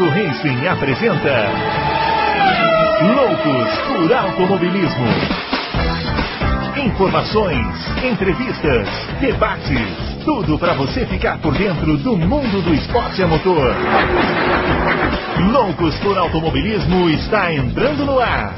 Adalto Racing apresenta Loucos por Automobilismo. Informações, entrevistas, debates, tudo para você ficar por dentro do mundo do esporte a motor. Loucos por Automobilismo está entrando no ar.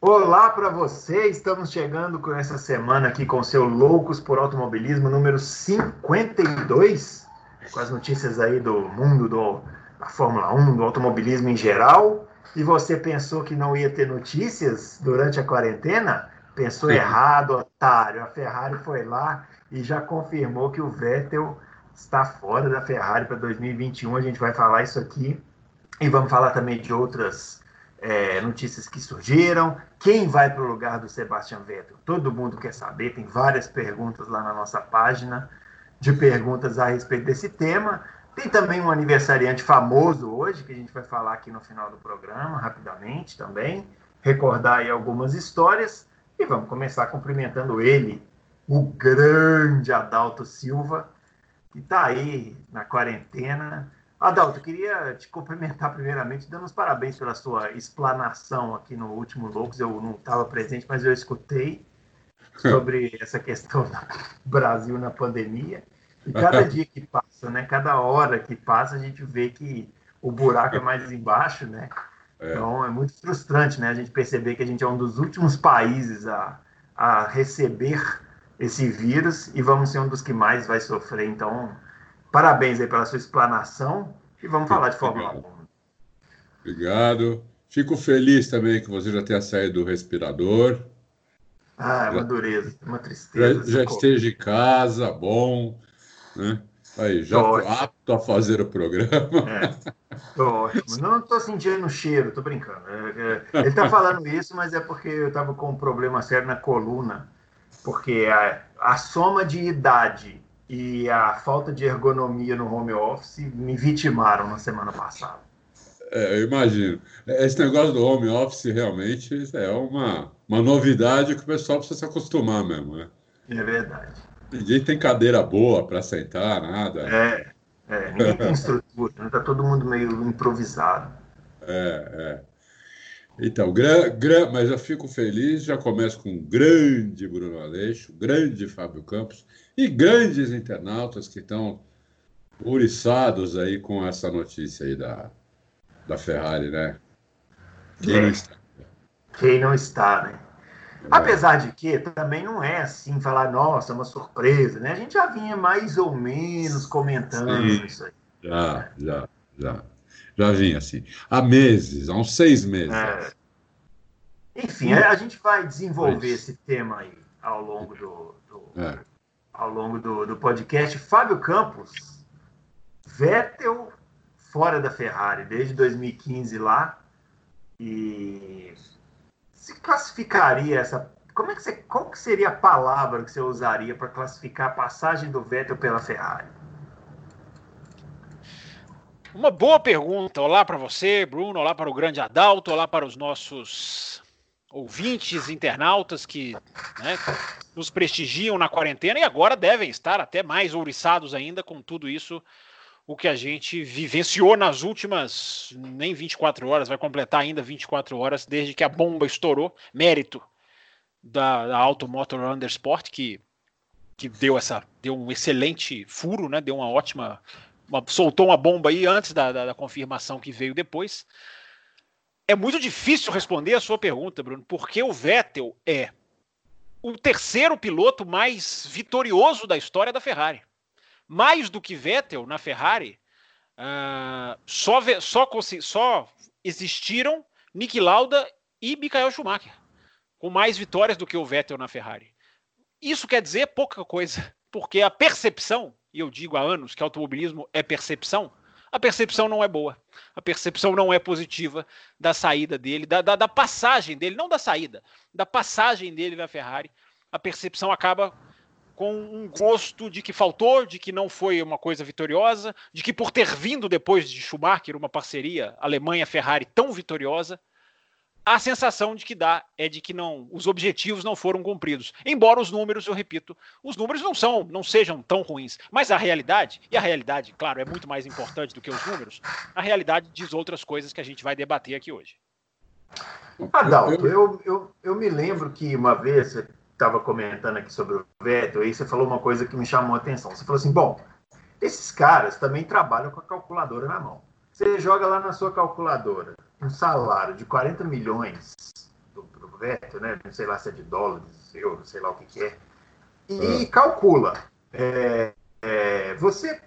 Olá para você, estamos chegando com essa semana aqui com o seu Loucos por Automobilismo número 52, com as notícias aí do mundo do, da Fórmula 1, do automobilismo em geral. E você pensou que não ia ter notícias durante a quarentena? Pensou Sim. errado, otário. A Ferrari foi lá e já confirmou que o Vettel está fora da Ferrari para 2021. A gente vai falar isso aqui e vamos falar também de outras é, notícias que surgiram. Quem vai para o lugar do Sebastian Vettel? Todo mundo quer saber, tem várias perguntas lá na nossa página de perguntas a respeito desse tema. Tem também um aniversariante famoso hoje, que a gente vai falar aqui no final do programa, rapidamente também, recordar aí algumas histórias. E vamos começar cumprimentando ele, o grande Adalto Silva, que está aí na quarentena, Adalto, queria te cumprimentar primeiramente, dando os parabéns pela sua explanação aqui no último Loucos. Eu não estava presente, mas eu escutei sobre essa questão do Brasil na pandemia. E cada dia que passa, né? Cada hora que passa, a gente vê que o buraco é mais embaixo, né? É. Então é muito frustrante, né? A gente perceber que a gente é um dos últimos países a, a receber esse vírus e vamos ser um dos que mais vai sofrer. Então, Parabéns aí pela sua explanação e vamos falar de Fórmula 1. Obrigado. Fico feliz também que você já tenha saído do respirador. Ah, é uma dureza, uma tristeza. Já, já esteja em casa, bom, né? Aí, já tô apto a fazer o programa. É, tô ótimo. Não estou sentindo o cheiro, estou brincando. É, é, ele está falando isso, mas é porque eu estava com um problema sério na coluna. Porque a, a soma de idade e a falta de ergonomia no home office me vitimaram na semana passada. É, eu imagino. Esse negócio do home office realmente é uma, uma novidade que o pessoal precisa se acostumar mesmo, né? É verdade. Ninguém tem cadeira boa para sentar, nada. É, é ninguém tem estrutura, né? tá todo mundo meio improvisado. É, é. Então, gran, gran, mas eu fico feliz, já começo com o grande Bruno Aleixo, grande Fábio Campos e grandes internautas que estão uriçados aí com essa notícia aí da, da Ferrari, né? Quem é. não está? Quem não está, né? É. Apesar de que também não é assim falar, nossa, uma surpresa, né? A gente já vinha mais ou menos comentando Sim, isso aí. Já, já, já. Já vinha assim. Há meses, há uns seis meses. É. Enfim, a gente vai desenvolver esse tema aí ao longo do, do é. ao longo do, do podcast. Fábio Campos, Vettel fora da Ferrari desde 2015 lá e se classificaria essa como é que você qual que seria a palavra que você usaria para classificar a passagem do Vettel pela Ferrari? Uma boa pergunta. Olá para você, Bruno. Olá para o grande Adalto. Olá para os nossos ouvintes, internautas que né, nos prestigiam na quarentena e agora devem estar até mais ouriçados ainda com tudo isso, o que a gente vivenciou nas últimas nem 24 horas, vai completar ainda 24 horas desde que a bomba estourou. Mérito da, da Auto Motor Undersport, que, que deu, essa, deu um excelente furo, né, deu uma ótima. Uma, soltou uma bomba aí antes da, da, da confirmação que veio depois. É muito difícil responder a sua pergunta, Bruno, porque o Vettel é o terceiro piloto mais vitorioso da história da Ferrari. Mais do que Vettel na Ferrari, uh, só, só, só existiram Nick Lauda e Michael Schumacher, com mais vitórias do que o Vettel na Ferrari. Isso quer dizer pouca coisa, porque a percepção, e eu digo há anos que automobilismo é percepção, a percepção não é boa. A percepção não é positiva da saída dele, da, da, da passagem dele, não da saída, da passagem dele na Ferrari. A percepção acaba com um gosto de que faltou, de que não foi uma coisa vitoriosa, de que por ter vindo depois de Schumacher uma parceria Alemanha-Ferrari tão vitoriosa, a sensação de que dá é de que não, os objetivos não foram cumpridos. Embora os números, eu repito, os números não são, não sejam tão ruins, mas a realidade, e a realidade, claro, é muito mais importante do que os números, a realidade diz outras coisas que a gente vai debater aqui hoje. Adalto, eu, eu, eu me lembro que uma vez estava comentando aqui sobre o Vettel, aí você falou uma coisa que me chamou a atenção. Você falou assim: bom, esses caras também trabalham com a calculadora na mão. Você joga lá na sua calculadora um salário de 40 milhões do, do Vettel, né? Não sei lá se é de dólares, euros, sei lá o que, que é, e ah. calcula. É, é, você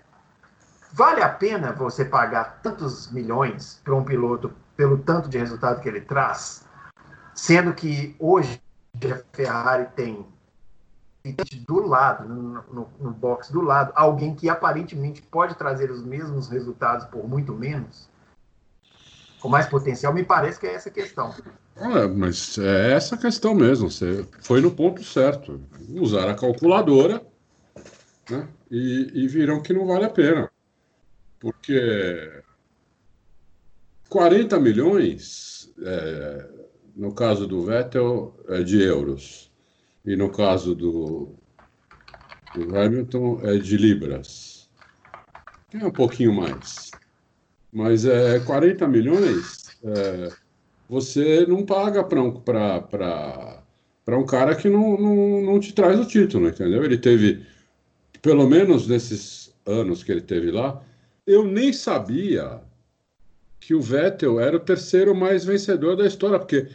vale a pena você pagar tantos milhões para um piloto pelo tanto de resultado que ele traz, sendo que hoje a Ferrari tem do lado, no, no, no box do lado, alguém que aparentemente pode trazer os mesmos resultados por muito menos, com mais potencial, me parece que é essa questão. É, mas é essa questão mesmo. Você foi no ponto certo. Usar a calculadora né, e, e viram que não vale a pena. Porque 40 milhões, é, no caso do Vettel, é de euros. E no caso do, do Hamilton, é de libras. É um pouquinho mais. Mas é 40 milhões, é, você não paga para um, um cara que não, não, não te traz o título, entendeu? Ele teve, pelo menos nesses anos que ele teve lá, eu nem sabia que o Vettel era o terceiro mais vencedor da história, porque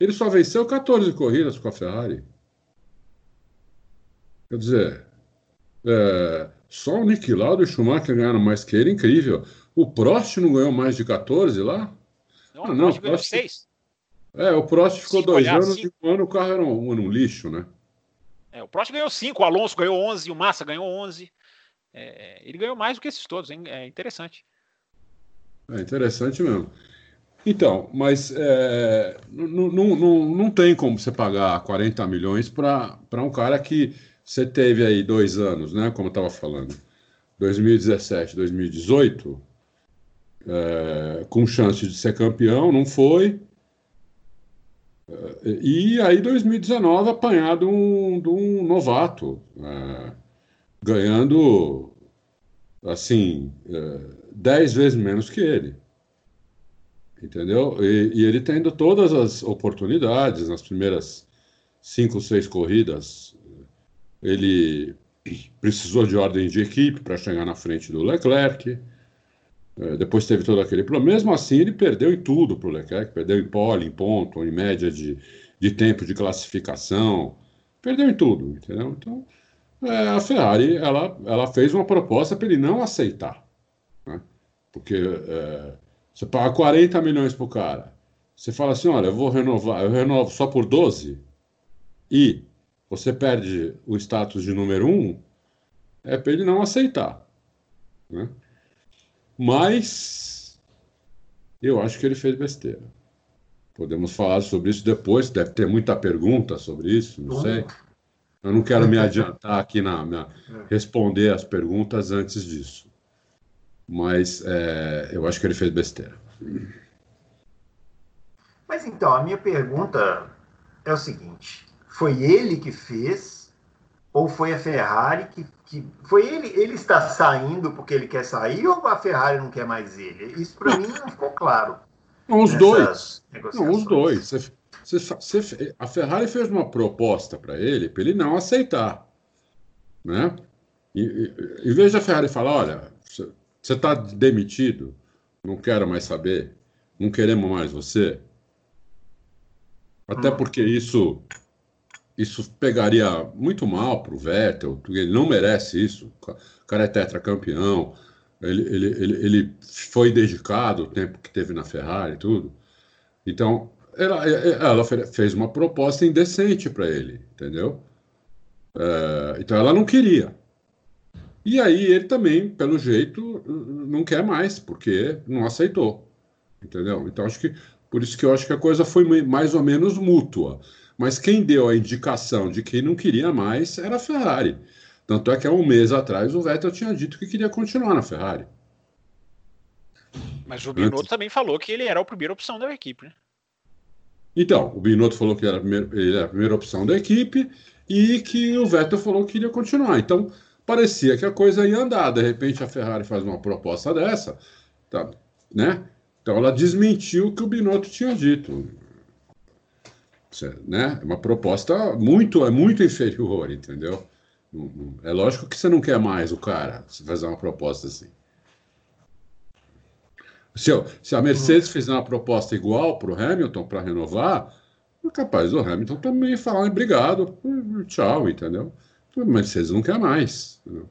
ele só venceu 14 corridas com a Ferrari. Quer dizer, é, só o Nick Lauda e o Schumacher ganharam mais que ele, incrível. O Prost não ganhou mais de 14 lá? Não, ah, não o Prost 6. É, o Prost ficou dois anos cinco. e um ano o carro era um, um, lixo, né? É, o Prost ganhou 5, o Alonso ganhou 11, o Massa ganhou 11. É, ele ganhou mais do que esses todos, hein? é interessante. É interessante mesmo. Então, mas é, não, tem como você pagar 40 milhões para um cara que você teve aí dois anos, né? Como eu estava falando, 2017, 2018, é, com chance de ser campeão, não foi. É, e aí, 2019, apanhado um, de um novato, é, ganhando, assim, é, dez vezes menos que ele. Entendeu? E, e, ele tendo todas as oportunidades nas primeiras cinco, seis corridas, ele precisou de ordem de equipe para chegar na frente do Leclerc. É, depois teve todo aquele problema. Mesmo assim, ele perdeu em tudo para o Leclerc, perdeu em pole, em ponto, em média de, de tempo de classificação, perdeu em tudo, entendeu? Então, é, a Ferrari ela, ela fez uma proposta para ele não aceitar. Né? Porque é, você paga 40 milhões para o cara, você fala assim: olha, eu vou renovar, eu renovo só por 12 e você perde o status de número 1, é para ele não aceitar. Né? Mas eu acho que ele fez besteira. Podemos falar sobre isso depois, deve ter muita pergunta sobre isso, não sei. Eu não quero me adiantar aqui na, na responder as perguntas antes disso. Mas é, eu acho que ele fez besteira. Mas então, a minha pergunta é o seguinte: foi ele que fez ou foi a Ferrari que, que foi ele ele está saindo porque ele quer sair ou a Ferrari não quer mais ele? Isso para mim não ficou claro os dois. Não, os dois. Você, você, você, a Ferrari fez uma proposta para ele para ele não aceitar né? E, e, em vez da Ferrari falar olha você está demitido não quero mais saber não queremos mais você até porque isso isso pegaria muito mal para o Vettel, porque ele não merece isso. O cara é tetracampeão, ele, ele, ele, ele foi dedicado o tempo que teve na Ferrari e tudo. Então, ela, ela fez uma proposta indecente para ele, entendeu? É, então, ela não queria. E aí, ele também, pelo jeito, não quer mais, porque não aceitou, entendeu? Então, acho que por isso que eu acho que a coisa foi mais ou menos mútua. Mas quem deu a indicação de que não queria mais era a Ferrari. Tanto é que há um mês atrás o Vettel tinha dito que queria continuar na Ferrari. Mas o Binotto Antes... também falou que ele era a primeira opção da equipe, né? Então, o Binotto falou que era a primeira, ele era a primeira opção da equipe e que o Vettel falou que iria continuar. Então, parecia que a coisa ia andar. De repente, a Ferrari faz uma proposta dessa, tá, né? Então, ela desmentiu o que o Binotto tinha dito. Né? É uma proposta muito, é muito inferior, entendeu? É lógico que você não quer mais o cara se fazer uma proposta assim. Se, se a Mercedes uhum. fizer uma proposta igual para o Hamilton para renovar, é capaz do Hamilton também falar obrigado, tchau, entendeu? A Mercedes não quer mais. Entendeu?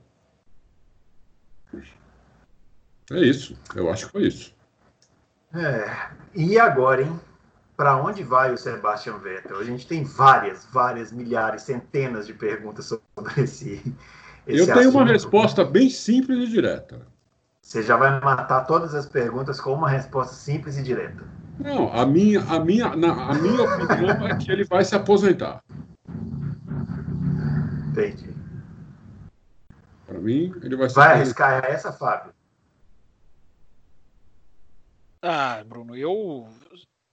É isso, eu acho que foi isso. É, e agora, hein? Para onde vai o Sebastian Vettel? A gente tem várias, várias, milhares, centenas de perguntas sobre esse. esse eu tenho assunto. uma resposta bem simples e direta. Você já vai matar todas as perguntas com uma resposta simples e direta. Não, a minha, a minha, na, a minha opinião é que ele vai se aposentar. Entendi. Para mim, ele vai se Vai arriscar essa, Fábio? Ah, Bruno, eu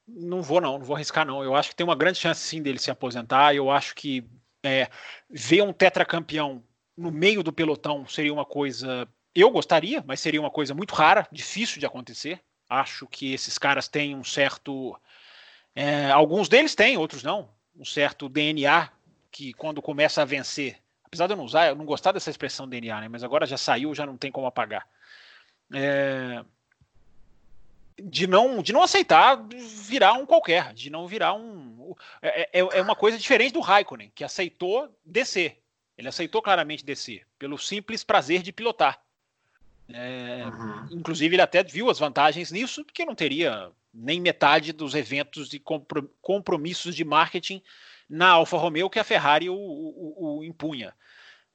não vou não, não vou arriscar não. Eu acho que tem uma grande chance sim dele se aposentar. Eu acho que é, ver um tetracampeão no meio do pelotão seria uma coisa eu gostaria, mas seria uma coisa muito rara, difícil de acontecer. Acho que esses caras têm um certo. É, alguns deles têm, outros não. Um certo DNA que, quando começa a vencer, apesar de eu não usar, eu não gostar dessa expressão DNA, né, mas agora já saiu, já não tem como apagar. É, de não, de não aceitar virar um qualquer, de não virar um. É, é, é uma coisa diferente do Raikkonen, que aceitou descer. Ele aceitou claramente descer, pelo simples prazer de pilotar. É, uhum. Inclusive, ele até viu as vantagens nisso, porque não teria nem metade dos eventos de compromissos de marketing na Alfa Romeo que a Ferrari o, o, o impunha.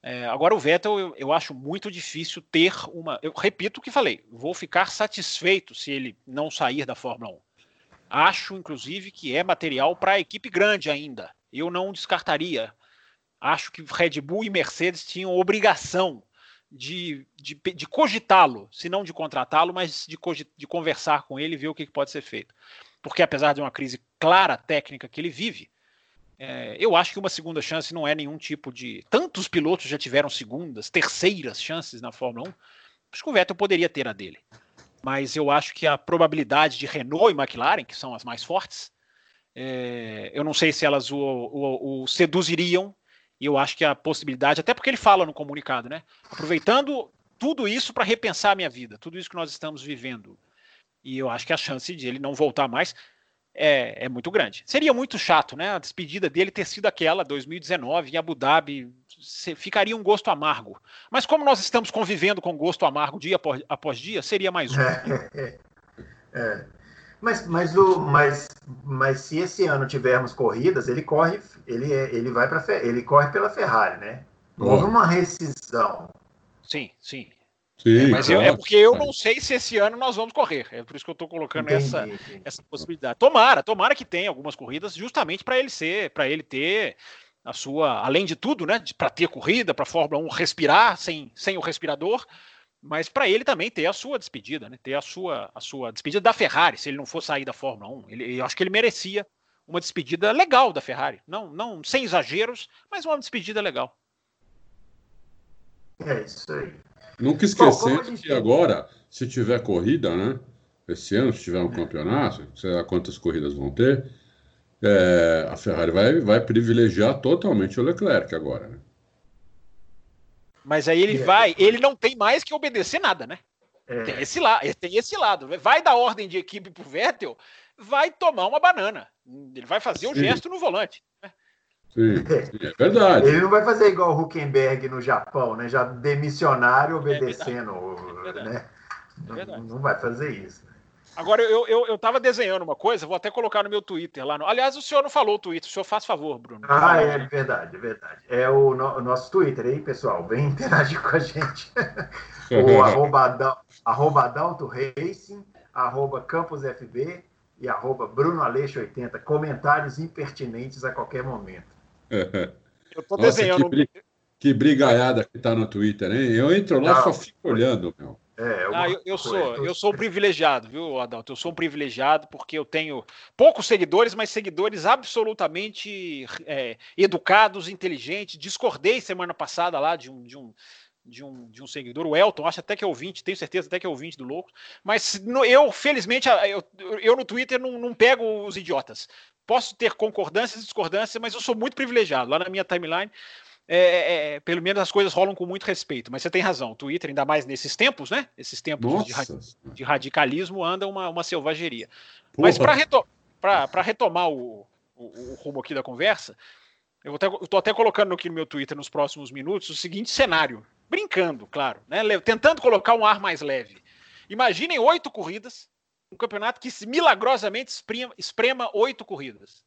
É, agora, o Vettel, eu, eu, acho muito difícil ter uma. Eu repito o que falei, vou ficar satisfeito se ele não sair da Fórmula 1. Acho, inclusive, que é material para a equipe grande ainda. Eu não descartaria. Acho que Red Bull e Mercedes tinham obrigação de, de, de cogitá-lo, se não de contratá-lo, mas de, de conversar com ele e ver o que, que pode ser feito. Porque apesar de uma crise clara técnica que ele vive, é, eu acho que uma segunda chance não é nenhum tipo de. Tantos pilotos já tiveram segundas, terceiras chances na Fórmula 1. Acho que o Vettel poderia ter a dele. Mas eu acho que a probabilidade de Renault e McLaren, que são as mais fortes, é, eu não sei se elas o, o, o seduziriam e eu acho que a possibilidade, até porque ele fala no comunicado, né? Aproveitando tudo isso para repensar a minha vida, tudo isso que nós estamos vivendo. E eu acho que a chance de ele não voltar mais é, é muito grande. Seria muito chato, né? A despedida dele ter sido aquela, 2019, em Abu Dhabi, ficaria um gosto amargo. Mas como nós estamos convivendo com gosto amargo dia após, após dia, seria mais um. É, é. Mas, mas, o, mas, mas se esse ano tivermos corridas, ele corre, ele, é, ele vai para ele corre pela Ferrari, né? Houve uma rescisão. Sim, sim. Sim é, mas claro. eu, é porque eu não sei se esse ano nós vamos correr. É por isso que eu estou colocando entendi, essa, entendi. essa possibilidade. Tomara, tomara que tenha algumas corridas, justamente para ele ser, para ele ter a sua, além de tudo, né? Para ter corrida, para a Fórmula 1 respirar sem, sem o respirador mas para ele também ter a sua despedida, né? ter a sua, a sua despedida da Ferrari, se ele não for sair da Fórmula 1. Ele, eu acho que ele merecia uma despedida legal da Ferrari. Não, não sem exageros, mas uma despedida legal. É isso aí. Nunca esquecendo Bom, que agora, se tiver corrida, né? Esse ano, se tiver um campeonato, sei lá quantas corridas vão ter, é, a Ferrari vai, vai privilegiar totalmente o Leclerc agora, né? Mas aí ele vai, ele não tem mais que obedecer nada, né? É. Tem, esse la, tem esse lado. Vai dar ordem de equipe pro Vettel, vai tomar uma banana. Ele vai fazer o um gesto no volante. Né? Sim, sim, é verdade. Ele não vai fazer igual o Huckenberg no Japão, né? Já demissionário obedecendo, é verdade. né? É não, não vai fazer isso. Agora, eu, eu, eu tava desenhando uma coisa, vou até colocar no meu Twitter lá. No... Aliás, o senhor não falou o Twitter, o senhor faz favor, Bruno. Ah, é verdade, é verdade. É o, no, o nosso Twitter aí, pessoal. Vem interagir com a gente. o arroba, arroba Adalto Racing, arroba Campus FB e arroba Bruno Aleixo 80. Comentários impertinentes a qualquer momento. eu tô Nossa, desenhando. Que, bri... que brigaiada que tá no Twitter, hein? Eu entro lá e só fico olhando, meu. É, ah, eu, eu sou, eu sou um privilegiado, viu, Adalto? Eu sou um privilegiado porque eu tenho poucos seguidores, mas seguidores absolutamente é, educados, inteligentes. Discordei semana passada lá de um, de um, de um, de um seguidor, o Elton, acho até que é ouvinte, tenho certeza até que é ouvinte do Louco, mas no, eu, felizmente, eu, eu no Twitter não, não pego os idiotas. Posso ter concordâncias e discordâncias, mas eu sou muito privilegiado. Lá na minha timeline, é, é, é, pelo menos as coisas rolam com muito respeito. Mas você tem razão, o Twitter, ainda mais nesses tempos, né? Esses tempos de, de, radicalismo, anda uma, uma selvageria. Porra. Mas para reto retomar o, o, o, rumo aqui da conversa, eu estou até colocando aqui no meu Twitter nos próximos minutos o seguinte cenário, brincando, claro, né? tentando colocar um ar mais leve. Imaginem oito corridas, um campeonato que milagrosamente esprema, esprema oito corridas.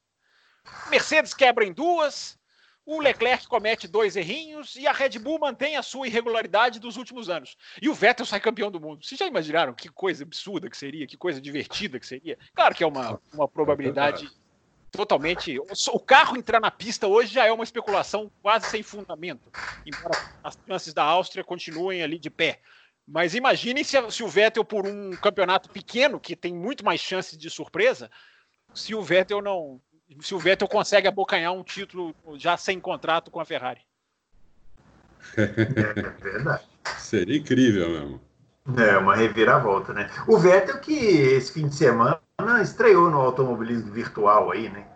Mercedes quebra em duas, o Leclerc comete dois errinhos e a Red Bull mantém a sua irregularidade dos últimos anos. E o Vettel sai campeão do mundo. Vocês já imaginaram que coisa absurda que seria, que coisa divertida que seria? Claro que é uma, uma probabilidade totalmente. O carro entrar na pista hoje já é uma especulação quase sem fundamento, embora as chances da Áustria continuem ali de pé. Mas imaginem se, se o Vettel, por um campeonato pequeno, que tem muito mais chances de surpresa, se o Vettel não, se o Vettel consegue abocanhar um título já sem contrato com a Ferrari. É verdade. Seria incrível mesmo. É, uma reviravolta, né? O Vettel que esse fim de semana estreou no automobilismo virtual aí, né?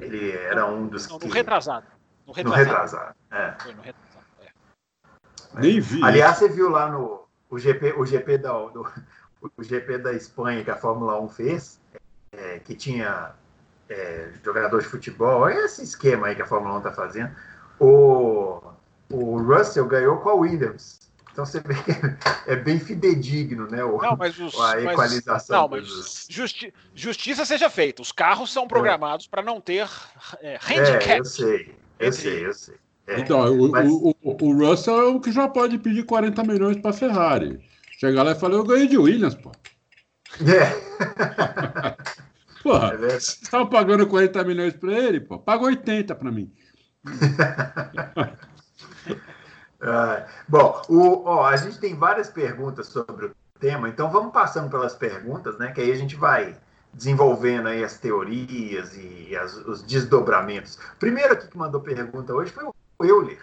Ele era um dos Não, que... no retrasado. No retrasado. No retrasado, é. Foi no retrasado, é. Nem vi. Aliás, você viu lá no o GP, o GP, da, do, o GP da Espanha que a Fórmula 1 fez, é, que tinha é, jogador de futebol, é esse esquema aí que a Fórmula 1 está fazendo. O, o Russell ganhou com a Williams. Então você vê que é bem fidedigno, né? O, não, mas os, a equalização. Mas, não, mas justi justiça seja feita. Os carros são programados é. para não ter é, handicap. É, eu sei, eu sei, eu sei. É, então, o, mas... o, o, o, Russell é o que já pode pedir 40 milhões para a Ferrari. Chegar lá e falar, eu ganhei de Williams, pô. É. Porra, é você estava pagando 40 milhões para ele, pô. Paga 80 para mim. ah, bom, o, ó, a gente tem várias perguntas sobre o tema, então vamos passando pelas perguntas, né? Que aí a gente vai desenvolvendo aí as teorias e as, os desdobramentos. Primeiro aqui que mandou pergunta hoje foi o Euler,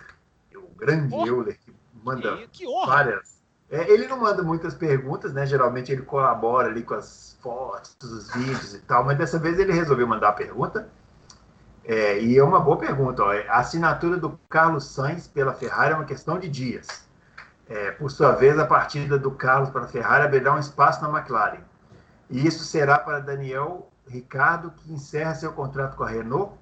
o grande oh, Euler, que manda que, que várias. É, ele não manda muitas perguntas, né? Geralmente ele colabora ali com as fotos, os vídeos e tal, mas dessa vez ele resolveu mandar a pergunta. É, e é uma boa pergunta. Ó. A assinatura do Carlos Sainz pela Ferrari é uma questão de dias. É, por sua vez, a partida do Carlos para a Ferrari abrirá um espaço na McLaren. E isso será para Daniel Ricardo, que encerra seu contrato com a Renault,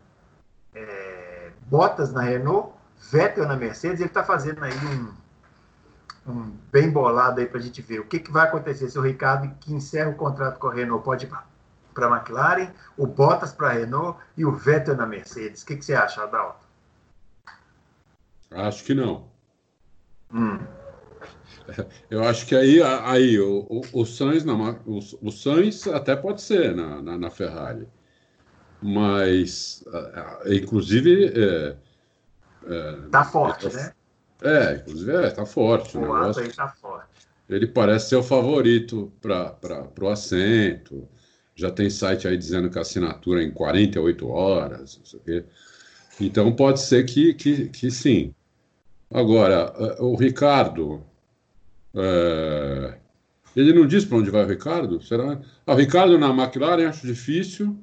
é, Bottas na Renault, Vettel na Mercedes. Ele está fazendo aí um, um, bem bolado aí para a gente ver o que, que vai acontecer se o Ricardo, que encerra o contrato com a Renault, pode ir para a McLaren, o Bottas para a Renault e o Vettel na Mercedes. O que, que você acha, Adalto? Acho que não. Hum. Eu acho que aí, aí o, o, o Sainz, não, o, o Sainz até pode ser na, na, na Ferrari, mas inclusive é, é, tá forte, é, né? É, inclusive é, tá forte. O, o negócio. aí tá forte. Ele parece ser o favorito para o assento. Já tem site aí dizendo que a assinatura é em 48 horas, não sei o quê. Então pode ser que, que, que sim. Agora, é, o Ricardo. É... Ele não diz para onde vai o Ricardo? Será? Ah, o Ricardo na McLaren acho difícil.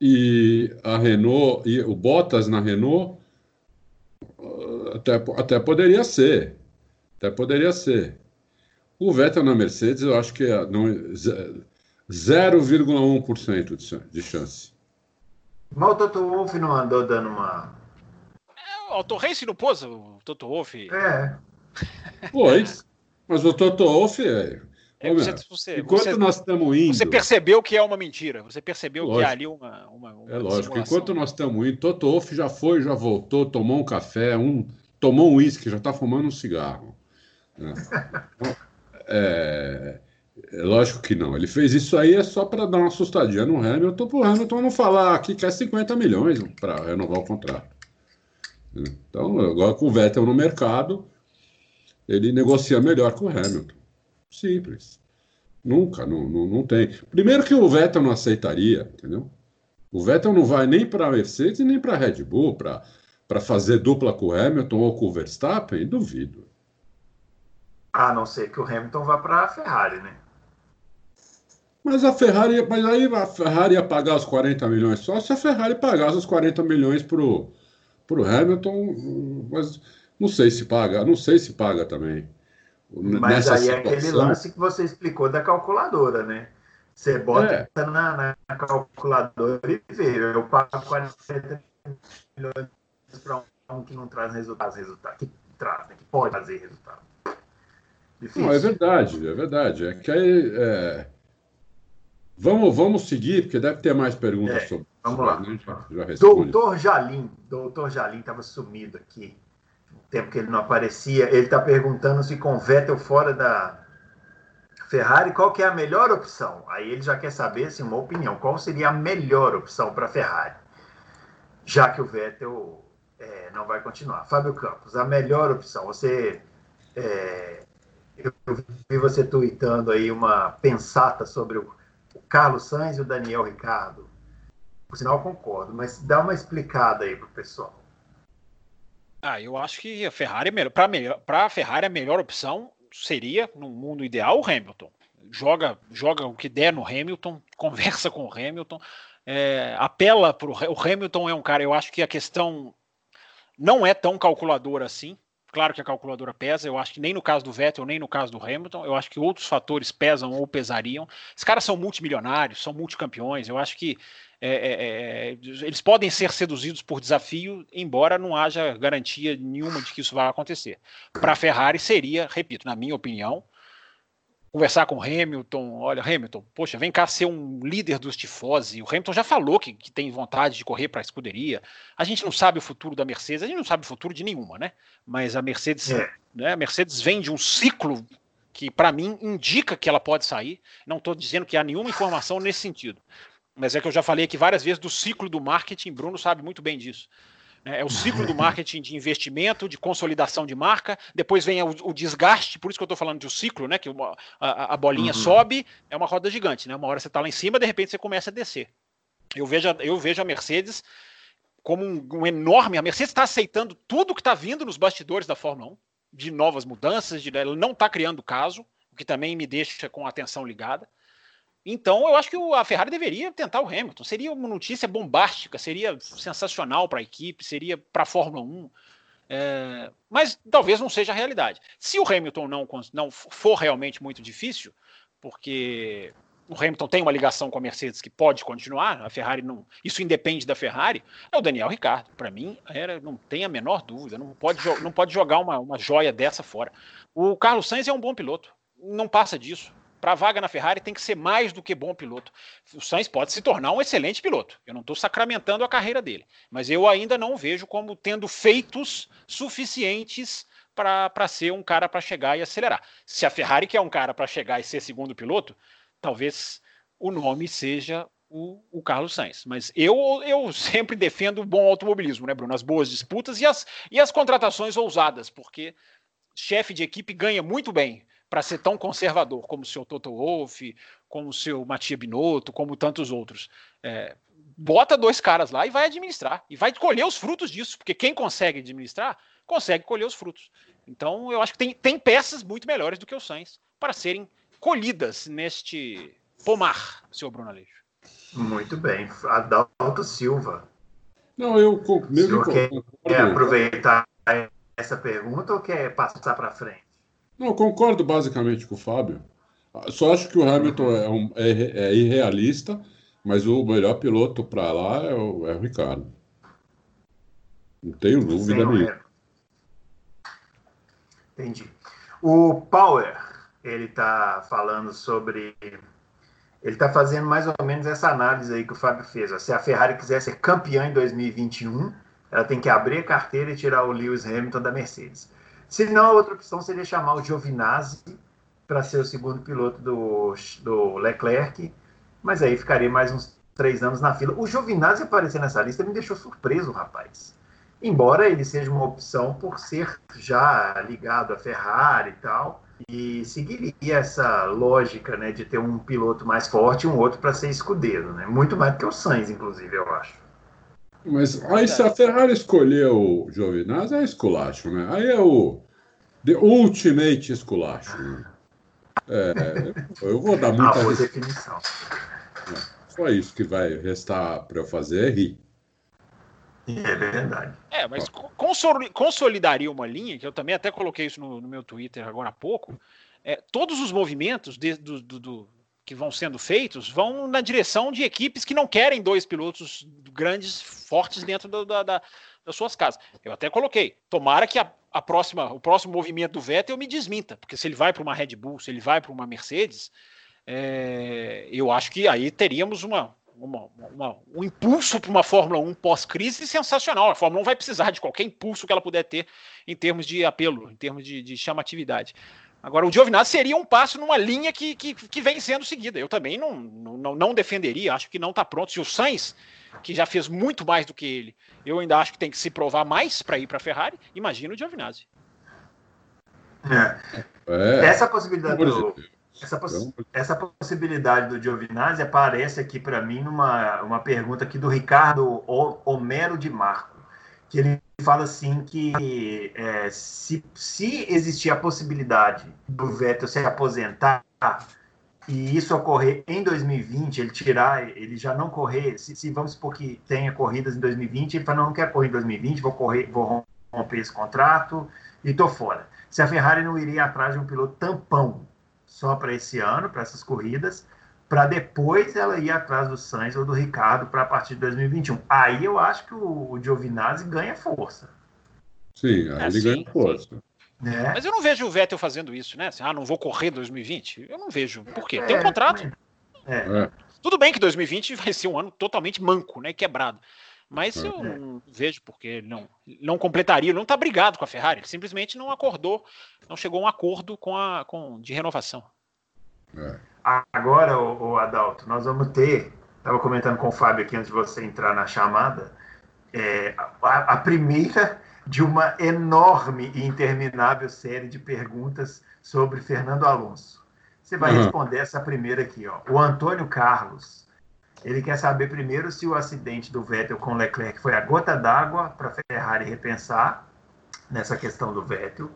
E a Renault, e o Bottas na Renault até, até poderia ser. Até poderia ser. O Vettel na Mercedes, eu acho que é 0,1% de chance. Mas o Toto Wolff não andou dando uma. É, o Torrense não pôs o Toto Wolff. É. Pois. Mas o Toto Wolff é. É, você, você, enquanto você, nós estamos indo. Você percebeu que é uma mentira. Você percebeu lógico, que é ali uma. uma, uma é lógico. Simulação. Enquanto nós estamos indo, Toto Wolff já foi, já voltou, tomou um café, um, tomou um uísque, já está fumando um cigarro. Né? É, lógico que não. Ele fez isso aí é só para dar uma assustadinha no Hamilton, para o Hamilton não falar que quer 50 milhões para renovar o contrato. Então, agora com o Vettel no mercado, ele negocia melhor com o Hamilton. Simples. Nunca, não, não, não tem. Primeiro que o Vettel não aceitaria, entendeu? O Vettel não vai nem para a Mercedes nem para a Red Bull para fazer dupla com o Hamilton ou com o Verstappen, duvido. A não ser que o Hamilton vá para a Ferrari, né? Mas a Ferrari, mas aí a Ferrari ia pagar os 40 milhões só se a Ferrari pagasse os 40 milhões pro, pro Hamilton, mas não sei se paga, não sei se paga também. Mas aí situação... é aquele lance que você explicou da calculadora, né? Você bota é. na, na, calculadora e vê. Eu pago 40 milhões para um que não traz resultados, resultado, que traz, né? que pode fazer resultado. Difícil. Não, é verdade, é verdade. É que aí, é... vamos, vamos seguir, porque deve ter mais perguntas é, sobre Vamos lá. Né? Já, já doutor Jalim, doutor Jalim estava sumido aqui tempo que ele não aparecia, ele está perguntando se com Vettel fora da Ferrari, qual que é a melhor opção? Aí ele já quer saber, assim, uma opinião, qual seria a melhor opção para a Ferrari, já que o Vettel é, não vai continuar. Fábio Campos, a melhor opção, você... É, eu vi você tweetando aí uma pensata sobre o, Carlos Sainz e o Daniel Ricardo. Por sinal, concordo, mas dá uma explicada aí para o pessoal. Ah, eu acho que a Ferrari é. Para melhor, a Ferrari a melhor opção seria, no mundo ideal, o Hamilton. Joga, joga o que der no Hamilton, conversa com o Hamilton, é, apela para o Hamilton é um cara. Eu acho que a questão não é tão calculadora assim. Claro que a calculadora pesa. Eu acho que nem no caso do Vettel, nem no caso do Hamilton. Eu acho que outros fatores pesam ou pesariam. Os caras são multimilionários, são multicampeões. Eu acho que é, é, é, eles podem ser seduzidos por desafio, embora não haja garantia nenhuma de que isso vai acontecer. Para a Ferrari seria, repito, na minha opinião, conversar com o Hamilton, olha, Hamilton, poxa, vem cá ser um líder dos tifose. O Hamilton já falou que, que tem vontade de correr para a escuderia. A gente não sabe o futuro da Mercedes, a gente não sabe o futuro de nenhuma, né? Mas a Mercedes, é. né, a Mercedes vem de um ciclo que, para mim, indica que ela pode sair. Não estou dizendo que há nenhuma informação nesse sentido. Mas é que eu já falei aqui várias vezes do ciclo do marketing, Bruno sabe muito bem disso. É, é o ciclo do marketing de investimento, de consolidação de marca, depois vem o, o desgaste, por isso que eu estou falando de um ciclo, né? Que uma, a, a, bolinha uhum. sobe, é uma roda gigante, né? Uma hora você está lá em cima, de repente você começa a descer. Eu vejo, eu vejo a Mercedes como um, um enorme. A Mercedes está aceitando tudo que está vindo nos bastidores da Fórmula 1, de novas mudanças, de, ela não está criando caso, o que também me deixa com a atenção ligada. Então, eu acho que a Ferrari deveria tentar o Hamilton. Seria uma notícia bombástica, seria sensacional para a equipe, seria para a Fórmula 1. É, mas talvez não seja a realidade. Se o Hamilton não, não for realmente muito difícil, porque o Hamilton tem uma ligação com a Mercedes que pode continuar, a Ferrari não. Isso independe da Ferrari, é o Daniel Ricardo. Para mim, era, não tem a menor dúvida. Não pode, não pode jogar uma, uma joia dessa fora. O Carlos Sainz é um bom piloto. Não passa disso para vaga na Ferrari tem que ser mais do que bom piloto. O Sainz pode se tornar um excelente piloto. Eu não estou sacramentando a carreira dele, mas eu ainda não vejo como tendo feitos suficientes para ser um cara para chegar e acelerar. Se a Ferrari quer um cara para chegar e ser segundo piloto, talvez o nome seja o, o, Carlos Sainz. Mas eu, eu sempre defendo o bom automobilismo, né, Bruno? As boas disputas e as, e as contratações ousadas, porque chefe de equipe ganha muito bem para ser tão conservador como o seu Toto Wolff, como o seu Matia Binotto, como tantos outros. É, bota dois caras lá e vai administrar. E vai colher os frutos disso, porque quem consegue administrar, consegue colher os frutos. Então, eu acho que tem, tem peças muito melhores do que o Sainz para serem colhidas neste pomar, senhor Bruno Aleixo. Muito bem. Adalto Silva. Não, eu mesmo. Quer, quer aproveitar essa pergunta ou quer passar para frente? Não, concordo basicamente com o Fábio. Só acho que o Hamilton é, um, é, é irrealista, mas o melhor piloto para lá é o, é o, Ricardo. Não tenho dúvida Sim, nenhuma. Entendi. O Power, ele está falando sobre. Ele está fazendo mais ou menos essa análise aí que o Fábio fez. Ó. Se a Ferrari quiser ser campeã em 2021, ela tem que abrir a carteira e tirar o Lewis Hamilton da Mercedes. Se não, a outra opção seria chamar o Giovinazzi para ser o segundo piloto do, do Leclerc, mas aí ficaria mais uns três anos na fila. O Giovinazzi aparecer nessa lista me deixou surpreso, rapaz. Embora ele seja uma opção por ser já ligado à Ferrari e tal, e seguiria essa lógica né, de ter um piloto mais forte e um outro para ser escudeiro. Né? Muito mais do que o Sainz, inclusive, eu acho. Mas aí se a Ferrari escolheu o Giovinazzi, é esculacho, né? Aí é o The Ultimate esculacho. Né? É, eu vou dar muita... Ah, boa definição. É, só isso que vai restar para eu fazer é rir. É verdade. É, mas consolidaria uma linha, que eu também até coloquei isso no, no meu Twitter agora há pouco. É, todos os movimentos de, do, do, do, que vão sendo feitos vão na direção de equipes que não querem dois pilotos grandes, fortes dentro do, da, da, das suas casas. Eu até coloquei. Tomara que a, a, próxima, o próximo movimento do Vettel me desminta, porque se ele vai para uma Red Bull, se ele vai para uma Mercedes, é, eu acho que aí teríamos uma, uma, uma, um impulso para uma Fórmula 1 pós-crise sensacional. A Fórmula 1 vai precisar de qualquer impulso que ela puder ter em termos de apelo, em termos de, de chamatividade. Agora, o Giovinazzi seria um passo numa linha que, que, que vem sendo seguida. Eu também não, não, não defenderia, acho que não está pronto. Se o Sainz, que já fez muito mais do que ele, eu ainda acho que tem que se provar mais para ir para a Ferrari, imagina o Giovinazzi. É. É. Essa possibilidade do, essa, poss essa possibilidade do Giovinazzi aparece aqui para mim numa uma pergunta aqui do Ricardo Homero de Marco, que ele fala assim que é, se, se existir a possibilidade do Vettel se aposentar e isso ocorrer em 2020, ele tirar, ele já não correr, se, se vamos supor que tenha corridas em 2020, ele fala, não, não quer correr em 2020, vou correr, vou romper esse contrato e tô fora. Se a Ferrari não iria atrás de um piloto tampão só para esse ano, para essas corridas, para depois ela ir atrás do Sainz ou do Ricardo para a partir de 2021. Aí eu acho que o, o Giovinazzi ganha força. Sim, aí é, ele sim, ganha força. É. Mas eu não vejo o Vettel fazendo isso, né? Assim, ah, não vou correr 2020. Eu não vejo. Por quê? Tem um é, contrato. É. é. Tudo bem que 2020 vai ser um ano totalmente manco, né? Quebrado. Mas eu não vejo porque ele não, não completaria, ele não está brigado com a Ferrari, ele simplesmente não acordou, não chegou a um acordo com a, com, de renovação. É. Agora, o, o, Adalto, nós vamos ter, estava comentando com o Fábio aqui antes de você entrar na chamada, é, a, a, primeira de uma enorme e interminável série de perguntas sobre Fernando Alonso. Você vai uhum. responder essa primeira aqui, ó. O Antônio Carlos ele quer saber primeiro se o acidente do Vettel com Leclerc foi a gota d'água para Ferrari repensar nessa questão do Vettel.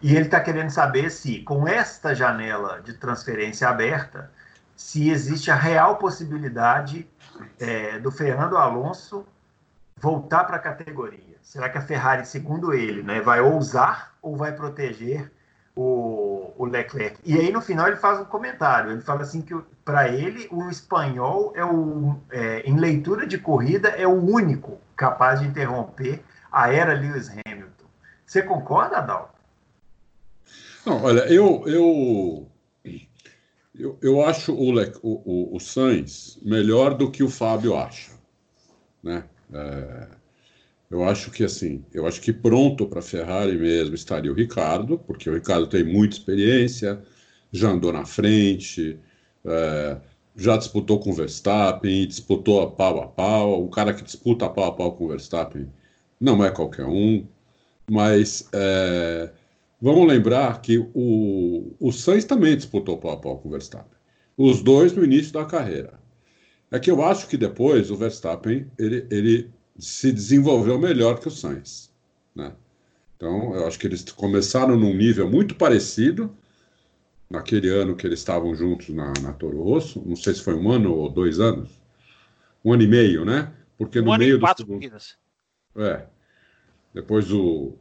E ele está querendo saber se, com esta janela de transferência aberta, se existe a real possibilidade é, do Fernando Alonso voltar para a categoria. Será que a Ferrari, segundo ele, né, vai ousar ou vai proteger o, o Leclerc? E aí, no final, ele faz um comentário. Ele fala assim que, para ele, o espanhol, é o, é, em leitura de corrida, é o único capaz de interromper a era Lewis Hamilton. Você concorda, Adalto? Não, olha, eu, eu, eu, eu acho o, o, o Sainz melhor do que o Fábio acha. Né? É, eu acho que assim, eu acho que pronto para Ferrari mesmo estaria o Ricardo, porque o Ricardo tem muita experiência, já andou na frente, é, já disputou com o Verstappen, disputou a pau a pau. O cara que disputa a pau a pau com o Verstappen não é qualquer um, mas é, Vamos lembrar que o, o Sainz também disputou pau a pau com o Verstappen. Os dois no início da carreira. É que eu acho que depois o Verstappen ele, ele se desenvolveu melhor que o Sainz. Né? Então, eu acho que eles começaram num nível muito parecido naquele ano que eles estavam juntos na, na Toro Rosso. Não sei se foi um ano ou dois anos. Um ano e meio, né? Porque um no meio quatro do. Corridas. É. Depois o,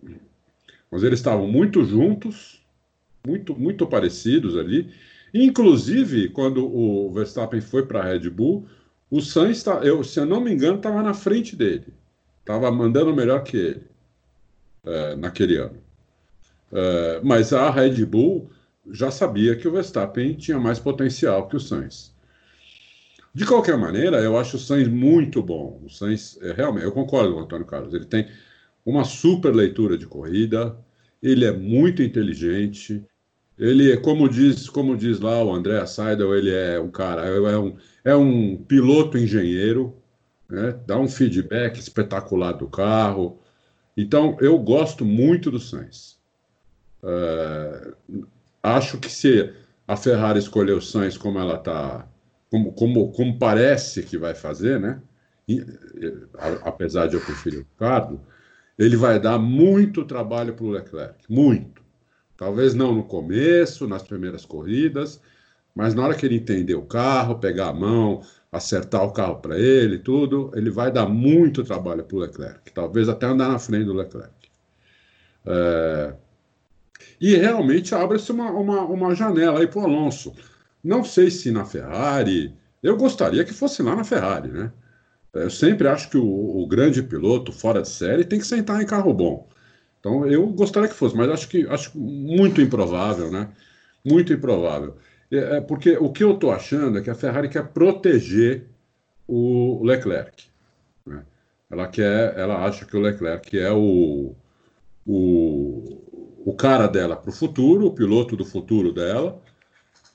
mas eles estavam muito juntos, muito, muito parecidos ali. Inclusive, quando o Verstappen foi para a Red Bull, o Sainz, tá, eu, se eu não me engano, estava na frente dele. Estava mandando melhor que ele é, naquele ano. É, mas a Red Bull já sabia que o Verstappen tinha mais potencial que o Sainz. De qualquer maneira, eu acho o Sainz muito bom. O Sainz, é, realmente, eu concordo com o Antônio Carlos. Ele tem uma super leitura de corrida, ele é muito inteligente, ele é, como diz, como diz lá o André Seidel, ele é um cara, é um, é um piloto engenheiro, né? dá um feedback espetacular do carro. Então, eu gosto muito do Sainz. Uh, acho que se a Ferrari escolher o Sainz como ela está, como, como, como parece que vai fazer, né? E, apesar de eu preferir o Ricardo, ele vai dar muito trabalho para o Leclerc, muito. Talvez não no começo, nas primeiras corridas, mas na hora que ele entender o carro, pegar a mão, acertar o carro para ele, tudo, ele vai dar muito trabalho para o Leclerc, talvez até andar na frente do Leclerc. É... E realmente abre-se uma, uma, uma janela aí para o Alonso. Não sei se na Ferrari, eu gostaria que fosse lá na Ferrari, né? Eu sempre acho que o, o, grande piloto fora de série tem que sentar em carro bom. Então eu gostaria que fosse, mas acho que acho muito improvável, né? Muito improvável. É, é porque o que eu estou achando é que a Ferrari quer proteger o Leclerc. Né? Ela quer, ela acha que o Leclerc é o, o, o cara dela para o futuro, o piloto do futuro dela.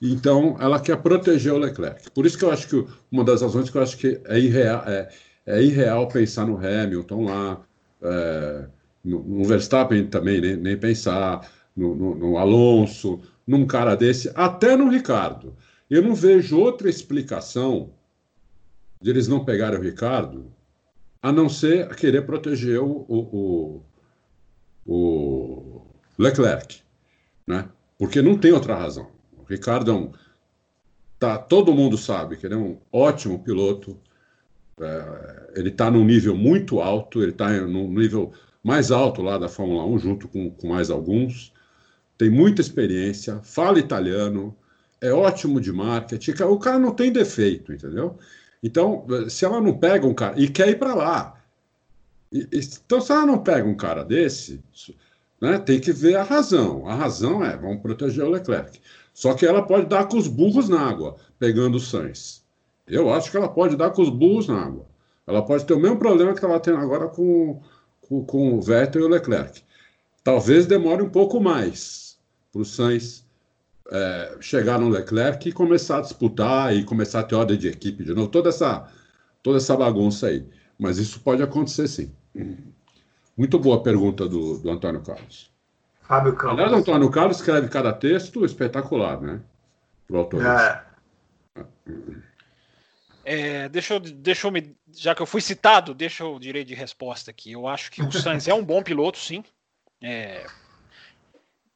Então, ela quer proteger o Leclerc. Por isso que eu acho que uma das razões que eu acho que é irreal, é, é irreal pensar no Hamilton lá, é, no, no, Verstappen também, nem, nem pensar, no, no, no, Alonso, num cara desse, até no Ricardo. Eu não vejo outra explicação de eles não pegarem o Ricardo, a não ser querer proteger o, o, o, o Leclerc, né? Porque não tem outra razão. Ricardo é um. Tá, todo mundo sabe que ele é um ótimo piloto. É, ele está num nível muito alto, ele está no nível mais alto lá da Fórmula 1, junto com, com mais alguns. Tem muita experiência, fala italiano, é ótimo de marketing. O cara não tem defeito, entendeu? Então, se ela não pega um cara e quer ir para lá, então se ela não pega um cara desse, né, tem que ver a razão. A razão é, vamos proteger o Leclerc. Só que ela pode dar com os burros na água, pegando o Sainz. Eu acho que ela pode dar com os burros na água. Ela pode ter o mesmo problema que ela tem agora com, com, com o Vettel e o Leclerc. Talvez demore um pouco mais para o Sainz é, chegar no Leclerc e começar a disputar e começar a ter ordem de equipe de novo. Toda essa, toda essa bagunça aí. Mas isso pode acontecer sim. Muito boa pergunta do, do Antônio Carlos. Fábio Campos. Aliás, Antônio Carlos escreve cada texto espetacular, né? Pro autor. É. É, deixa, eu, deixa eu me. Já que eu fui citado, deixa eu direito de resposta aqui. Eu acho que o Sainz é um bom piloto, sim. É,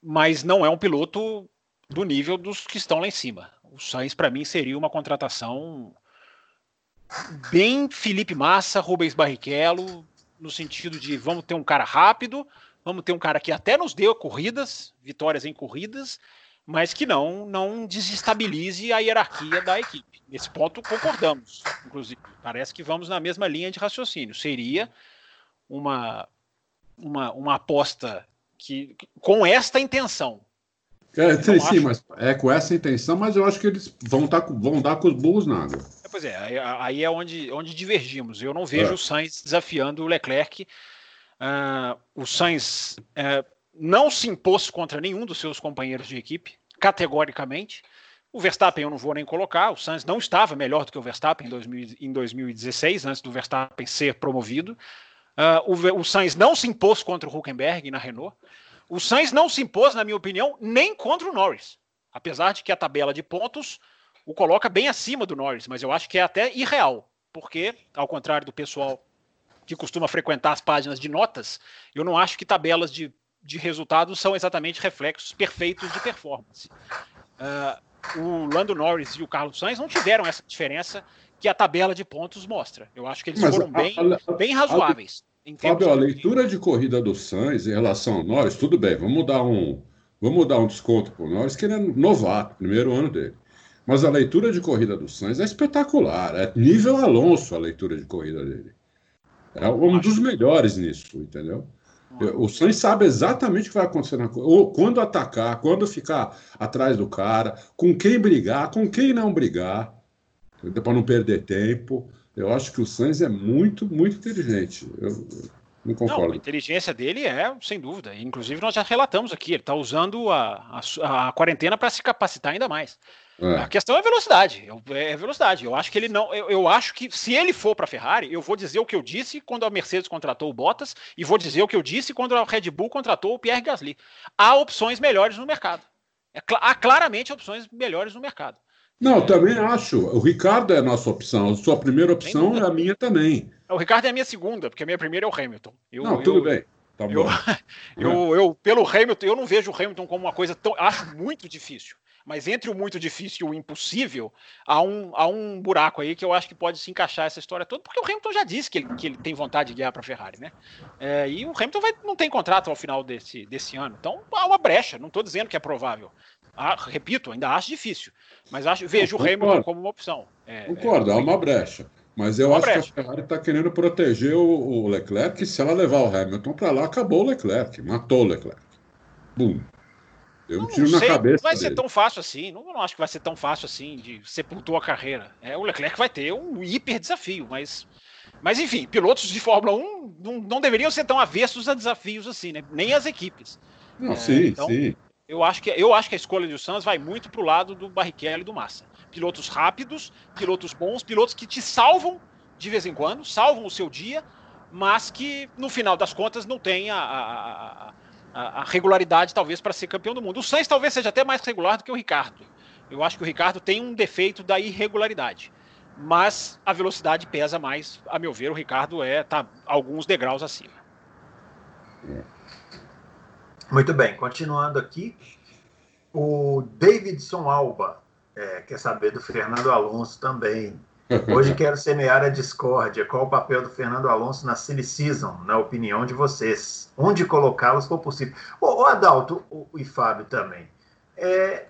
mas não é um piloto do nível dos que estão lá em cima. O Sainz, para mim, seria uma contratação bem Felipe Massa, Rubens Barrichello, no sentido de vamos ter um cara rápido, Vamos ter um cara que até nos deu corridas, vitórias em corridas, mas que não não desestabilize a hierarquia da equipe. Nesse ponto concordamos, inclusive. Parece que vamos na mesma linha de raciocínio. Seria uma uma, uma aposta que com esta intenção. É, sim, sim, mas é com essa intenção, mas eu acho que eles vão, tá, vão dar com os burros na água. É, pois é, aí, aí, é onde, onde divergimos. Eu não vejo é. o Sainz desafiando o Leclerc Uh, o Sainz uh, não se impôs contra nenhum dos seus companheiros de equipe, categoricamente. O Verstappen eu não vou nem colocar, o Sainz não estava melhor do que o Verstappen em, 2000, em 2016, antes do Verstappen ser promovido. Uh, o, o, Sainz não se impôs contra o Huckenberg na Renault. O Sainz não se impôs, na minha opinião, nem contra o Norris. Apesar de que a tabela de pontos o coloca bem acima do Norris, mas eu acho que é até irreal, porque, ao contrário do pessoal que costuma frequentar as páginas de notas, eu não acho que tabelas de, de resultados são exatamente reflexos perfeitos de performance. Uh, o Lando Norris e o Carlos Sainz não tiveram essa diferença que a tabela de pontos mostra. Eu acho que eles Mas foram a, bem, a, bem razoáveis. A, Fábio, a leitura de corrida do Sainz em relação ao Norris, tudo bem, vamos dar um, vamos dar um desconto para o Norris, que ele é novato, primeiro ano dele. Mas a leitura de corrida do Sainz é espetacular, é nível Alonso a leitura de corrida dele. É um dos melhores nisso, entendeu? O Sainz sabe exatamente o que vai acontecer na ou quando atacar, quando ficar atrás do cara, com quem brigar, com quem não brigar, para não perder tempo. Eu acho que o Sainz é muito, muito inteligente. Eu, não concordo. Não, a inteligência dele é, sem dúvida. Inclusive, nós já relatamos aqui, ele está usando a, a, a quarentena para se capacitar ainda mais. É. A questão é velocidade. É velocidade. Eu acho que ele não. Eu, eu acho que se ele for para a Ferrari, eu vou dizer o que eu disse quando a Mercedes contratou o Bottas e vou dizer o que eu disse quando a Red Bull contratou o Pierre Gasly. Há opções melhores no mercado. É, há claramente opções melhores no mercado. Não, também acho. O Ricardo é a nossa opção. A sua primeira opção é a minha também. O Ricardo é a minha segunda, porque a minha primeira é o Hamilton. Eu, não, tudo eu, bem. Tá eu, eu, eu, pelo Hamilton, eu não vejo o Hamilton como uma coisa tão. Acho muito difícil. Mas entre o muito difícil e o impossível, há um, há um buraco aí que eu acho que pode se encaixar essa história toda, porque o Hamilton já disse que ele, que ele tem vontade de guiar para a Ferrari, né? É, e o Hamilton vai, não tem contrato ao final desse, desse ano. Então há uma brecha, não estou dizendo que é provável. Ah, repito, ainda acho difícil, mas acho, vejo o Hamilton como uma opção. É, concordo, é, há uma brecha. Mas eu acho brecha. que a Ferrari está querendo proteger o, o Leclerc, e se ela levar o Hamilton para lá, acabou o Leclerc, matou o Leclerc. Bum. Eu não, tiro na sei, cabeça. Não vai dele. ser tão fácil assim. Não, não acho que vai ser tão fácil assim de sepultou a carreira. É, o Leclerc vai ter um hiper desafio, mas. Mas enfim, pilotos de Fórmula 1 não, não deveriam ser tão avessos a desafios assim, né? Nem as equipes. Não, é, sim, então, sim. Eu acho, que, eu acho que a escolha do Santos vai muito para o lado do Barrichello e do Massa. Pilotos rápidos, pilotos bons, pilotos que te salvam de vez em quando, salvam o seu dia, mas que no final das contas não tem a, a, a a, regularidade, talvez, para ser campeão do mundo. O Sainz talvez seja até mais regular do que o Ricardo. Eu acho que o Ricardo tem um defeito da irregularidade. Mas a velocidade pesa mais, a meu ver, o Ricardo é tá alguns degraus acima. Muito bem, continuando aqui, o Davidson Alba é, quer saber do Fernando Alonso também. Hoje quero semear a discórdia. Qual o papel do Fernando Alonso na Silly Season, na opinião de vocês? Onde colocá-los for possível? O, o Adalto o, e Fábio também. É,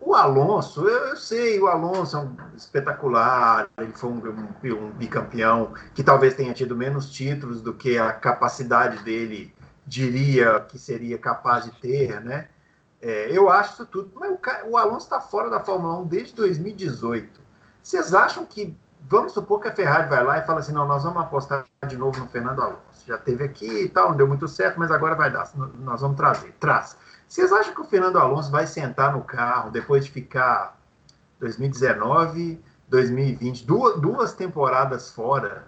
o Alonso, eu, eu, sei, o Alonso é um espetacular, ele foi um, um, um, bicampeão que talvez tenha tido menos títulos do que a capacidade dele diria que seria capaz de ter, né? É, eu acho isso tudo. Mas o, o Alonso está fora da Fórmula 1 desde 2018. Vocês acham que, vamos supor que a Ferrari vai lá e fala assim, não, nós vamos apostar de novo no Fernando Alonso. Já teve aqui e tal, não deu muito certo, mas agora vai dar, nós vamos trazer. Traz. Vocês acham que o Fernando Alonso vai sentar no carro depois de ficar 2019, 2020, duas, duas temporadas fora,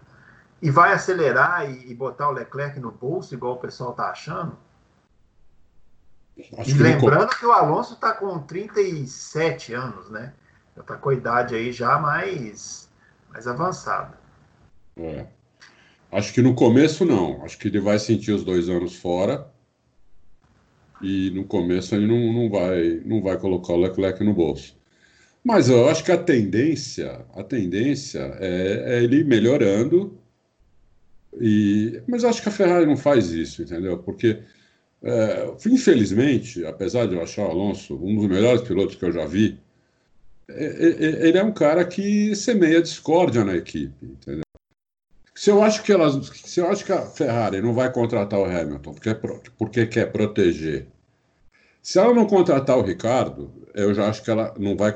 e vai acelerar e, e, botar o Leclerc no bolso, igual o pessoal está achando? Acho e lembrando que o Alonso está com 37 anos, né? Já está com a idade aí já mais, mais avançada. É. Acho que no começo não. Acho que ele vai sentir os dois anos fora. E no começo ele não, não, vai, não vai colocar o Leclerc no bolso. Mas eu acho que a tendência, a tendência é, é ele melhorando. E, mas acho que a Ferrari não faz isso, entendeu? Porque, é, infelizmente, apesar de eu achar o Alonso um dos melhores pilotos que eu já vi, ele é um cara que semeia discórdia na equipe, entendeu? Se eu acho que elas, se eu acho que a Ferrari não vai contratar o Hamilton porque, porque quer proteger, se ela não contratar o Ricardo, eu já acho que ela não vai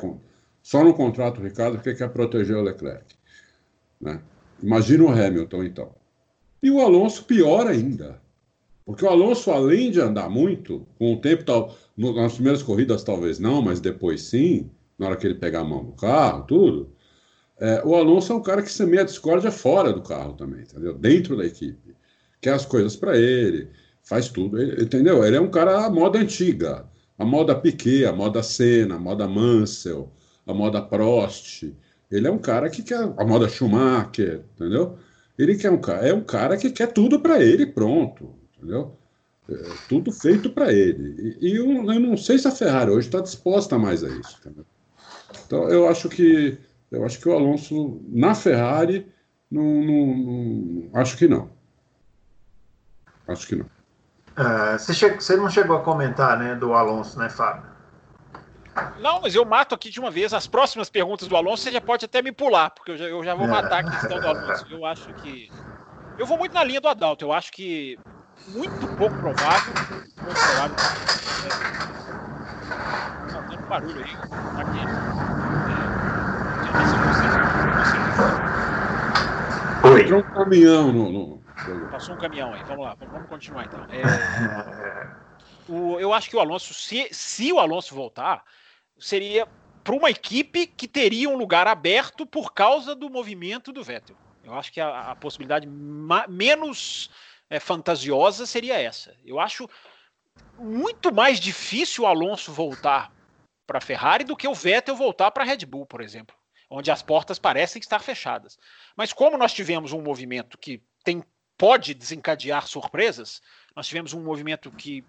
só não contrata o Ricardo porque quer proteger o Leclerc, né? Imagina o Hamilton então. E o Alonso pior ainda, porque o Alonso além de andar muito, com o tempo tal, nas primeiras corridas talvez não, mas depois sim, na hora que ele pegar a mão no carro, tudo. É, o Alonso é um cara que semeia a discórdia fora do carro também, entendeu? Dentro da equipe. Quer as coisas para ele, faz tudo, ele, entendeu? Ele é um cara à moda antiga, a moda Piquet, a moda Senna, a moda Mansell, a moda Prost. Ele é um cara que quer a moda Schumacher, entendeu? Ele quer um cara, é um cara que quer tudo para ele, pronto, entendeu? É, tudo feito para ele. E, e eu, eu, não sei se a Ferrari hoje está disposta mais a isso, entendeu? Então eu acho que eu acho que o Alonso na Ferrari não, não, não acho que não. Acho que não. Uh, você, che... você, não chegou a comentar, né, do Alonso, né, Fábio? Não, mas eu mato aqui de uma vez. As próximas perguntas do Alonso você já pode até me pular, porque eu já, eu já vou matar a questão do Alonso. Eu acho que. Eu vou muito na linha do Adalto. Eu acho que muito pouco provável. Muito provável. Tá dando barulho aí. Tá aqui. Oi. Entrou um caminhão no, no, Passou um caminhão aí. Vamos lá, vamos continuar então. É, o, eu acho que o Alonso, se, se o Alonso voltar, seria para uma equipe que teria um lugar aberto por causa do movimento do Vettel. Eu acho que a, a possibilidade menos é, fantasiosa seria essa. Eu acho muito mais difícil o Alonso voltar para a Ferrari do que o Vettel voltar para a Red Bull, por exemplo, onde as portas parecem estar fechadas. Mas como nós tivemos um movimento que tem, pode desencadear surpresas, nós tivemos um movimento que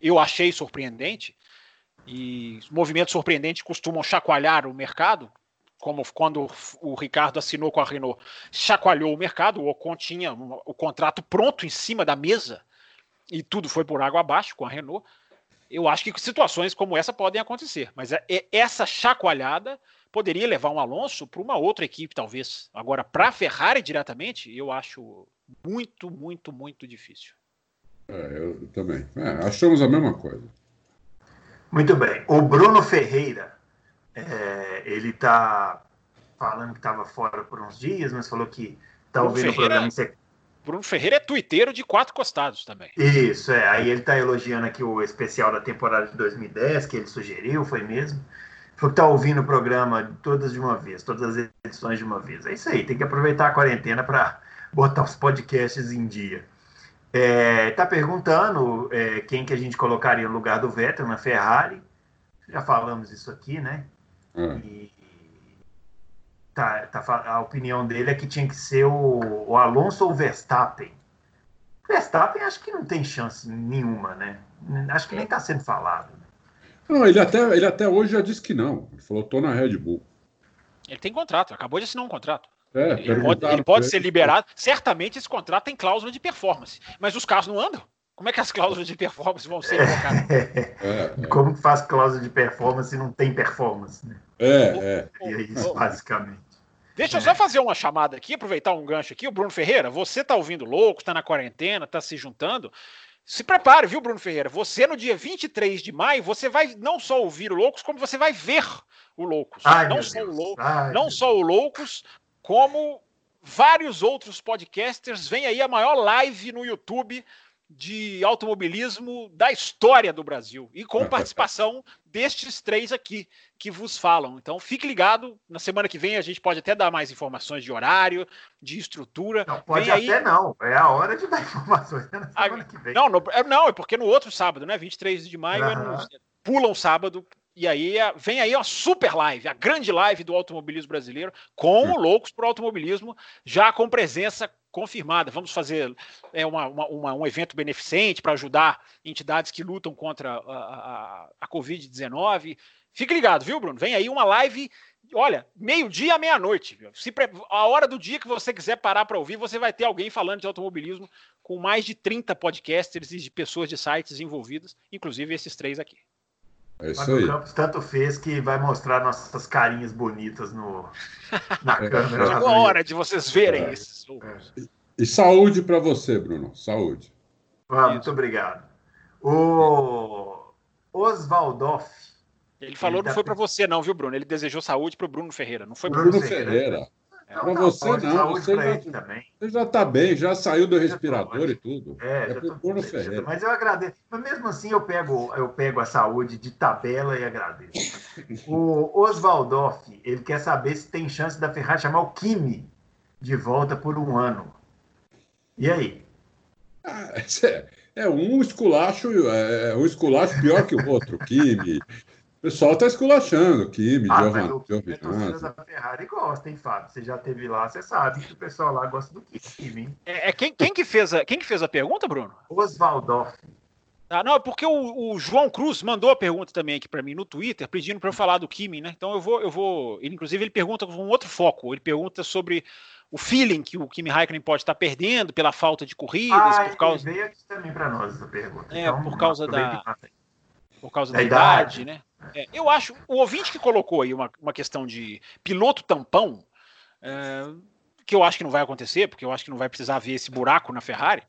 eu achei surpreendente, e movimentos surpreendentes costumam chacoalhar o mercado, como quando o Ricardo assinou com a Renault, chacoalhou o mercado, o Ocon tinha o contrato pronto em cima da mesa e tudo foi por água abaixo com a Renault. Eu acho que situações como essa podem acontecer, mas é, é, essa chacoalhada poderia levar um Alonso para uma outra equipe, talvez. Agora, para a Ferrari diretamente, eu acho muito, muito, muito difícil. É, eu também. É, achamos a mesma coisa. Muito bem. O Bruno Ferreira, é, ele está falando que estava fora por uns dias, mas falou que está ouvindo o programa. Bruno Ferreira é tuiteiro de quatro costados também. Isso, é. Aí ele está elogiando aqui o especial da temporada de 2010, que ele sugeriu, foi mesmo. Falou que está ouvindo o programa todas de uma vez, todas as edições de uma vez. É isso aí, tem que aproveitar a quarentena para botar os podcasts em dia. É, tá perguntando é, quem que a gente colocaria no lugar do Vettel na Ferrari. Já falamos isso aqui, né? Hum. E tá, tá, a opinião dele é que tinha que ser o, o Alonso ou o Verstappen. Verstappen acho que não tem chance nenhuma, né? Acho que nem está sendo falado. Né? Não, ele até, ele até hoje já disse que não. Ele falou, tô na Red Bull. Ele tem contrato, acabou de assinar um contrato. É, ele pode, ele pode ser liberado. Certamente esse contrato tem cláusula de performance, mas os carros não andam. Como é que as cláusulas de performance vão ser colocadas? É, é. Como que faz cláusula de performance e não tem performance? Né? É, é. E é isso, basicamente. Deixa eu só fazer uma chamada aqui, aproveitar um gancho aqui. O Bruno Ferreira, você tá ouvindo louco, está na quarentena, está se juntando. Se prepare, viu, Bruno Ferreira? Você, no dia 23 de maio, você vai não só ouvir o Loucos, como você vai ver o Loucos. Ai, não só, o, Lou Ai, não só o Loucos, como vários outros podcasters. Vem aí a maior live no YouTube de automobilismo da história do Brasil e com participação destes três aqui que vos falam. Então fique ligado, na semana que vem a gente pode até dar mais informações de horário, de estrutura. Não, pode vem até aí... não, é a hora de dar informações é na semana que vem. Não, no, é, não, é porque no outro sábado, né, 23 de maio, uhum. é no, pula um sábado e aí vem aí uma super live, a grande live do automobilismo brasileiro, com o Loucos para o Automobilismo, já com presença confirmada. Vamos fazer é, uma, uma, um evento beneficente para ajudar entidades que lutam contra a, a, a Covid-19. Fique ligado, viu, Bruno? Vem aí uma live olha, meio-dia à meia-noite. A hora do dia que você quiser parar para ouvir, você vai ter alguém falando de automobilismo com mais de 30 podcasters e de pessoas de sites envolvidas, inclusive esses três aqui. É isso aí. Campos tanto fez que vai mostrar nossas carinhas bonitas no, na é. câmera. Chegou a hora de vocês verem é. isso. É. E saúde para você, Bruno. Saúde. Ah, muito obrigado. O Osvaldoff. Ele falou ele não tá foi para você, não, viu, Bruno? Ele desejou saúde para o Bruno Ferreira. Não foi Bruno, Bruno Ferreira. Ferreira. Para você não, você já, você já está bem, já saiu do respirador e tudo. É, é pro Ferreira. Mas eu agradeço. Mas mesmo assim eu pego, eu pego a saúde de tabela e agradeço. o Osvaldoff, ele quer saber se tem chance da Ferrari chamar o Kimi de volta por um ano. E aí? Ah, é, é um esculacho, é, é um esculacho pior que o outro, Kimi. O pessoal está esculachando, Kimi, ah, Giovinazzi. da Ferrari gosta, hein, Fábio? Você já teve lá, você sabe que o pessoal lá gosta do Kimi, hein? É, é quem, quem, que fez a, quem que fez a pergunta, Bruno? Oswaldo. Ah, não, é porque o, o, João Cruz mandou a pergunta também aqui para mim no Twitter, pedindo para eu falar do Kimi, né? Então eu vou, eu vou. Ele, inclusive, ele pergunta com um outro foco. Ele pergunta sobre o feeling que o Kimi Raikkonen pode estar perdendo pela falta de corridas, ah, por causa. Veio aqui também para nós essa pergunta. É, então, por causa da. Por causa da, da idade, idade, né? É, eu acho, o ouvinte que colocou aí uma, uma questão de piloto tampão, é, que eu acho que não vai acontecer, porque eu acho que não vai precisar ver esse buraco na Ferrari.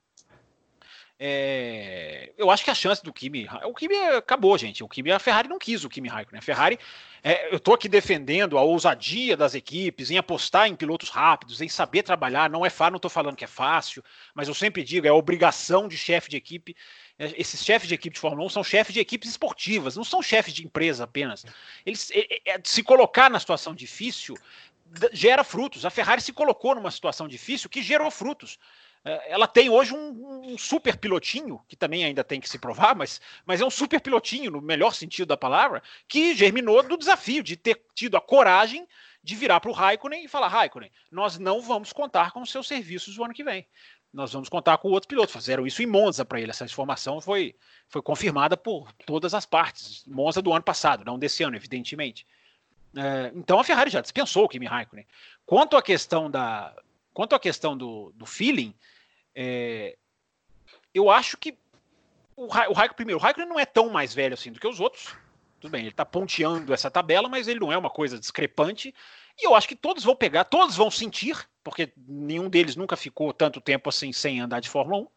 É, eu acho que a chance do Kimi. O Kimi acabou, gente. O Kimi, a Ferrari não quis o Kimi Raikkonen. A Ferrari. É, eu estou aqui defendendo a ousadia das equipes em apostar em pilotos rápidos, em saber trabalhar. Não é fácil, não estou falando que é fácil, mas eu sempre digo, é obrigação de chefe de equipe é, esses chefes de equipe de Fórmula 1 são chefes de equipes esportivas, não são chefes de empresa apenas. Eles é, é, se colocar na situação difícil gera frutos. A Ferrari se colocou numa situação difícil que gerou frutos. É, ela tem hoje um, um, super pilotinho, que também ainda tem que se provar, mas, mas é um super pilotinho, no melhor sentido da palavra, que germinou do desafio de ter tido a coragem de virar para o Raikkonen e falar: Raikkonen, nós não vamos contar com seus serviços o ano que vem. Nós vamos contar com outros pilotos. Fizeram isso em Monza para ele. Essa informação foi, foi confirmada por todas as partes. Monza do ano passado, não desse ano, evidentemente. É, então a Ferrari já dispensou o Kimi Raikkonen. Quanto à questão da, quanto à questão do, do feeling, é, eu acho que o, o Raikkonen, primeiro, o Raikkonen não é tão mais velho assim do que os outros. Tudo bem, ele está ponteando essa tabela, mas ele não é uma coisa discrepante. E eu acho que todos vão pegar, todos vão sentir, porque nenhum deles nunca ficou tanto tempo assim sem andar de Fórmula 1.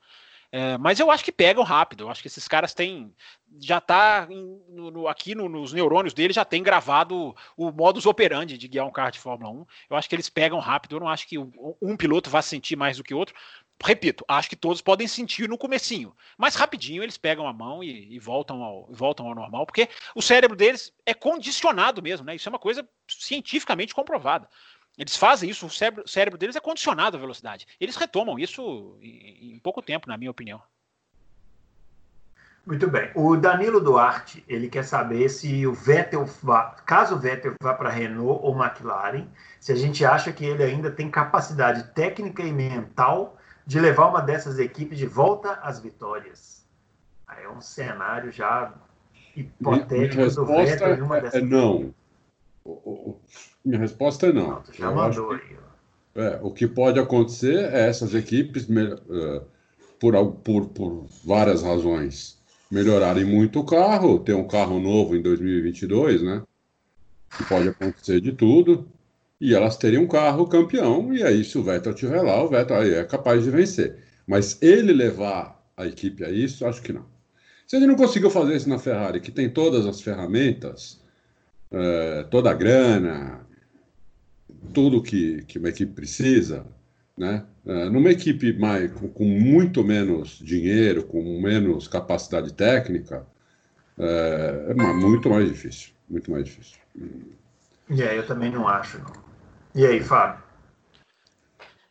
É, mas eu acho que pegam rápido. Eu acho que esses caras têm. Já tá em, no, aqui no, nos neurônios deles já tem gravado o modus operandi de guiar um carro de Fórmula 1. Eu acho que eles pegam rápido. Eu não acho que um piloto vá sentir mais do que outro. Repito, acho que todos podem sentir no comecinho, mas rapidinho eles pegam a mão e, e voltam, ao, voltam ao normal, porque o cérebro deles é condicionado mesmo, né? Isso é uma coisa cientificamente comprovada. Eles fazem isso, o cérebro, o cérebro deles é condicionado à velocidade. Eles retomam isso em, em pouco tempo, na minha opinião. Muito bem. O Danilo Duarte, ele quer saber se o Vettel, vá, caso o Vettel vá para Renault ou McLaren, se a gente acha que ele ainda tem capacidade técnica e mental de levar uma dessas equipes de volta às vitórias. Aí é um cenário já hipotético do Vettel em uma dessas. É não. Minha resposta é não. já Eu mandou aí. É, o que pode acontecer é essas equipes, uh, por, por, por várias razões, melhorarem muito o carro, ter um carro novo em 2022, né? Que pode acontecer de tudo. E elas teriam um carro campeão, e aí, se o Vettel estiver lá, o Vettel aí é capaz de vencer. Mas ele levar a equipe a isso, acho que não. Se ele não conseguiu fazer isso na Ferrari, que tem todas as ferramentas, uh, toda a grana, tudo que, que uma equipe precisa, né? Uh, numa equipe mais, com, com, muito menos dinheiro, com menos capacidade técnica, uh, é muito mais difícil. Muito mais difícil. E aí, eu também não acho. Não. E aí, Fábio?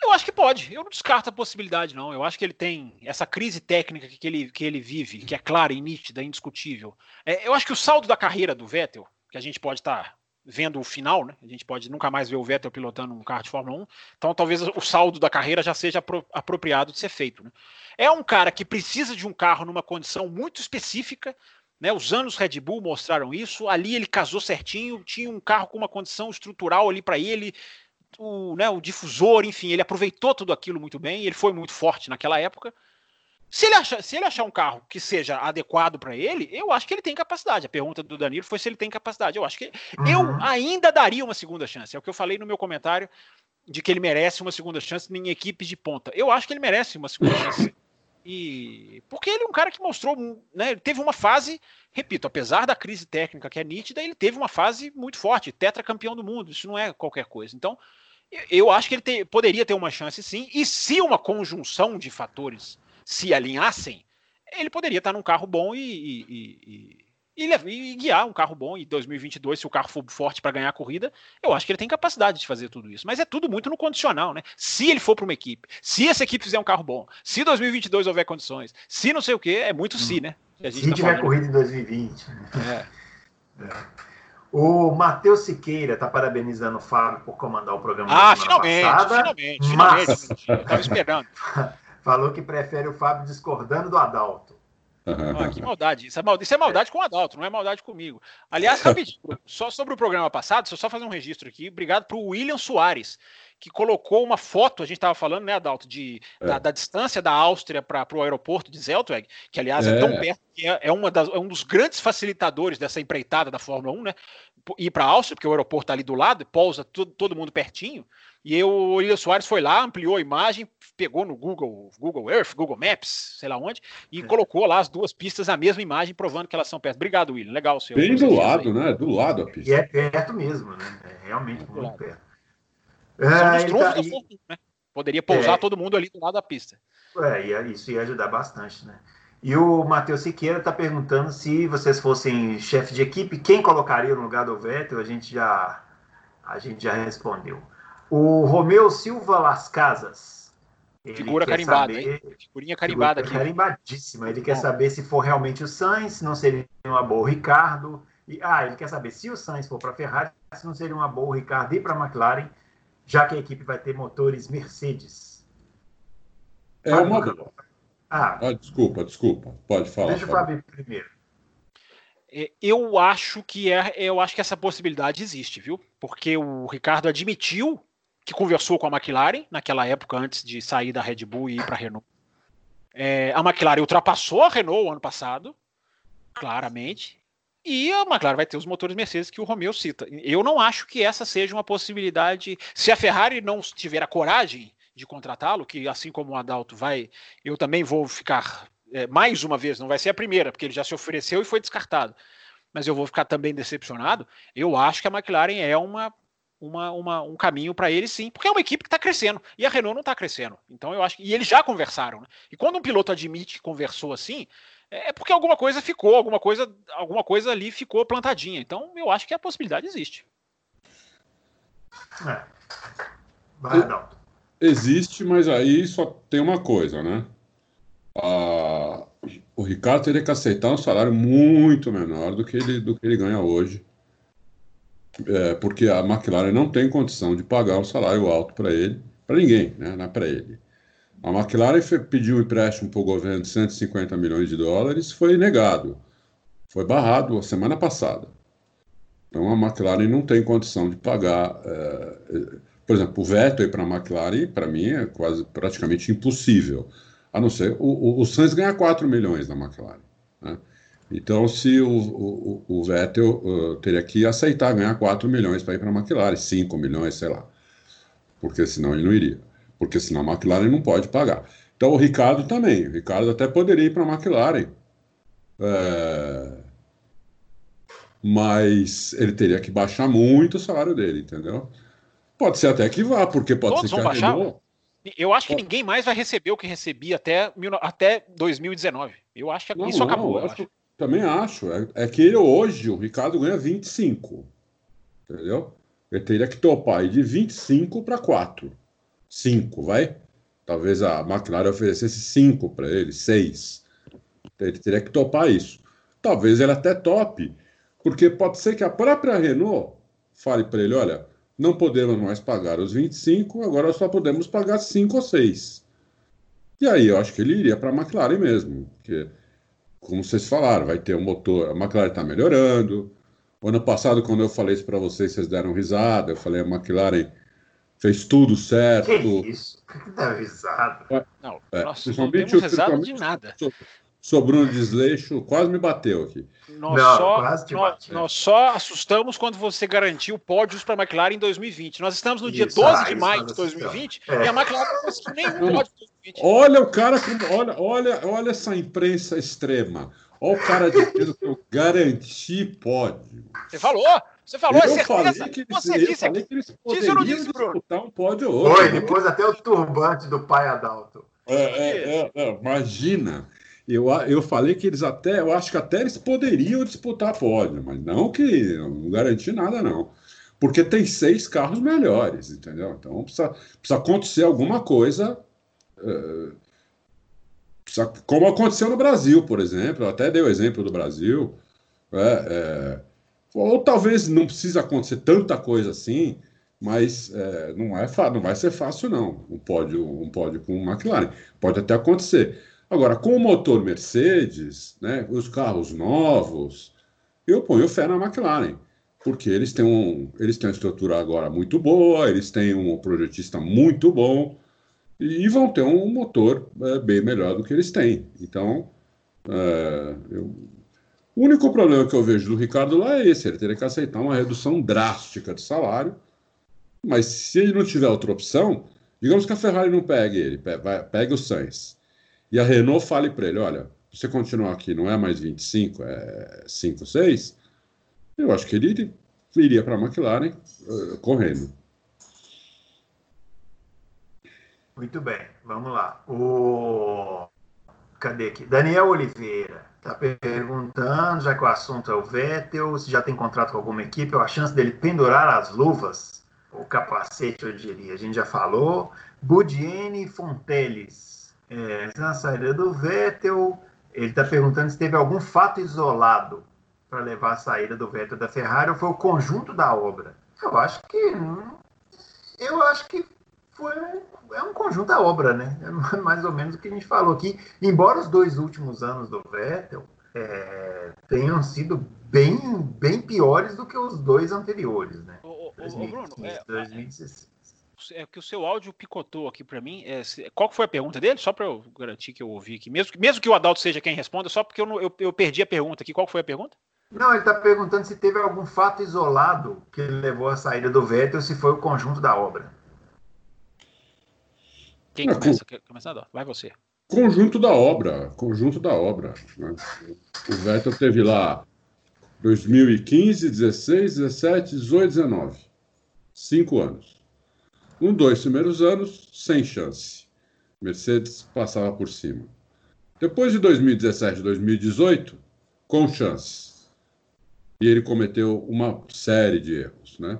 Eu acho que pode. Eu não descarto a possibilidade, não. Eu acho que ele tem essa crise técnica que ele, que ele vive, que é clara e nítida, indiscutível. É, eu acho que o saldo da carreira do Vettel, que a gente pode estar tá vendo o final, né? A gente pode nunca mais ver o Vettel pilotando um carro de Fórmula 1. Então talvez o saldo da carreira já seja apro apropriado de ser feito. Né? É um cara que precisa de um carro numa condição muito específica. Né, os anos Red Bull mostraram isso. Ali ele casou certinho, tinha um carro com uma condição estrutural ali para ele, o, né, o difusor, enfim, ele aproveitou tudo aquilo muito bem. Ele foi muito forte naquela época. Se ele, achar, se ele achar um carro que seja adequado para ele, eu acho que ele tem capacidade. A pergunta do Danilo foi se ele tem capacidade. Eu acho que uhum. eu ainda daria uma segunda chance. É o que eu falei no meu comentário de que ele merece uma segunda chance em equipes de ponta. Eu acho que ele merece uma segunda chance. E porque ele é um cara que mostrou, né, ele teve uma fase, repito, apesar da crise técnica que é nítida, ele teve uma fase muito forte, tetracampeão do mundo. Isso não é qualquer coisa. Então, eu acho que ele te, poderia ter uma chance sim. E se uma conjunção de fatores se alinhassem, ele poderia estar num carro bom e, e, e, e, guiar um carro bom. Em 2022, se o carro for forte para ganhar a corrida, eu acho que ele tem capacidade de fazer tudo isso. Mas é tudo muito no condicional, né? Se ele for para uma equipe, se essa equipe fizer um carro bom, se 2022 houver condições, se não sei o que, é muito se, hum. né? se tá tiver falando. corrida em 2020. É. é. O Matheus Siqueira está parabenizando o Fábio por comandar o programa. Ah, finalmente, passada, finalmente, mas... finalmente. Estava esperando. falou que prefere o Fábio discordando do Adalto. Ah, que maldade. Isso é maldade, isso é maldade com o Adalto, não é maldade comigo. Aliás, rapidinho, só sobre o programa passado, deixa eu só fazer um registro aqui. Obrigado para o William Soares, que colocou uma foto, a gente estava falando, né, Adalto, de, é. da, da, distância da Áustria para o aeroporto de Zeltweg, que aliás é, é tão perto que é, é, uma das, é um dos grandes facilitadores dessa empreitada da Fórmula 1, né? Ir para a Áustria, porque o aeroporto está ali do lado, pousa todo, todo mundo pertinho. E o William Soares foi lá, ampliou a imagem, pegou no Google, Google Earth, Google Maps, sei lá onde, e é. colocou lá as duas pistas na mesma imagem, provando que elas são perto. Obrigado, William. Legal o seu. Bem do lado, né? Do lado a pista. E é perto mesmo, né? É realmente muito lado. perto. São é, os trunfos tá, e... né? Poderia pousar é, todo mundo ali do lado da pista. É, isso ia ajudar bastante, né? E o Matheus Siqueira está perguntando se vocês fossem chefe de equipe, quem colocaria no lugar do Vettel? A gente já, a gente já respondeu. O Romeu Silva Las Casas, Figura carimbada, saber, hein? Figurinha carimbada figura aqui. Carimbadíssima. Ele quer Bom. saber se for realmente o Sainz, não seria uma boa o Ricardo. E, ah, ele quer saber se o Sainz for para a Ferrari, se não seria uma boa o Ricardo ir para a McLaren, já que a equipe vai ter motores Mercedes. É uma boa. Ah, ah, desculpa, desculpa. Pode falar. Deixa o Fábio primeiro. É, eu acho que é, eu acho que essa possibilidade existe, viu? Porque o Ricardo admitiu que conversou com a McLaren naquela época antes de sair da Red Bull e ir para a Renault. É, a McLaren ultrapassou a Renault ano passado, claramente, e a McLaren vai ter os motores Mercedes que o Romeo cita. Eu não acho que essa seja uma possibilidade. Se a Ferrari não tiver a coragem de contratá-lo, que assim como o Adalto vai, eu também vou ficar é, mais uma vez, não vai ser a primeira, porque ele já se ofereceu e foi descartado. Mas eu vou ficar também decepcionado. Eu acho que a McLaren é uma uma, uma, um caminho para ele sim, porque é uma equipe que está crescendo e a Renault não está crescendo. Então eu acho que. E eles já conversaram. Né? E quando um piloto admite que conversou assim, é, é porque alguma coisa ficou, alguma coisa, alguma coisa ali ficou plantadinha. Então eu acho que a possibilidade existe. É. Vai, não. Existe, mas aí só tem uma coisa, né? Ah, o Ricardo teria que aceitar um salário muito menor do que ele, do que ele ganha hoje é, porque a McLaren não tem condição de pagar um salário alto para ele, para ninguém, né? não é para ele. A McLaren pediu um empréstimo para o governo de 150 milhões de dólares, foi negado, foi barrado a semana passada. Então a McLaren não tem condição de pagar. É, é por exemplo, o veto para a McLaren, para mim, é quase praticamente impossível. A não ser o, o, o Sainz ganha 4 milhões na McLaren. Né? Então, se o, o, o Vettel uh, teria que aceitar ganhar 4 milhões para ir para a McLaren, 5 milhões, sei lá. Porque senão ele não iria. Porque senão a McLaren não pode pagar. Então, o Ricardo também. O Ricardo até poderia ir para a McLaren. É... Mas ele teria que baixar muito o salário dele, entendeu? Pode ser até que vá, porque pode Todos ser que vão baixar? Renault... Eu acho que ninguém mais vai receber o que recebia até, até 2019. Eu acho que não, isso não, acabou. Acho, também acho. É, é, que ele hoje, o Ricardo ganha 25. Entendeu? Ele teria que topar de 25 para 4. 5, vai? Talvez a McLaren oferecesse 5 para ele, 6. Ele teria que topar isso. Talvez ele até tope, porque pode ser que a própria Renault fale para ele: olha, não podemos mais pagar os 25, agora só podemos pagar 5 ou 6. E aí eu acho que ele iria para a McLaren mesmo, porque como vocês falaram, vai ter um motor. A McLaren está melhorando. O ano passado, quando eu falei isso para vocês, vocês deram risada. Eu falei, a McLaren fez tudo certo. Que isso? Que dá risada? É, não, é, nós não temos risada de nada. Sou Bruno Desleixo, quase me bateu aqui. Nós, não, só, nós, nós, só assustamos quando você garantiu pódios para a McLaren em 2020. Nós estamos no dia isso, 12 de maio de 2020 é. e a McLaren não conseguiu nenhum pódio em 2020. Olha o cara, olha, olha, olha essa imprensa extrema. Olha o cara dizendo que eu garanti pódio. Você falou? Você falou, eu é falei que eles, você disse, falei que eles poderiam disse, disputar um pódio hoje. Foi, depois até o turbante do pai Adalto. É, é, é, é imagina. Eu, eu falei que eles até, eu acho que até eles poderiam disputar pódio, mas não que não garantir nada, não. Porque tem seis carros melhores, entendeu? Então precisa, precisa acontecer alguma coisa. Precisa, como aconteceu no Brasil, por exemplo, eu até dei o exemplo do Brasil. É, é, ou talvez não precise acontecer tanta coisa assim, mas é, não, é, não vai ser fácil, não. Um pódio, um pódio com o McLaren. Pode até acontecer. Agora, com o motor Mercedes, né, os carros novos, eu ponho fé na McLaren, porque eles têm, um, eles têm uma estrutura agora muito boa, eles têm um projetista muito bom e vão ter um motor é, bem melhor do que eles têm. Então, é, eu, o único problema que eu vejo do Ricardo lá é esse: ele teria que aceitar uma redução drástica de salário, mas se ele não tiver outra opção, digamos que a Ferrari não pegue ele, pegue o Sainz e a Renault fale para ele: olha, você continuar aqui não é mais 25, é 5, 6, eu acho que ele iria para a McLaren uh, correndo. Muito bem, vamos lá. O... Cadê aqui? Daniel Oliveira está perguntando, já que o assunto é o Vettel, se já tem contrato com alguma equipe, a chance dele pendurar as luvas o capacete, eu diria. A gente já falou. Budiene Fonteles. É, na saída do Vettel, ele está perguntando se teve algum fato isolado para levar a saída do Vettel da Ferrari ou foi o conjunto da obra. Eu acho que eu acho que foi é um conjunto da obra, né? É mais ou menos o que a gente falou aqui. Embora os dois últimos anos do Vettel é, tenham sido bem, bem piores do que os dois anteriores, né? Ô, ô, 2015, ô Bruno, é, 2016. É que o seu áudio picotou aqui para mim. É, qual foi a pergunta dele? Só para eu garantir que eu ouvi aqui. Mesmo, mesmo que o Adalto seja quem responda, só porque eu, eu, eu perdi a pergunta aqui. Qual foi a pergunta? Não, ele está perguntando se teve algum fato isolado que levou à saída do Vettel, se foi o conjunto da obra. Quem começa? começa? Vai você. Conjunto da obra, conjunto da obra. Né? O Vettel teve lá 2015, 16, 17, 18, 19. Cinco anos. Um, dois primeiros anos, sem chance. Mercedes passava por cima. Depois de 2017 2018, com chances. E ele cometeu uma série de erros. Né?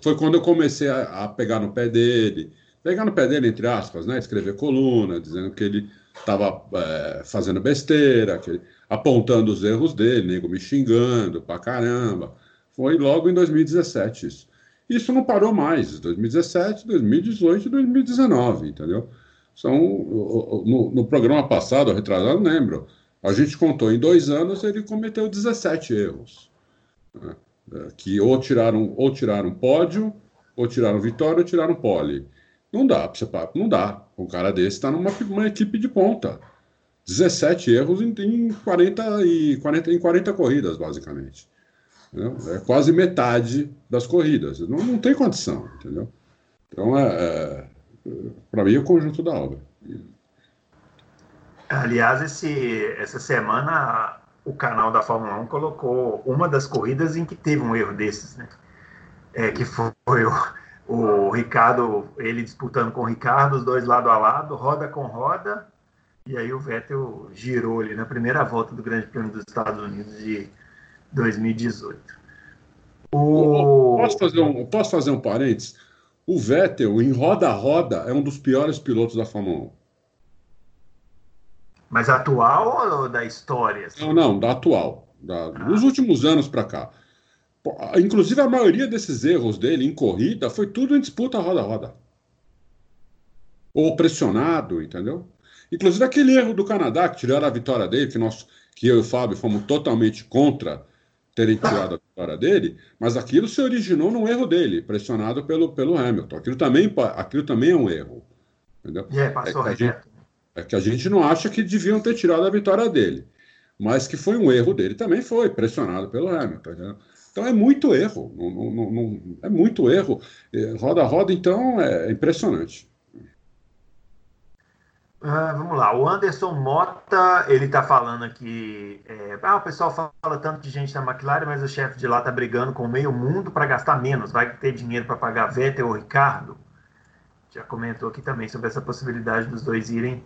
Foi quando eu comecei a, a pegar no pé dele, pegar no pé dele, entre aspas, né? escrever coluna, dizendo que ele estava é, fazendo besteira, que ele, apontando os erros dele, nego me xingando pra caramba. Foi logo em 2017 isso. Isso não parou mais, 2017, 2018 e 2019, entendeu? São, no, no programa passado, retrasado, lembro, a gente contou em dois anos, ele cometeu 17 erros. Né? Que ou tiraram, ou tiraram pódio, ou tiraram vitória, ou tiraram pole. Não dá, você, não dá. Um cara desse está numa uma equipe de ponta. 17 erros em, em, 40, e 40, em 40 corridas, basicamente. Entendeu? É quase metade das corridas. Não, não tem condição, entendeu? Então, é, é para mim, é o conjunto da obra. Aliás, esse, essa semana o canal da Fórmula 1 colocou uma das corridas em que teve um erro desses, né? É, que foi o, o Ricardo, ele disputando com o Ricardo, os dois lado a lado, roda com roda, e aí o Vettel girou ali na primeira volta do Grande Prêmio dos Estados Unidos de 2018. O... Posso, fazer um, posso fazer um parênteses? O Vettel, em roda-roda, é um dos piores pilotos da Fórmula 1. Mas atual ou da história? Assim? Não, não, da atual. Da, ah. Dos últimos anos para cá. Inclusive, a maioria desses erros dele em corrida foi tudo em disputa roda-roda. Ou pressionado, entendeu? Inclusive, aquele erro do Canadá, que tiraram a vitória dele, que, nós, que eu e o Fábio fomos totalmente contra terem tirado a vitória dele, mas aquilo se originou num erro dele, pressionado pelo, pelo Hamilton. Aquilo também, aquilo também é um erro. Entendeu? É, passou é, que gente, é que a gente não acha que deviam ter tirado a vitória dele. Mas que foi um erro dele também foi, pressionado pelo Hamilton. Entendeu? Então é muito erro, não, não, não, é muito erro. Roda a roda, então, é impressionante. Ah, vamos lá, o Anderson Mota, ele está falando aqui. É, ah, o pessoal fala tanto de gente na McLaren, mas o chefe de lá está brigando com o meio mundo para gastar menos. Vai ter dinheiro para pagar Vettel ou Ricardo? Já comentou aqui também sobre essa possibilidade dos dois irem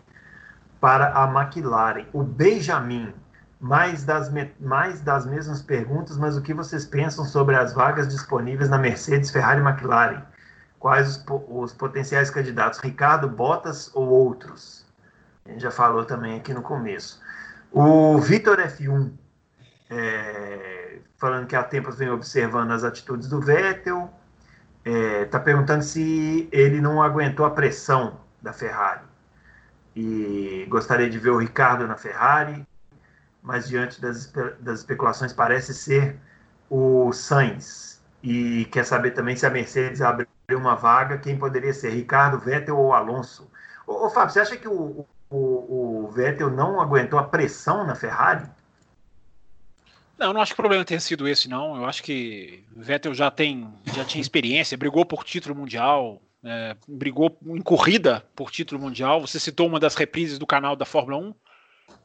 para a McLaren. O Benjamin, mais das, mais das mesmas perguntas, mas o que vocês pensam sobre as vagas disponíveis na Mercedes, Ferrari e McLaren? Quais os, os potenciais candidatos? Ricardo, Bottas ou outros? A gente já falou também aqui no começo. O Vitor F1, é, falando que há tempos vem observando as atitudes do Vettel, está é, perguntando se ele não aguentou a pressão da Ferrari. E gostaria de ver o Ricardo na Ferrari mas diante das, das especulações parece ser o Sainz. E quer saber também se a Mercedes abriu uma vaga, quem poderia ser, Ricardo, Vettel ou Alonso. Ô, ô Fábio, você acha que o, o, o Vettel não aguentou a pressão na Ferrari? Não, não acho que o problema tenha sido esse, não. Eu acho que Vettel já tem, já tinha experiência, brigou por título mundial, é, brigou em corrida por título mundial. Você citou uma das reprises do canal da Fórmula 1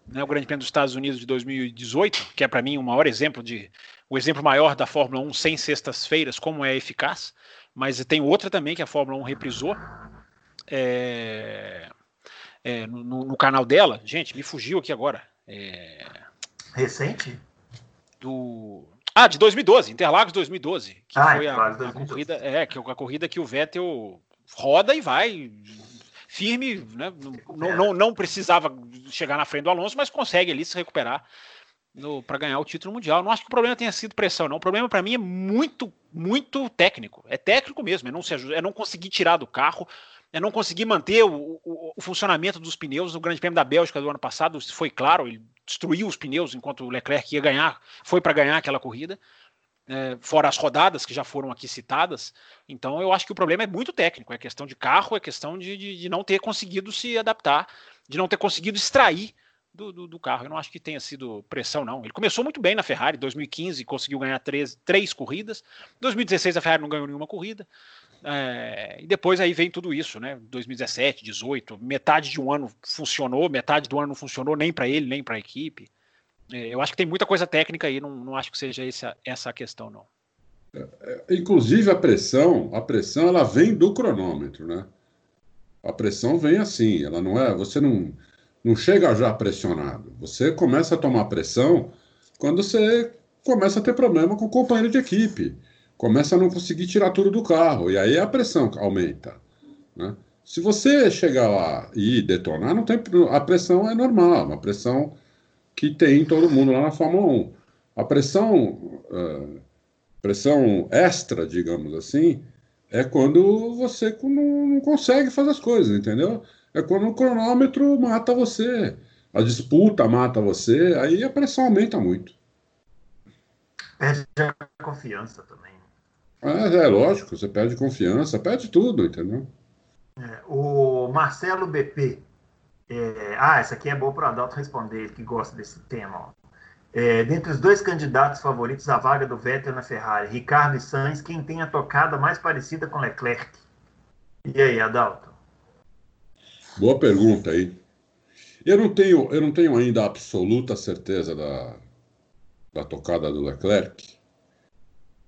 né, o Grande Prêmio dos Estados Unidos de 2018, que é para mim o maior exemplo de o exemplo maior da Fórmula 1 sem sextas-feiras, como é eficaz, mas tem outra também que a Fórmula 1 reprisou é, é, no, no, canal dela. Gente, me fugiu aqui agora. É, Recente? Do Ah, de 2012, Interlagos 2012. Que Ah, foi a, a 2012. corrida, é, que é a corrida que o Vettel roda e vai firme, né? Não, não, não, não precisava chegar na frente do Alonso, mas consegue ali se recuperar para ganhar o título mundial. Não acho que o problema tenha sido pressão, não. O problema para mim é muito, muito técnico. É técnico mesmo, é não, se, é não conseguir tirar do carro, é não conseguir manter o, o- o funcionamento dos pneus. No Grande Prêmio da Bélgica do ano passado, foi claro, ele destruiu os pneus enquanto o Leclerc ia ganhar, foi para ganhar aquela corrida. É, fora as rodadas que já foram aqui citadas. Então eu acho que o problema é muito técnico, é questão de carro, é questão de, de, de não ter conseguido se adaptar, de não ter conseguido extrair do, do, do carro. Eu não acho que tenha sido pressão, não. Ele começou muito bem na Ferrari, 2015 conseguiu ganhar três, três corridas, 2016 a Ferrari não ganhou nenhuma corrida. É, e depois aí vem tudo isso, né? 2017, 18, metade de um ano funcionou, metade do ano não funcionou nem para ele, nem para a equipe. É, eu acho que tem muita coisa técnica aí, não, não acho que seja essa, essa a questão, não. Inclusive a pressão, a pressão ela vem do cronômetro, né? A pressão vem assim, ela não é, você não, não chega já pressionado. Você começa a tomar pressão quando você começa a ter problema com o companheiro de equipe, começa a não conseguir tirar tudo do carro e aí a pressão aumenta, né? Se você chegar lá e detonar, não tem a pressão é normal, uma pressão que tem todo mundo lá na Fórmula 1. A pressão uh, pressão extra, digamos assim, é quando você não, não, consegue fazer as coisas, entendeu? É quando o cronômetro mata você, a disputa mata você, aí a pressão aumenta muito. Perde a confiança também. É, é lógico, você perde confiança, perde tudo, entendeu? É, o Marcelo BP. É, ah, essa aqui é boa para o Adalto responder, que gosta desse tema. É, dentre os dois candidatos favoritos à vaga do Vettel na Ferrari, Ricardo e Sainz, quem tem a tocada mais parecida com Leclerc? E aí, Adalto? Boa pergunta aí. Eu não tenho, eu não tenho ainda a absoluta certeza da, da tocada do Leclerc,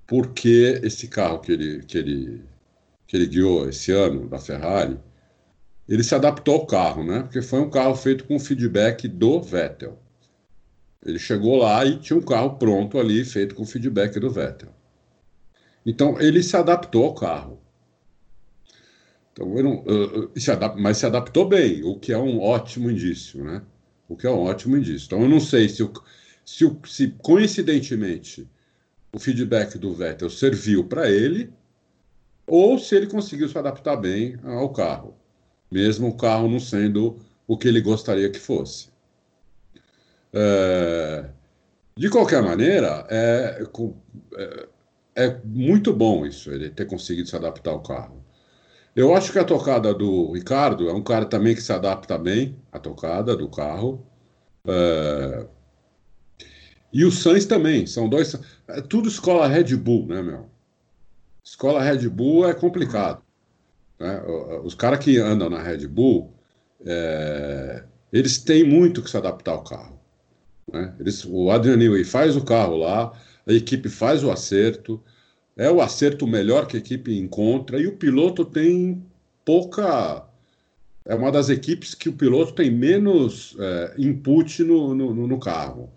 porque esse carro que ele, que ele, que ele guiou esse ano, da Ferrari, ele se adaptou ao carro, né? Porque foi um carro feito com feedback do Vettel. Ele chegou lá e tinha um carro pronto ali, feito com feedback do Vettel. Então, ele se adaptou ao carro. Então, não, uh, se adap mas se adaptou bem, o que é um ótimo indício, né? O que é um ótimo indício. Então, eu não sei se, o, se, o, se coincidentemente, o feedback do Vettel serviu para ele ou se ele conseguiu se adaptar bem ao carro, mesmo o carro não sendo o que ele gostaria que fosse. É, de qualquer maneira, é, é, é, muito bom isso, ele ter conseguido se adaptar ao carro. Eu acho que a tocada do Ricardo é um cara também que se adapta bem à tocada do carro. É, e o Sainz também, são dois. É tudo escola Red Bull, né, meu? Escola Red Bull é complicado. Né? Os caras que andam na Red Bull, é, eles têm muito que se adaptar ao carro. Né? Eles, o Adrian Newey faz o carro lá, a equipe faz o acerto, é o acerto melhor que a equipe encontra, e o piloto tem pouca. É uma das equipes que o piloto tem menos é, input no, no, no, carro.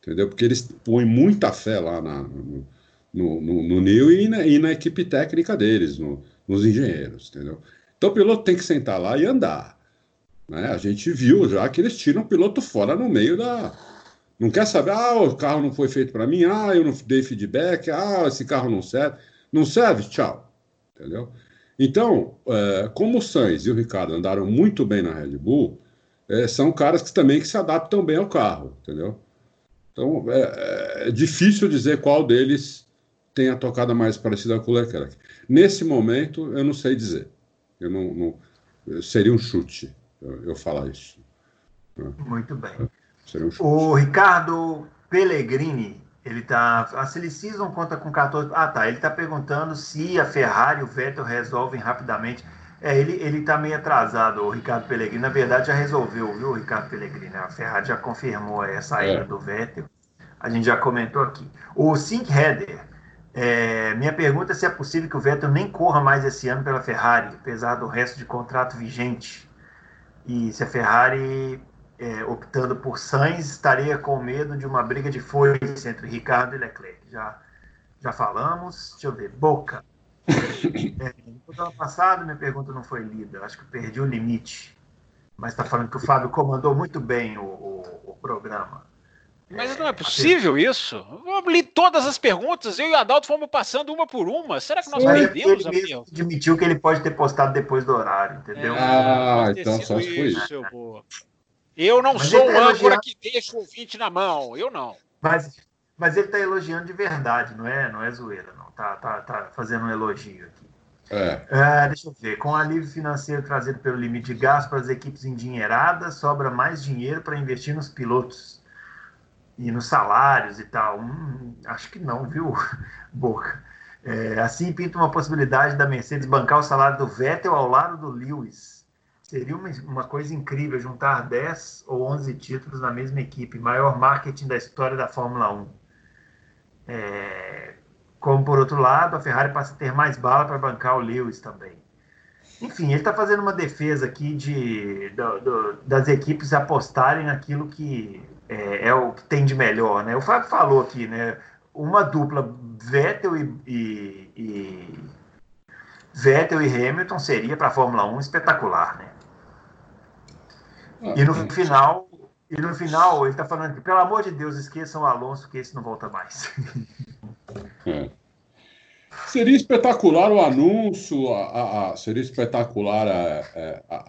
Entendeu? Porque eles põem muita fé lá na, no, no, no, e na, e na equipe técnica deles, no, nos engenheiros. Entendeu? Então o piloto tem que sentar lá e andar. Né? A gente viu já que eles tiram o piloto fora no meio da, não quer saber, ah, o carro não foi feito para mim, ah, eu não dei feedback, ah, esse carro não serve. Não serve? Tchau. Entendeu? Então, é, como o Sainz e o Ricardo andaram muito bem na Red Bull, é, são caras que também que se adaptam bem ao carro, entendeu? Então, é, é difícil dizer qual deles tem a tocada mais parecida com o Leclerc. Nesse momento, eu não sei dizer. Eu não, não seria um chute eu, eu falar isso. Muito bem. Um o Ricardo Pellegrini, ele tá. A Silly Season conta com 14. Ah, tá. Ele tá perguntando se a Ferrari e o Vettel resolvem rapidamente. É, ele, ele tá meio atrasado, o Ricardo Pellegrini. Na verdade, já resolveu, viu, Ricardo Pellegrini? A Ferrari já confirmou a saída é. do Vettel. A gente já comentou aqui. O Sink Header. É, minha pergunta é se é possível que o Vettel nem corra mais esse ano pela Ferrari, apesar do resto de contrato vigente. E se a Ferrari é, optando por Sainz, estaria com medo de uma briga de foice entre Ricardo e Leclerc. Já, já falamos. Deixa eu ver. Boca. É, no ano passado, minha pergunta não foi lida. Acho que perdi o limite. Mas está falando que o Fábio comandou muito bem o, o, o programa. Mas não é possível isso. Eu li todas as perguntas, eu e o Adalto fomos passando uma por uma. Será que nós Mas perdemos ele mesmo admitiu que ele pode ter postado depois do horário, entendeu? Ah, então só foi isso. Eu, não Mas sou ele um tá âncora elogiando- que deixa o ouvinte na mão. Eu não. Mas, mas ele está elogiando de verdade, não é, não é zoeira, não. Tá, tá, tá fazendo um elogio aqui. É, Ah, deixa eu ver. Com o alívio financeiro trazido pelo limite de gasto para as equipes endinheiradas, sobra mais dinheiro para investir nos pilotos e nos salários e tal. Hum, acho que não, viu, Boca? É, assim pinta uma possibilidade da Mercedes bancar o salário do Vettel ao lado do Lewis. Seria uma, uma coisa incrível juntar 10 ou 11 títulos na mesma equipe. Maior marketing da história da Fórmula 1. É, como por outro lado, a Ferrari passa a ter mais bala para bancar o Lewis também. Enfim, ele está fazendo uma defesa aqui de, do- do- das equipes apostarem naquilo que é, é o que tem de melhor, né? O Fábio falou aqui, né? Uma dupla Vettel e, e- e- Vettel e Hamilton seria para a Fórmula 1 espetacular, né? E no final, e no final ele está falando que, pelo amor de Deus, esqueçam o Alonso que esse não volta mais. é. Seria espetacular o anúncio, a- a- a- seria espetacular a,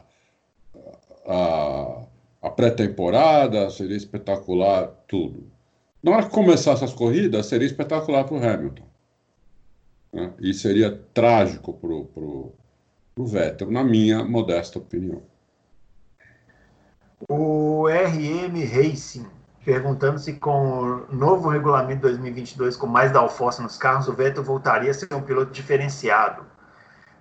a- a- pré-temporada, seria espetacular tudo. Na hora que começasse as corridas, seria espetacular para o Hamilton. né? E seria trágico para o Vettel, na minha modesta opinião. O RM Racing perguntando se com o novo regulamento 2022 com mais downforce nos carros, o Vettel voltaria a ser um piloto diferenciado.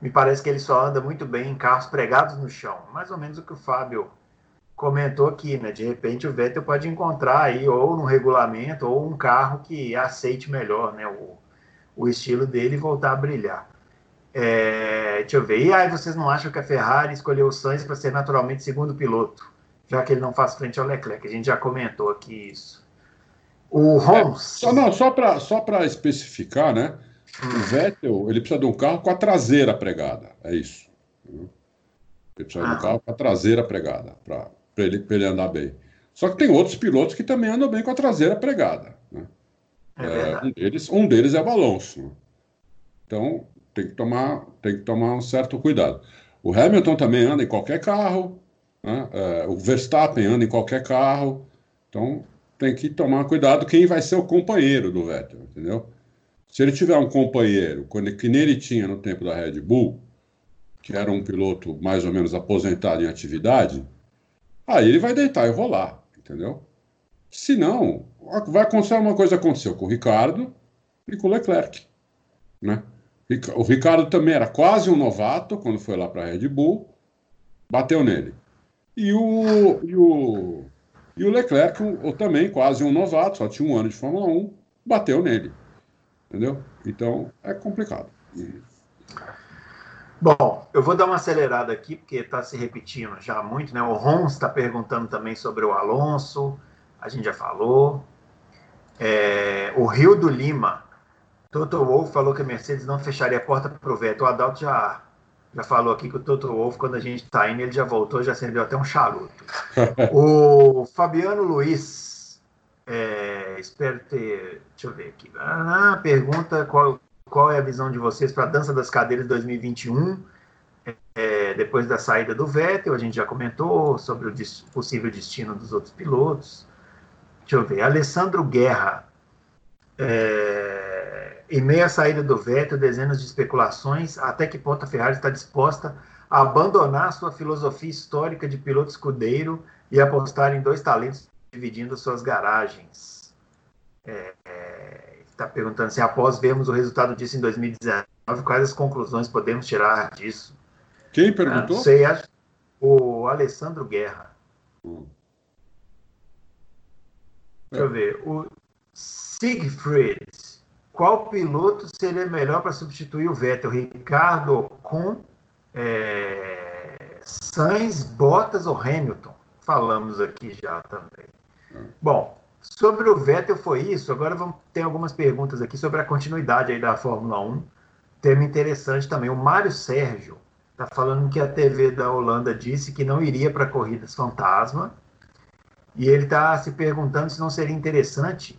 Me parece que ele só anda muito bem em carros pregados no chão. Mais ou menos o que o Fábio comentou aqui, né? De repente o Vettel pode encontrar aí ou no regulamento ou um carro que aceite melhor, né? O, o estilo dele voltar a brilhar. É, deixa eu ver. E aí vocês não acham que a Ferrari escolheu o Sainz para ser naturalmente segundo piloto? já que ele não faz frente ao Leclerc. A gente já comentou aqui isso. O Holmes. Só, não, só para só especificar, né? O Vettel ele precisa de um carro com a traseira pregada. É isso. Ele precisa de um Ah. carro com a traseira pregada para ele, pra ele andar bem. Só que tem outros pilotos que também andam bem com a traseira pregada. Né? É É, um, deles, um deles é o Alonso. né? Então tem que, tomar, tem que tomar um certo cuidado. O Hamilton também anda em qualquer carro. né? É, o Verstappen anda em qualquer carro. Então tem que tomar cuidado quem vai ser o companheiro do Vettel, entendeu? Se ele tiver um companheiro, quando- que nem ele tinha no tempo da Red Bull, que era um piloto mais ou menos aposentado em atividade, aí ele vai deitar e rolar, entendeu? Se não, vai acontecer uma coisa aconteceu com o Ricardo e com o Leclerc, né? O Ricardo também era quase um novato quando foi lá para a Red Bull, bateu nele. E o, e o, e o Leclerc, um- o- também quase um novato, só tinha um ano de Fórmula 1, bateu nele. Entendeu? Então é complicado. Bom, eu vou dar uma acelerada aqui, porque está se repetindo já muito, né? O Rons está perguntando também sobre o Alonso, a gente já falou. É, o Rio do Lima, Toto Wolff falou que a Mercedes não fecharia a porta para o Vettel. O Adalto já, já falou aqui que o Toto Wolff, quando a gente está indo, ele já voltou, já acendeu até um charuto. o Fabiano Luiz, é, espero ter. Deixa eu ver aqui. Ah, pergunta qual, qual é a visão de vocês para a dança das cadeiras 2021, é, depois da saída do Vettel, a gente já comentou sobre o possível destino dos outros pilotos. Deixa eu ver, Alessandro Guerra, é, em meio à saída do Vettel, dezenas de especulações, até que ponto a Ferrari está disposta a abandonar sua filosofia histórica de piloto escudeiro e apostar em dois talentos dividindo suas garagens. Está perguntando se após vermos o resultado disso em 2019, quais as conclusões podemos tirar disso? Quem Ah, perguntou? Não sei, acho- o Alessandro Guerra. Hum. Deixa eu ver. O Siegfried. Qual piloto seria melhor para substituir o Vettel? Ricardo com é, Sainz, Bottas ou Hamilton? falamos aqui já também. Bom, sobre o Vettel foi isso. Agora vamos ter algumas perguntas aqui sobre a continuidade aí da Fórmula 1. Tema interessante também. O Mário Sérgio está falando que a TV da Holanda disse que não iria para corridas fantasma. E ele está se perguntando se não seria interessante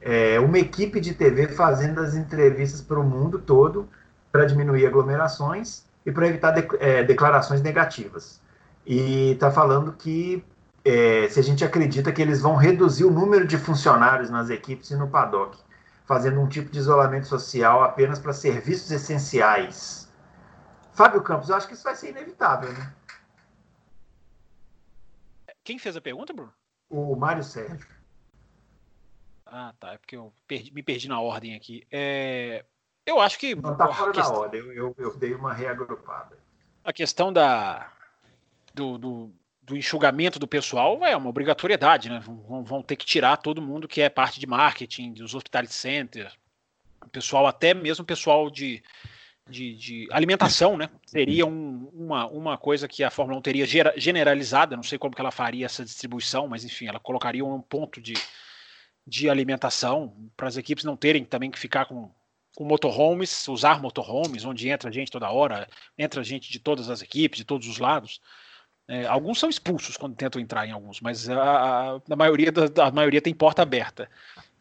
é, uma equipe de TV fazendo as entrevistas para o mundo todo para diminuir aglomerações e para evitar de, é, declarações negativas. E está falando que é, se a gente acredita que eles vão reduzir o número de funcionários nas equipes e no paddock, fazendo um tipo de isolamento social apenas para serviços essenciais. Fábio Campos, eu acho que isso vai ser inevitável, né? Quem fez a pergunta, Bruno? O Mário Sérgio. Ah, tá. É porque eu perdi, me perdi na ordem aqui. É, eu acho que. Não está fora questão, da ordem, eu, eu, eu, dei uma reagrupada. A questão da, do, do do enxugamento do pessoal é uma obrigatoriedade, né? Vão, vão, ter que tirar todo mundo que é parte de marketing, dos hospitality centers, pessoal, até mesmo pessoal de, de, de alimentação, né? Seria um, uma, uma coisa que a Fórmula 1 teria generalizada, não sei como que ela faria essa distribuição, mas enfim, ela colocaria um ponto de, de alimentação para as equipes não terem também que ficar com, com motorhomes, usar motorhomes, onde entra gente toda hora, entra gente de todas as equipes, de todos os lados. É, alguns são expulsos quando tentam entrar em alguns, mas a, a, maioria, da, a maioria tem porta aberta.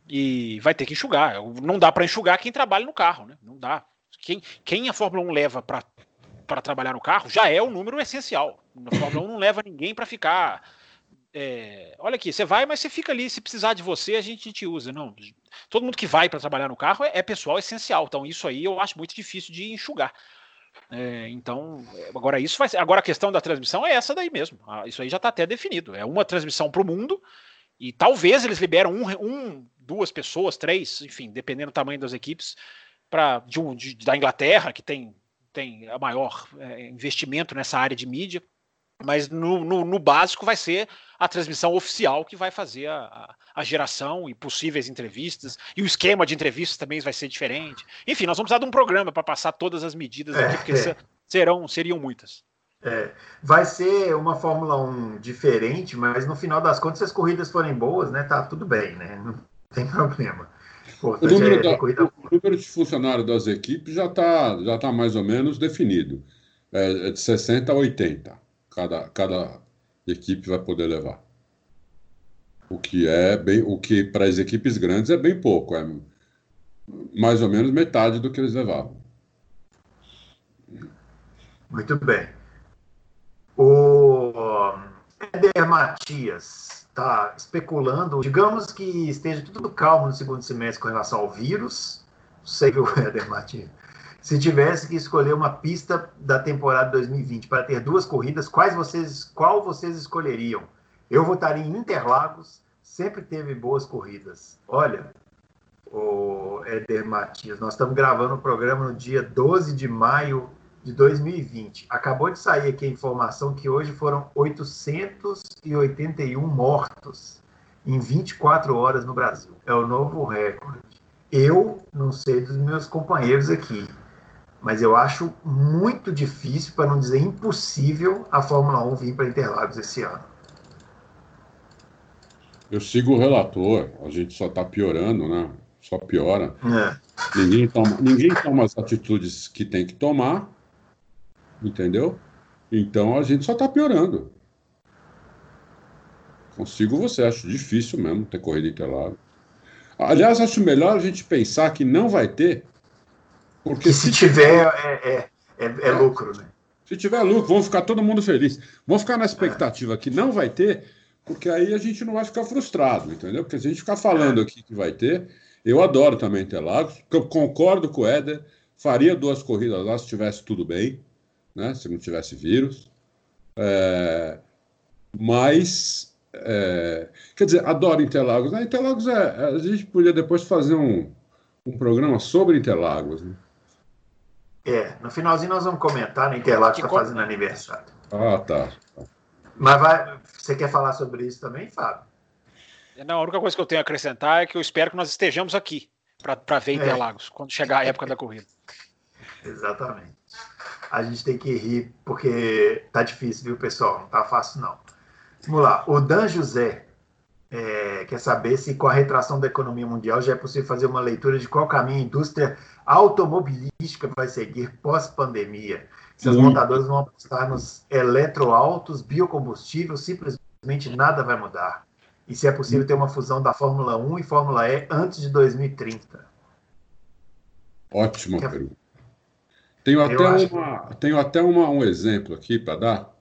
E vai ter que enxugar. Não dá para enxugar quem trabalha no carro, né? Não dá. Quem, quem a Fórmula 1 leva para trabalhar no carro já é o número essencial. A Fórmula 1 não leva ninguém para ficar. É, olha aqui, você vai, mas você fica ali. Se precisar de você, a gente te usa. Não, todo mundo que vai para trabalhar no carro é, é pessoal essencial. Então, isso aí eu acho muito difícil de enxugar. É, então, agora isso vai ser, agora a questão da transmissão é essa daí mesmo. Ah, isso aí já está até definido. É uma transmissão para o mundo e talvez eles liberam um, um, duas pessoas, três, enfim, dependendo do tamanho das equipes, para de, de, da Inglaterra que tem tem a maior é, investimento nessa área de mídia, mas no, no, no, básico vai ser a transmissão oficial que vai fazer a, a, geração e possíveis entrevistas, e o esquema de entrevistas também vai ser diferente. Enfim, nós vamos precisar de um programa para passar todas as medidas aqui, porque é. serão, seriam muitas. É, vai ser uma Fórmula 1 diferente, mas no final das contas, se as corridas forem boas, né, tá tudo bem, né? Não tem problema. o, número, é da, corrida... o número de funcionários das equipes já está já tá mais ou menos definido. É, é de 60 a 80 cada, cada equipe vai poder levar. O que é bem, o que para as equipes grandes é bem pouco, é mais ou menos metade do que eles levavam. Muito bem. O Eder Matias está especulando, digamos que esteja tudo calmo no segundo semestre com relação ao vírus. Sei que o Eder Matias se tivesse que escolher uma pista da temporada 2020 para ter duas corridas, quais vocês, qual vocês escolheriam? Eu votaria em Interlagos, sempre teve boas corridas. Olha, o Éder Matias, nós estamos gravando o programa no dia 12 de maio de 2020. Acabou de sair aqui a informação que hoje foram 881 mortos em 24 horas no Brasil. É o novo recorde. Eu não sei dos meus companheiros aqui, mas eu acho muito difícil, para não dizer impossível, a Fórmula 1 vir para Interlagos esse ano. Eu sigo o relator, a gente só está piorando, né? Só piora. É. Ninguém, toma, ninguém toma as atitudes que tem que tomar, entendeu? Então a gente só está piorando. Consigo você, acho difícil mesmo ter corrida Interlagos. Aliás, acho melhor a gente pensar que não vai ter porque se, se tiver, é, é, é, é, lucro, né? Se tiver lucro, vamos ficar todo mundo feliz. Vamos ficar na expectativa que não vai ter, porque aí a gente não vai ficar frustrado, entendeu? Porque se a gente ficar falando aqui que vai ter, eu adoro também Interlagos, eu concordo com o Éder, faria duas corridas lá se tivesse tudo bem, né? Se não tivesse vírus. É, mas, é, quer dizer, adoro Interlagos. Né? Interlagos é, a gente podia depois fazer um, um programa sobre Interlagos, né? É, no finalzinho nós vamos comentar no Interlagos está fazendo aniversário. Ah, tá. Mas vai, você quer falar sobre isso também, Fábio? Não, a única coisa que eu tenho a acrescentar é que eu espero que nós estejamos aqui para ver é. Interlagos, é. quando chegar a época da corrida. Exatamente. A gente tem que rir, porque tá difícil, viu, pessoal? Não tá fácil, não. Vamos lá. O Dan José é, quer saber se com a retração da economia mundial já é possível fazer uma leitura de qual caminho a indústria automobilística vai seguir pós-pandemia. Se as montadoras vão apostar nos eletroautos, biocombustível, simplesmente nada vai mudar. E se é possível ter uma fusão da Fórmula 1 e Fórmula E antes de 2030. Ótima pergunta. Tenho até, uma, que... tenho até uma, um exemplo aqui para dar.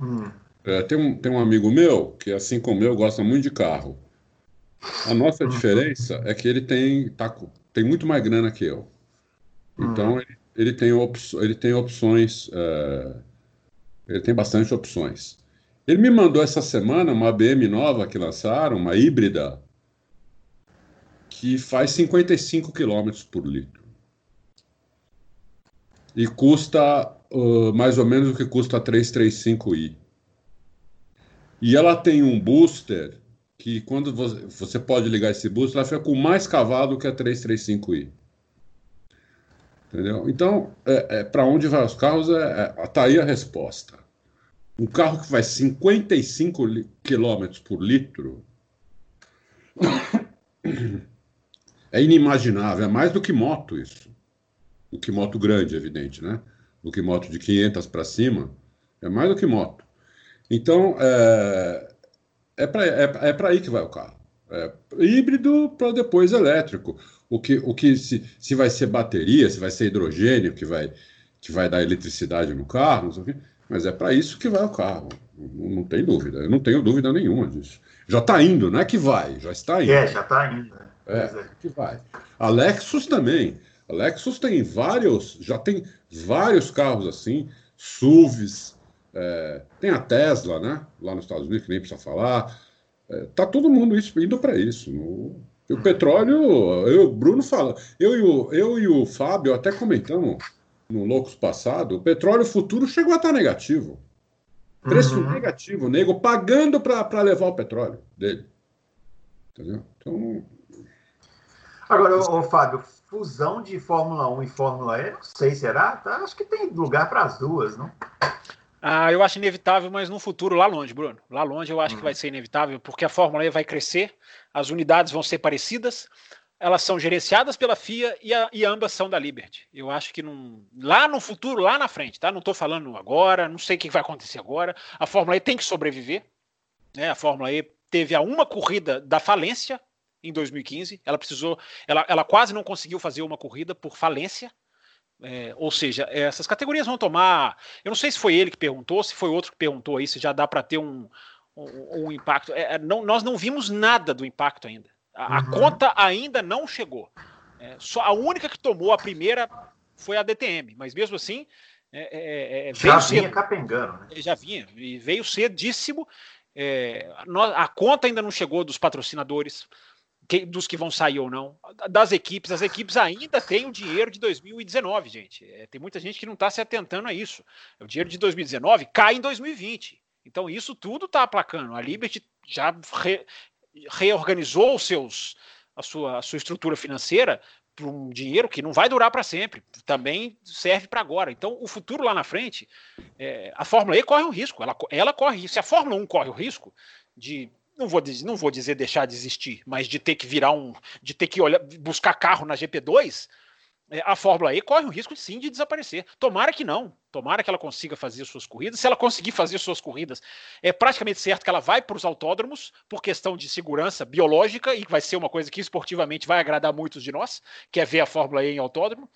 Hum. É, tem, um, tem um amigo meu que, assim como eu, gosta muito de carro. A nossa hum. diferença é que ele tem, tá, tem muito mais grana que eu. Então, hum. ele, ele, tem op, ele tem opções. É, ele tem bastante opções. Ele me mandou essa semana uma BM nova que lançaram, uma híbrida, que faz 55 km por litro e custa uh, mais ou menos o que custa a 335i. E ela tem um booster que quando você, você pode ligar esse booster, ela fica com mais cavalo que a 335i. Entendeu? Então, é, é para onde vai os carros, é, é, tá aí a resposta. Um carro que faz 55 km por litro é inimaginável, é mais do que moto isso do que moto grande, evidente, né? Do que moto de 500 para cima, é mais do que moto. Então, é, é para é, é aí que vai o carro. É híbrido para depois elétrico. O que, o que se, se vai ser bateria, se vai ser hidrogênio que vai, que vai dar eletricidade no carro, mas é para isso que vai o carro. Não, não, tem dúvida. Eu não tenho dúvida nenhuma disso. Já está indo, não é que vai, já está indo. É, já está indo. Né? É, é, que vai. A Lexus também. A Lexus tem vários, já tem vários carros assim, SUVs, é, tem a Tesla, né? Lá nos Estados Unidos, que nem precisa falar. É, tá todo mundo isso, indo para isso. No, o petróleo, eu o Bruno fala, eu e o, eu e o Fábio até comentamos no Loucos passado, o petróleo futuro chegou a estar negativo. Preço uhum. negativo, nego pagando para levar o petróleo dele. Entendeu? Então. Agora, ô, ô Fábio, fusão de Fórmula 1 e Fórmula E, não sei, será? Tá, acho que tem lugar para as duas, não? Ah, eu acho inevitável, mas no futuro, lá longe, Bruno. Lá longe eu acho hum. que vai ser inevitável, porque a Fórmula E vai crescer, as unidades vão ser parecidas, elas são gerenciadas pela FIA e, a, e ambas são da Liberty. Eu acho que não, lá no futuro, lá na frente, tá? Não estou falando agora, não sei o que vai acontecer agora. A Fórmula E tem que sobreviver. Né? A Fórmula E teve a uma corrida da falência em 2015. Ela precisou, ela, ela quase não conseguiu fazer uma corrida por falência. É, ou seja, essas categorias vão tomar. Eu não sei se foi ele que perguntou, se foi outro que perguntou aí, se já dá para ter um, um, um impacto. É, é, não, nós não vimos nada do impacto ainda. A, uhum. a conta ainda não chegou. É, só a única que tomou a primeira foi a DTM, mas mesmo assim. É, é, já vinha cedo, capengando, né? Já vinha, e veio cedíssimo. a conta ainda não chegou dos patrocinadores que, dos que vão sair ou não, das equipes. As equipes ainda têm o dinheiro de 2019, gente. É, tem muita gente que não está se atentando a isso. O dinheiro de 2019 cai em 2020. Então, isso tudo está aplacando. A Liberty já re, reorganizou os seus, a, sua, a sua estrutura financeira para um dinheiro que não vai durar para sempre, também serve para agora. Então, o futuro lá na frente, é, a Fórmula E corre um risco, ela, ela corre Se a Fórmula 1 corre o risco de não vou, dizer, não vou dizer deixar de existir, mas de ter que virar um, de ter que olhar, buscar carro na GP2, é, a Fórmula E corre o risco sim de desaparecer. Tomara que não. Tomara que ela consiga fazer suas corridas. Se ela conseguir fazer suas corridas, é praticamente certo que ela vai para os autódromos por questão de segurança biológica e vai ser uma coisa que esportivamente vai agradar muitos de nós, que é ver a Fórmula E em autódromo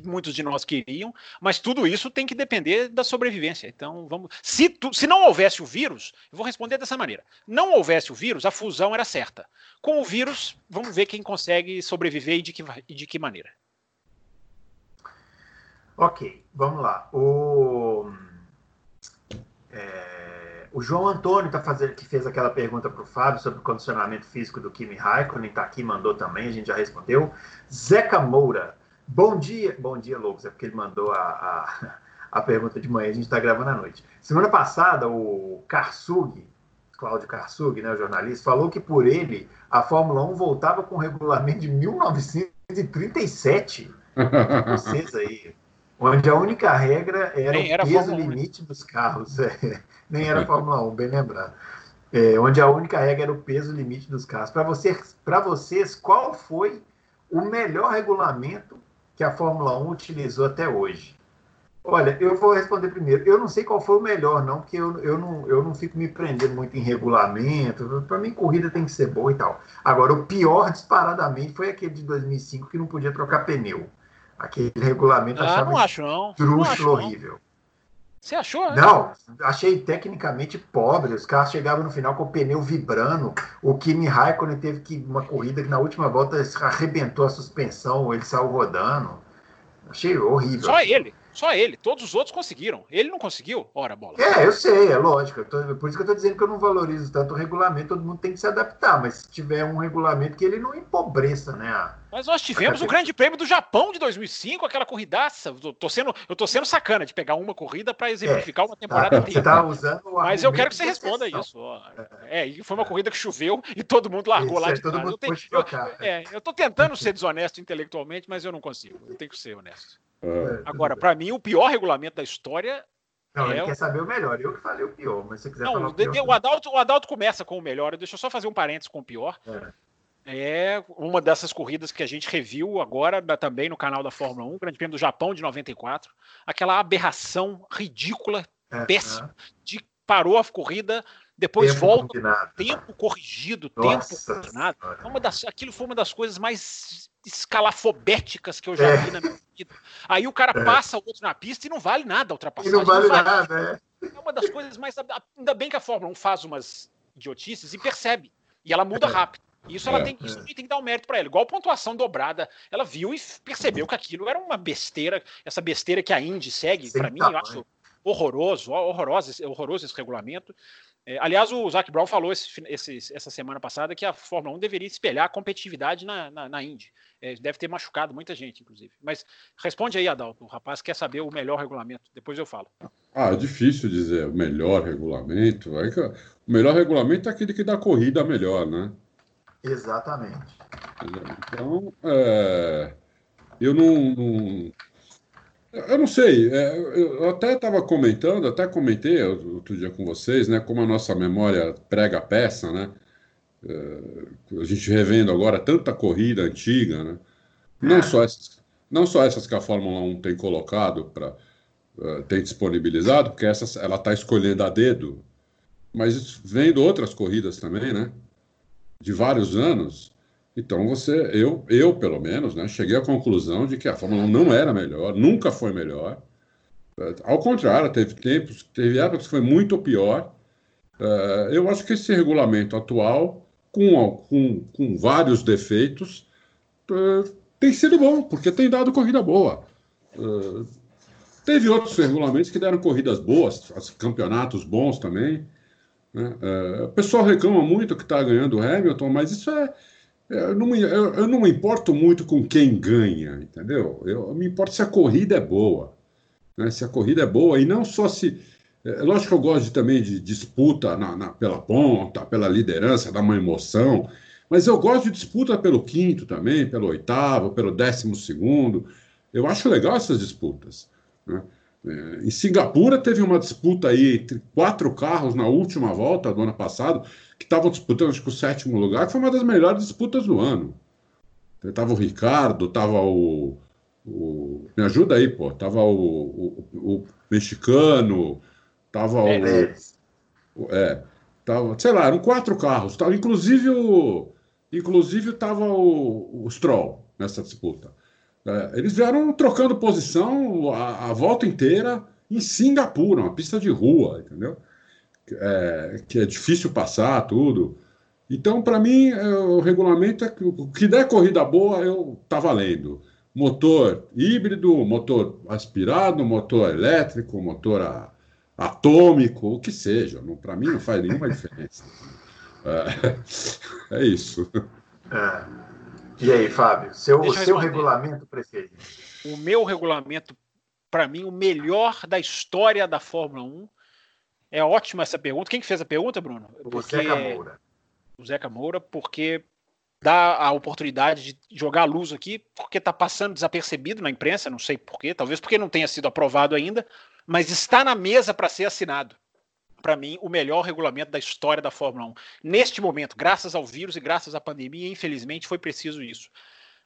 que muitos de nós queriam, mas tudo isso tem que depender da sobrevivência. Então, vamos. Se, tu, se não houvesse o vírus, eu vou responder dessa maneira: não houvesse o vírus, a fusão era certa. Com o vírus, vamos ver quem consegue sobreviver e de que, e de que maneira. Ok, vamos lá. O, é, o João Antônio tá fazendo, que fez aquela pergunta para o Fábio sobre o condicionamento físico do Kimi Raikkonen, está aqui, mandou também, a gente já respondeu. Zeca Moura. Bom dia, bom dia, Loucos, é porque ele mandou a, a, a pergunta de manhã, a gente está gravando à noite. Semana passada, o Karsug, Cláudio Karsug, né, o jornalista, falou que por ele a Fórmula 1 voltava com o regulamento de 1937. Vocês aí, onde a única regra era Nem o era peso Fórmula 1, né? limite dos carros. é. Nem era Fórmula 1, bem lembrado. É, onde a única regra era o peso limite dos carros. Para para vocês, qual foi o melhor regulamento que a Fórmula 1 utilizou até hoje? Olha, eu vou responder primeiro. Eu não sei qual foi o melhor, não, porque eu, eu, não, eu não fico me prendendo muito em regulamento. Para mim, corrida tem que ser boa e tal. Agora, o pior, disparadamente, foi aquele de 2005 que não podia trocar pneu. Aquele regulamento Ah, achava não acho não. Não acho, não. Você achou? né? Não, achei tecnicamente pobre. Os carros chegavam no final com o pneu vibrando. O Kimi Raikkonen teve que uma corrida que na última volta arrebentou a suspensão, ele saiu rodando. Achei horrível. Só ele. Só ele. Todos os outros conseguiram. Ele não conseguiu. Ora, bola. É, eu sei, é lógico. Tô- por isso que eu estou dizendo que eu não valorizo tanto o regulamento, todo mundo tem que se adaptar, mas se tiver um regulamento que ele não empobreça, né? Mas nós tivemos o Grande Prêmio do Japão de 2005, aquela corridaça. Eu tô sendo, eu tô sendo sacana de pegar uma corrida para exemplificar uma temporada Tá, inteira. usando o Mas eu quero que você responda isso. ó. É, e foi uma corrida que choveu e todo mundo largou Isso, lá é, de todo trás. mundo Eu, tenho- eu- é, eu tô tentando ser desonesto intelectualmente, mas eu não consigo. Eu tenho que ser honesto. É. Agora, para mim, o pior regulamento da história. Não, ele é o- quer saber o melhor. Eu que falei o pior, mas se você quiser Não, falar o, o pior. o, Adalto, o Adalto começa com o melhor. Deixa eu só fazer um parênteses com o pior. É uma dessas corridas que a gente reviu agora também no canal da Fórmula 1, Grande Prêmio do Japão de 94. Aquela aberração ridícula, É, péssima, de parou a corrida, depois Tempo volta, combinado. tempo corrigido, Nossa tempo combinado. Senhora. É Uma das, aquilo foi uma das coisas mais escalafobéticas que eu já É. vi na minha vida. Aí o cara É. passa o outro na pista e não vale nada a E ultrapassagem. não vale nada, é. É uma das coisas mais. Ainda bem que a Fórmula 1 faz umas idiotices e percebe. E ela muda É. rápido. Isso, ela É, tem, isso é. tem que dar um mérito para ela. Igual pontuação dobrada. Ela viu e percebeu que aquilo era uma besteira. Essa besteira que a Indy segue, para mim, eu acho horroroso, horroroso, esse- horroroso esse regulamento. É, aliás, o Zac Brown falou esse esse- essa semana passada que a Fórmula 1 deveria espelhar a competitividade na, na, na Indy. É, deve ter machucado muita gente, inclusive. Mas responde aí, Adalto. O rapaz quer saber o melhor regulamento. Depois eu falo. Ah, é difícil dizer o melhor regulamento. É o melhor regulamento é aquele que dá corrida melhor, né? Exatamente. Então, é, eu não, não- Eu não sei. é, eu até estava comentando, até comentei outro dia com vocês, né? Como a nossa memória prega a peça, né? é, a gente revendo agora tanta corrida antiga, né? Não só essas, não só essas que a Fórmula 1 tem colocado para tem disponibilizado, porque essas ela está escolhendo a dedo, mas vendo outras corridas também, né? De vários anos. Então você, eu, eu pelo menos, né, cheguei à conclusão de que a Fórmula 1 não era melhor, nunca foi melhor. É, Ao contrário, teve tempos, teve épocas que foi muito pior. É, eu acho que esse regulamento atual, com, com, com vários defeitos, é, tem sido bom, porque tem dado corrida boa. Teve outros regulamentos que deram corridas boas, as- campeonatos bons também. Né? É, o pessoal reclama muito que está ganhando o Hamilton, mas isso é. Eu não, me, eu, eu não me importo muito com quem ganha, entendeu? Eu, eu me importo se a corrida é boa. né? Se a corrida é boa, e não só se. É, lógico que eu gosto de- também de disputa na, na- pela ponta, pela liderança, dá uma emoção, mas eu gosto de disputa pelo quinto também, pelo oitavo, pelo décimo segundo. Eu acho legal essas disputas. né? É, em Singapura teve uma disputa aí entre quatro carros na última volta do ano passado, que estavam disputando acho que o sétimo lugar, que foi uma das melhores disputas do ano. Tava o Ricardo, tava o, o- me ajuda aí, pô, tava o, o- o mexicano, tava o, o- é, tava, sei lá, eram quatro carros, tava, inclusive o, inclusive tava o, o Stroll nessa disputa. É, eles vieram trocando posição a, a volta inteira em Singapura, uma pista de rua, entendeu? É, que é difícil passar tudo. Então, para mim, é, o regulamento é que o que der corrida boa, eu tá valendo. Motor híbrido, motor aspirado, motor elétrico, motor a- atômico, o que seja. Para mim, não faz nenhuma diferença. É, é isso. É. E aí, Fábio, seu, eu seu regulamento preferido? O meu regulamento, para mim, o melhor da história da Fórmula 1. É ótima essa pergunta. Quem que fez a pergunta, Bruno? O Zeca Moura. o Zeca Moura, porque dar a oportunidade de jogar a luz aqui, porque está passando desapercebido na imprensa, não sei porquê, talvez porque não tenha sido aprovado ainda, mas está na mesa para ser assinado. Para mim, o melhor regulamento da história da Fórmula 1. Neste momento, graças ao vírus e graças à pandemia, infelizmente foi preciso isso.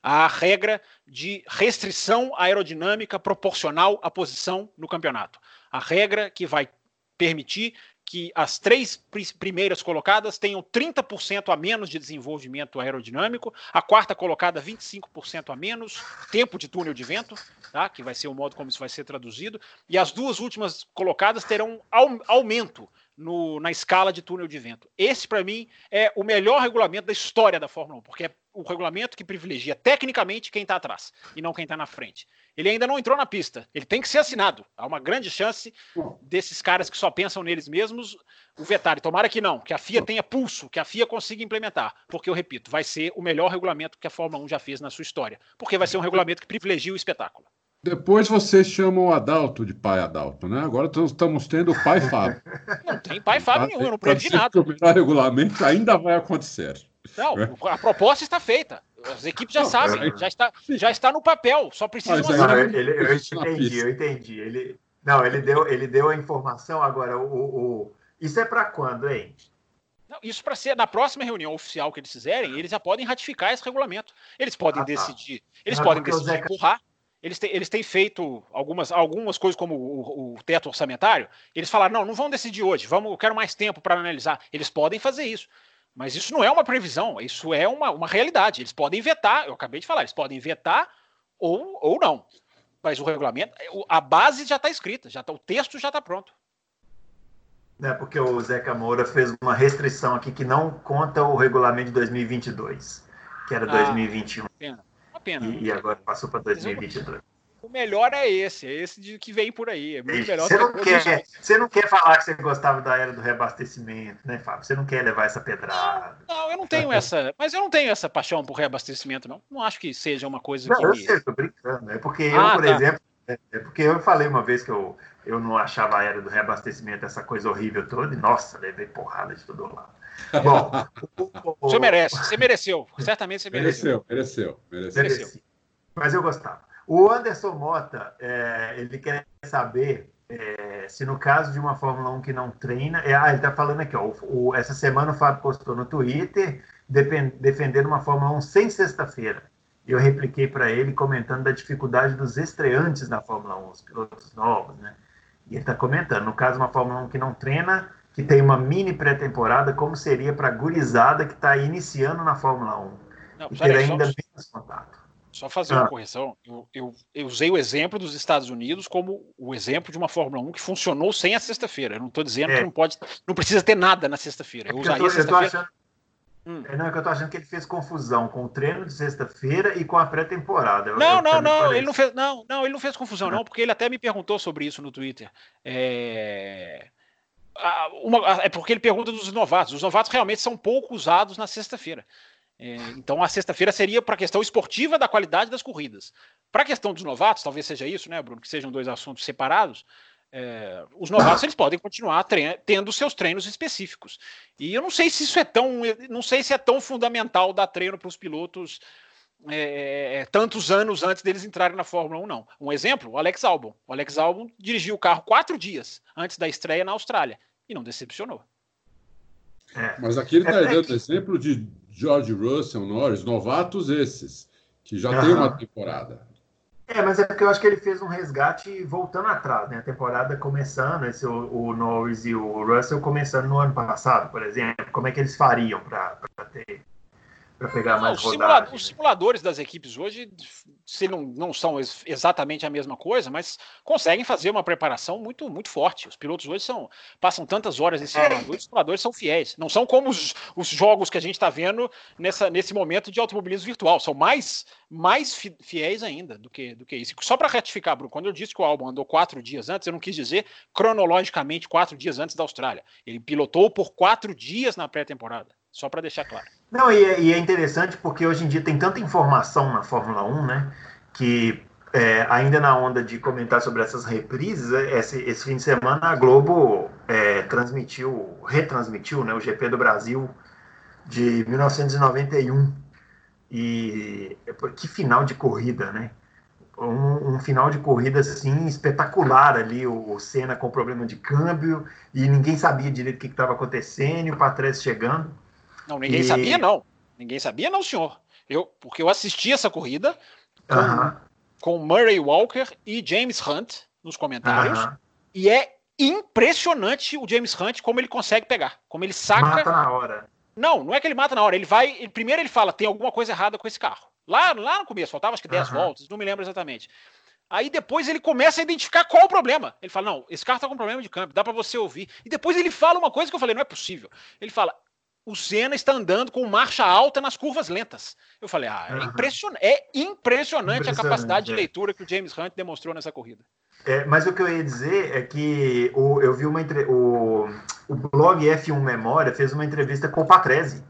A regra de restrição aerodinâmica proporcional à posição no campeonato. A regra que vai permitir que as três primeiras colocadas tenham 30% a menos de desenvolvimento aerodinâmico, a quarta colocada 25% a menos, tempo de túnel de vento, tá? que vai ser o modo como isso vai ser traduzido, e as duas últimas colocadas terão aumento no, na escala de túnel de vento. Esse, para mim, é o melhor regulamento da história da Fórmula 1, porque é o regulamento que privilegia tecnicamente quem está atrás e não quem está na frente. Ele ainda não entrou na pista, ele tem que ser assinado. Há uma grande chance desses caras que só pensam neles mesmos o vetarem. Tomara que não, que a FIA tenha pulso, que a FIA consiga implementar, porque eu repito, vai ser o melhor regulamento que a Fórmula 1 já fez na sua história, porque vai ser um regulamento que privilegia o espetáculo. Depois vocês chamam o Adalto de pai Adalto, né? Agora estamos tendo o pai Fábio. Não tem pai Fábio nenhum, eu não previ nada. O regulamento ainda vai acontecer. Não, a proposta está feita. As equipes já não, sabem, já está, já está no papel, só precisa Mas, não, ele, ele, Eu entendi, eu entendi. Ele, não, ele deu, ele deu a informação agora. O, o isso é para quando, hein? Não, isso para ser na próxima reunião oficial que eles fizerem, eles já podem ratificar esse regulamento. Eles podem ah, tá. decidir, eles podem decidir Zeca... empurrar eles têm, eles têm feito algumas, algumas coisas como o, o, teto orçamentário. Eles falaram: não, não vão decidir hoje, vamos, eu quero mais tempo para analisar. Eles podem fazer isso. Mas isso não é uma previsão, isso é uma, uma realidade. Eles podem vetar, eu acabei de falar, eles podem vetar ou, ou não. Mas o regulamento, a base já está escrita, já tá, o texto já está pronto. É porque o Zeca Moura fez uma restrição aqui que não conta o regulamento de 2022, que era ah, 2021. Pena pena. E, e agora passou para 2022. O melhor é esse, é esse de que vem por aí. É muito melhor você, não quer, você não quer falar que você gostava da era do reabastecimento, né, Fábio? Você não quer levar essa pedrada. Não, não eu não tenho essa. Mas eu não tenho essa paixão por reabastecimento, não. Não acho que seja uma coisa não, que. Eu sei, tô brincando. É porque ah, eu, por tá. exemplo, é, é porque eu falei uma vez que eu, eu não achava a era do reabastecimento essa coisa horrível toda, e nossa, levei porrada de todo lado. Bom, o, você merece, você mereceu. Certamente você mereceu. Mereceu, mereceu. mereceu. Mas eu gostava. O Anderson Mota, é, ele quer saber é, se no caso de uma Fórmula 1 que não treina. É, ah, ele está falando aqui, ó, o, essa semana o Fábio postou no Twitter defendendo uma Fórmula 1 sem sexta-feira. Eu repliquei para ele comentando da dificuldade dos estreantes na Fórmula 1, os pilotos novos, né? E ele está comentando, no caso de uma Fórmula 1 que não treina, que tem uma mini pré-temporada, como seria para a gurizada que está iniciando na Fórmula 1 não, e ter ainda só, menos contato. Só fazer ah. uma correção. Eu, eu, eu, usei o exemplo dos Estados Unidos como o exemplo de uma Fórmula 1 que funcionou sem a sexta-feira. Eu não estou dizendo é. que não pode, não precisa ter nada na sexta-feira. Eu é usaria sexta-feira. Hum. É, não, é que eu tô achando que ele fez confusão com o treino de sexta-feira e com a pré-temporada. Não, não, não, ele não fez, não, não, ele não fez confusão, não, porque ele até me perguntou sobre isso no Twitter. É uma, é porque ele pergunta dos novatos. Os novatos realmente são pouco usados na sexta-feira. É, então a sexta-feira seria para a questão esportiva da qualidade das corridas. Para a questão dos novatos, talvez seja isso, né, Bruno? Que sejam dois assuntos separados. É, os novatos eles podem continuar tendo seus treinos específicos. E eu não sei se isso é tão, não sei se é tão fundamental dar treino para os pilotos é, é, tantos anos antes deles entrarem na Fórmula 1, não. Um exemplo, o Alex Albon. O Alex Albon dirigiu o carro quatro dias antes da estreia na Austrália e não decepcionou. É. Mas aqui ele está é, dando exemplo de George Russell, Norris, novatos esses, que já uhum. tem uma temporada. É, mas é porque eu acho que ele fez um resgate voltando atrás, né? A temporada começando, esse, o, o Norris e o Russell começando no ano passado, por exemplo. Como é que eles fariam para ter para pegar mais os, simulado, os simuladores das equipes hoje, se não, não são ex exatamente a mesma coisa, mas conseguem fazer uma preparação muito muito forte. Os pilotos hoje são passam tantas horas em simulador, é. os simuladores são fiéis. Não são como os, os jogos que a gente está vendo nessa, nesse momento de automobilismo virtual. São mais mais fiéis ainda do que, do que isso. Só para retificar, Bruno, quando eu disse que o álbum andou quatro dias antes, eu não quis dizer cronologicamente quatro dias antes da Austrália. Ele pilotou por quatro dias na pré-temporada. Só para deixar claro. Não, e é, e é, interessante porque hoje em dia tem tanta informação na Fórmula 1, né? Que é, ainda na onda de comentar sobre essas reprises, é, esse, esse fim de semana a Globo é, transmitiu, retransmitiu né, o GP do Brasil de 1991. E que final de corrida, né? Um, um, final de corrida assim espetacular ali, o, o Senna com problema de câmbio e ninguém sabia direito o que estava acontecendo, e o Patrese chegando. Não, ninguém e... sabia não. Ninguém sabia não, senhor. Eu, porque eu assisti essa corrida com, uh -huh. com Murray Walker e James Hunt nos comentários uh -huh. e é impressionante o James Hunt como ele consegue pegar, como ele saca. Mata na hora. Não, não é que ele mata na hora. Ele vai. Ele, primeiro ele fala: tem alguma coisa errada com esse carro. Lá, lá no começo, faltava acho que 10 uhum. voltas, não me lembro exatamente. Aí depois ele começa a identificar qual o problema. Ele fala: não, esse carro tá com problema de câmbio, dá para você ouvir. E depois ele fala uma coisa que eu falei: não é possível. Ele fala: o Senna está andando com marcha alta nas curvas lentas. Eu falei: ah, é, uhum. impressionante, é impressionante, impressionante a capacidade é. de leitura que o James Hunt demonstrou nessa corrida. É, mas o que eu ia dizer é que o, eu vi uma entre, o, o blog F1 Memória fez uma entrevista com o Patrese.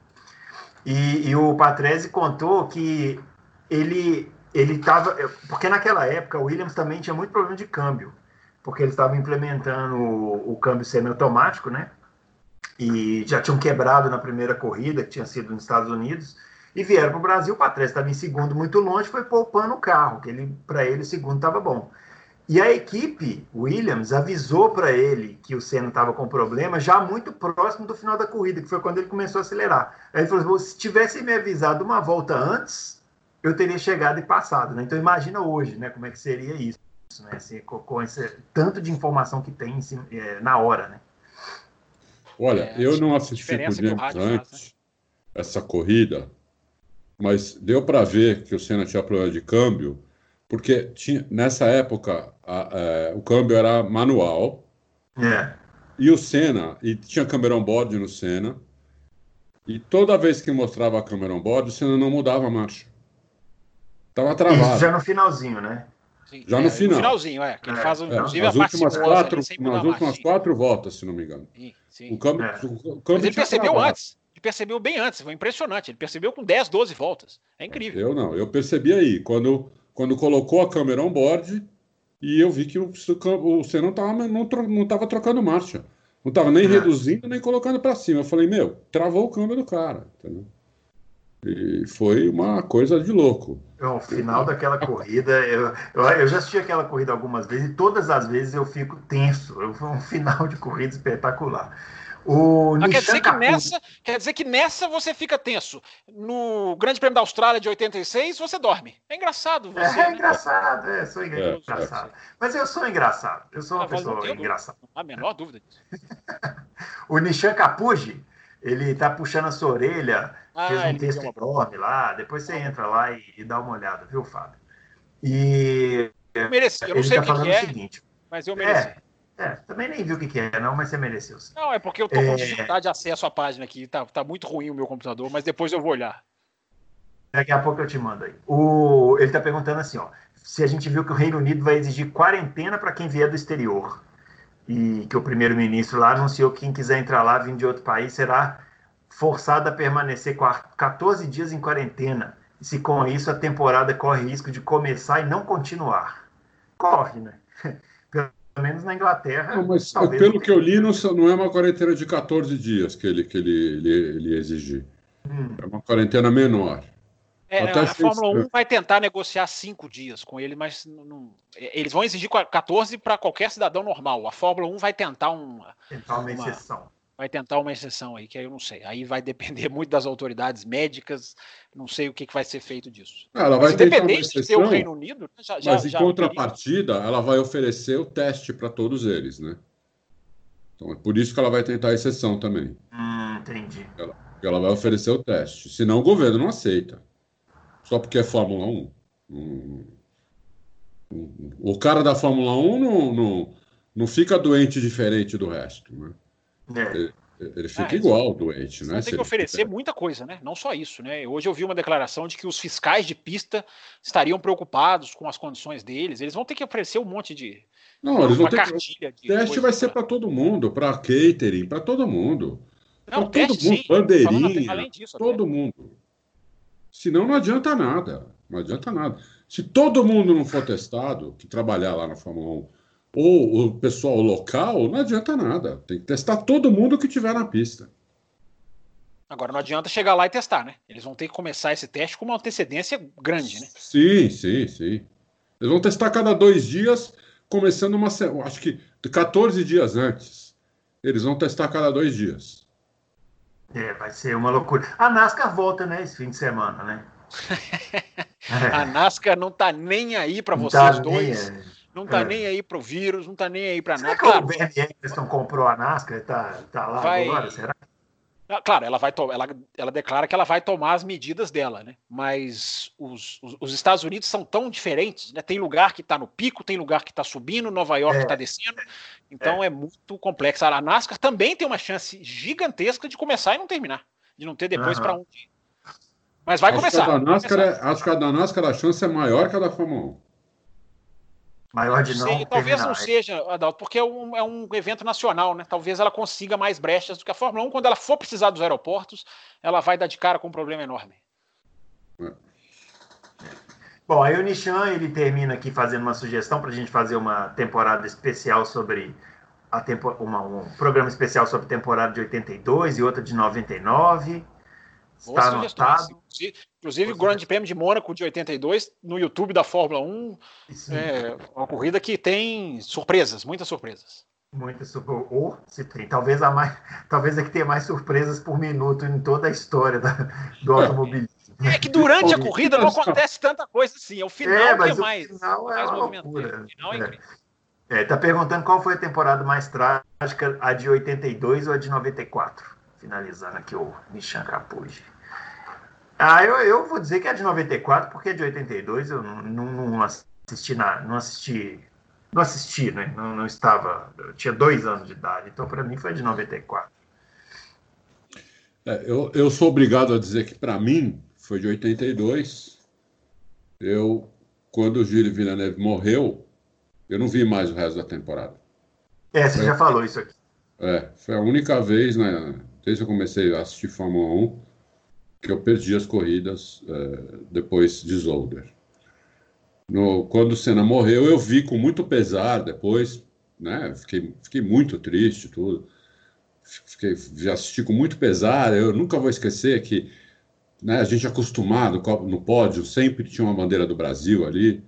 E, e o Patrese contou que ele ele estava. Porque naquela época o Williams também tinha muito problema de câmbio, porque eles estavam implementando o, o câmbio semiautomático, né? E já tinham quebrado na primeira corrida, que tinha sido nos Estados Unidos, e vieram para o Brasil. O Patrese estava em segundo, muito longe, foi poupando o carro, que ele para ele o segundo estava bom. E a equipe Williams avisou para ele que o Senna estava com problema já muito próximo do final da corrida, que foi quando ele começou a acelerar. Aí ele falou: se tivesse me avisado uma volta antes, eu teria chegado e passado. Né? Então imagina hoje, né, como é que seria isso, né? Assim, com, com esse tanto de informação que tem é, na hora, né? Olha, é, eu não assisti com o James antes né? essa corrida, mas deu para ver que o Senna tinha problema de câmbio porque tinha, nessa época a, a, é, o câmbio era manual. É. E o Senna, e tinha câmera on board no Senna. E toda vez que mostrava a câmera on board, o Senna não mudava a marcha. Tava travado. Isso já no finalzinho, né? Sim, já é, no final. No finalzinho, é. Que ele é. faz, inclusive, é, as últimas quatro, nas últimas quatro voltas, se não me engano. Sim, sim. O câmbio, é. o câmbio ele percebeu travado. antes. Ele percebeu bem antes. Foi impressionante. Ele percebeu com 10, 12 voltas. É incrível. Eu não. Eu percebi aí. Quando quando colocou a câmera on board e eu vi que o, o você não estava não, não tava trocando marcha. Não estava nem é. reduzindo, nem colocando para cima. Eu falei, meu, travou o câmbio do cara. Entendeu? E foi uma coisa de louco. No final daquela corrida, eu, eu, eu, já assisti aquela corrida algumas vezes e todas as vezes eu fico tenso. Foi um final de corrida espetacular. O ah, quer, dizer que nessa, quer dizer que nessa você fica tenso. No Grande Prêmio da Austrália de 86, você dorme. É engraçado. Você, é, é né? engraçado, é, sou engraçado. É, é. Mas eu sou engraçado. Eu sou uma ah, pessoa engraçada. Não há a menor dúvida disso. o Nishan Capuji, ele tá puxando a sua orelha, ah, fez um texto enorme lá. Depois você entra lá e, e, dá uma olhada, viu, Fábio? E. Eu mereci. Eu não sei tá o que, é, seguinte, mas eu mereci. É, é, também nem viu o que, que é, não, mas você mereceu. Sim. Não, é porque eu tô com é... dificuldade de acesso à página aqui. Tá, tá muito ruim o meu computador, mas depois eu vou olhar. Daqui a pouco eu te mando aí. O... Ele tá perguntando assim, ó. Se a gente viu que o Reino Unido vai exigir quarentena para quem vier do exterior. E que o primeiro-ministro lá anunciou que quem quiser entrar lá, vindo de outro país, será forçado a permanecer 14 dias em quarentena. E se com isso a temporada corre risco de começar e não continuar. Corre, né? pelo menos na Inglaterra. Não, mas pelo que eu li, não, não, é uma quarentena de 14 dias que ele, que ele, ele, ele exigir. Hum. É uma quarentena menor. É, a Fórmula 1 vai tentar negociar cinco dias com ele, mas não, eles vão exigir 14 para qualquer cidadão normal. A Fórmula 1 vai tentar um, tentar uma, uma exceção vai tentar uma exceção aí, que aí eu não sei. Aí vai depender muito das autoridades médicas, não sei o que, que vai ser feito disso. Ela vai mas independente de ter o Reino Unido, né, já, já, mas em já contrapartida, teria... ela vai oferecer o teste para todos eles, né? Então é por isso que ela vai tentar a exceção também. Hum, entendi. Ela, ela vai oferecer o teste. Senão o governo não aceita. Só porque é Fórmula 1. Hum, o cara da Fórmula 1 não, não, não fica doente diferente do resto, né? É. Ele fica ah, igual doente, né? Tem que oferecer muita coisa, né? Não só isso, né? Hoje eu vi uma declaração de que os fiscais de pista estariam preocupados com as condições deles. Eles vão ter que oferecer um monte de. Não, eles vão ter que. O teste vai ser para todo mundo, para catering, para todo mundo. Não, todo mundo, sim, bandeirinha, disso, todo até. mundo. Senão não adianta nada. Não adianta nada. Se todo mundo não for testado, que trabalhar lá na Fórmula 1, ou o pessoal local, não adianta nada. Tem que testar todo mundo que tiver na pista. Agora não adianta chegar lá e testar, né? Eles vão ter que começar esse teste com uma antecedência grande, né? Sim, sim, sim. Eles vão testar cada dois dias, começando uma acho que 14 dias antes. Eles vão testar cada dois dias. É, vai ser uma loucura. A NASCAR volta, né, esse fim de semana, né? a NASCAR não tá nem aí para vocês tá dois. Não tá é. nem aí pro vírus, não tá nem aí para nada. Será que o Bernie Eccleston comprou a NASCAR? Tá, tá lá vai... agora, será? Ah, claro, ela vai ela, ela declara que ela vai tomar as medidas dela, né? Mas os, os, os Estados Unidos são tão diferentes, né? Tem lugar que está no pico, tem lugar que está subindo, Nova York está é. descendo. Então é. é. muito complexo. A NASCAR também tem uma chance gigantesca de começar e não terminar, de não ter depois uhum. para onde ir. Mas vai acho começar. Que a da NASCAR, é, acho que a da NASCAR a chance é maior que a da Fórmula 1. Maior de não. Sei, talvez não seja, Adalto, porque é um, é um evento nacional, né? Talvez ela consiga mais brechas do que a Fórmula 1. Quando ela for precisar dos aeroportos, ela vai dar de cara com um problema enorme. Bom, aí o Nishan ele termina aqui fazendo uma sugestão para a gente fazer uma temporada especial sobre a tempo, uma, um programa especial sobre a temporada de 82 e outra de 99. Está anotado. Inclusive, o Grande Prêmio de Mônaco de 82, no YouTube da Fórmula 1, Sim. é uma corrida que tem surpresas, muitas surpresas. Muitas surpresas. Ou se tem, talvez a mais, talvez é que tenha mais surpresas por minuto em toda a história da, do automobilismo. É que durante a corrida não acontece tanta coisa assim. É o final é, mas que é mais, final é mais loucura. O final é, é, tá perguntando qual foi a temporada mais trágica, a de 82 ou a de 94? Finalizando aqui o Nishan Capuji. Ah, eu, eu vou dizer que é de 94, porque é de 82 eu não, não assisti na, não assisti, não assisti, né? Não, não estava, eu tinha dois anos de idade, então para mim foi de 94. É, eu, eu sou obrigado a dizer que para mim foi de 82. Eu, quando o Gilles Villeneuve morreu, eu não vi mais o resto da temporada. É, você foi, já falou isso aqui. É, foi a única vez, né? Desde que eu comecei a assistir Fórmula 1 que eu perdi as corridas é, depois de Zolder. No, quando o Senna morreu, eu vi com muito pesar depois, né? Fiquei, fiquei muito triste, tudo. Fiquei, assisti com muito pesar. Eu nunca vou esquecer que né, a gente é acostumado no pódio, sempre tinha uma bandeira do Brasil ali,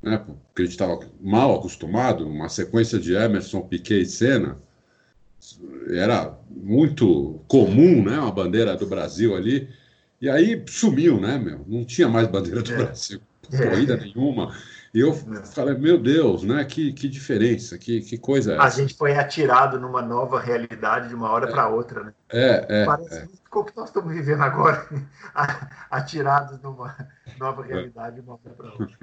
né? Porque a gente estava mal acostumado, uma sequência de Emerson, Piquet e Senna era muito comum, né, uma bandeira do Brasil ali, e aí sumiu, né, meu? Não tinha mais bandeira do é. Brasil, corrida é. nenhuma. E eu é. falei, meu Deus, né? Que, que diferença, que, que coisa é A gente foi atirado numa nova realidade de uma hora é. para outra, né? É, é. Parece é. o que nós estamos vivendo agora, atirados numa nova é. realidade de uma hora para outra.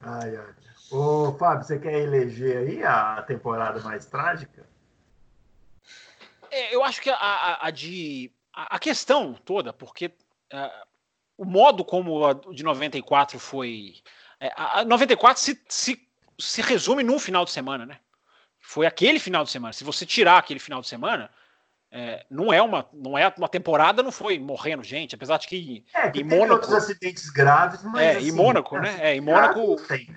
Ai, ai. Ô, Fábio, você quer eleger aí a temporada mais trágica? É, eu acho que a, a, a de. A, a, questão toda, porque uh, o modo como a de 94 foi. É, a 94 se, se, se resume num final de semana, né? Foi aquele final de semana. Se você tirar aquele final de semana, é, não é uma não é uma temporada não foi morrendo gente apesar de que é, que em Mônaco outros acidentes graves mas é assim, em Mônaco né é em Mônaco tem.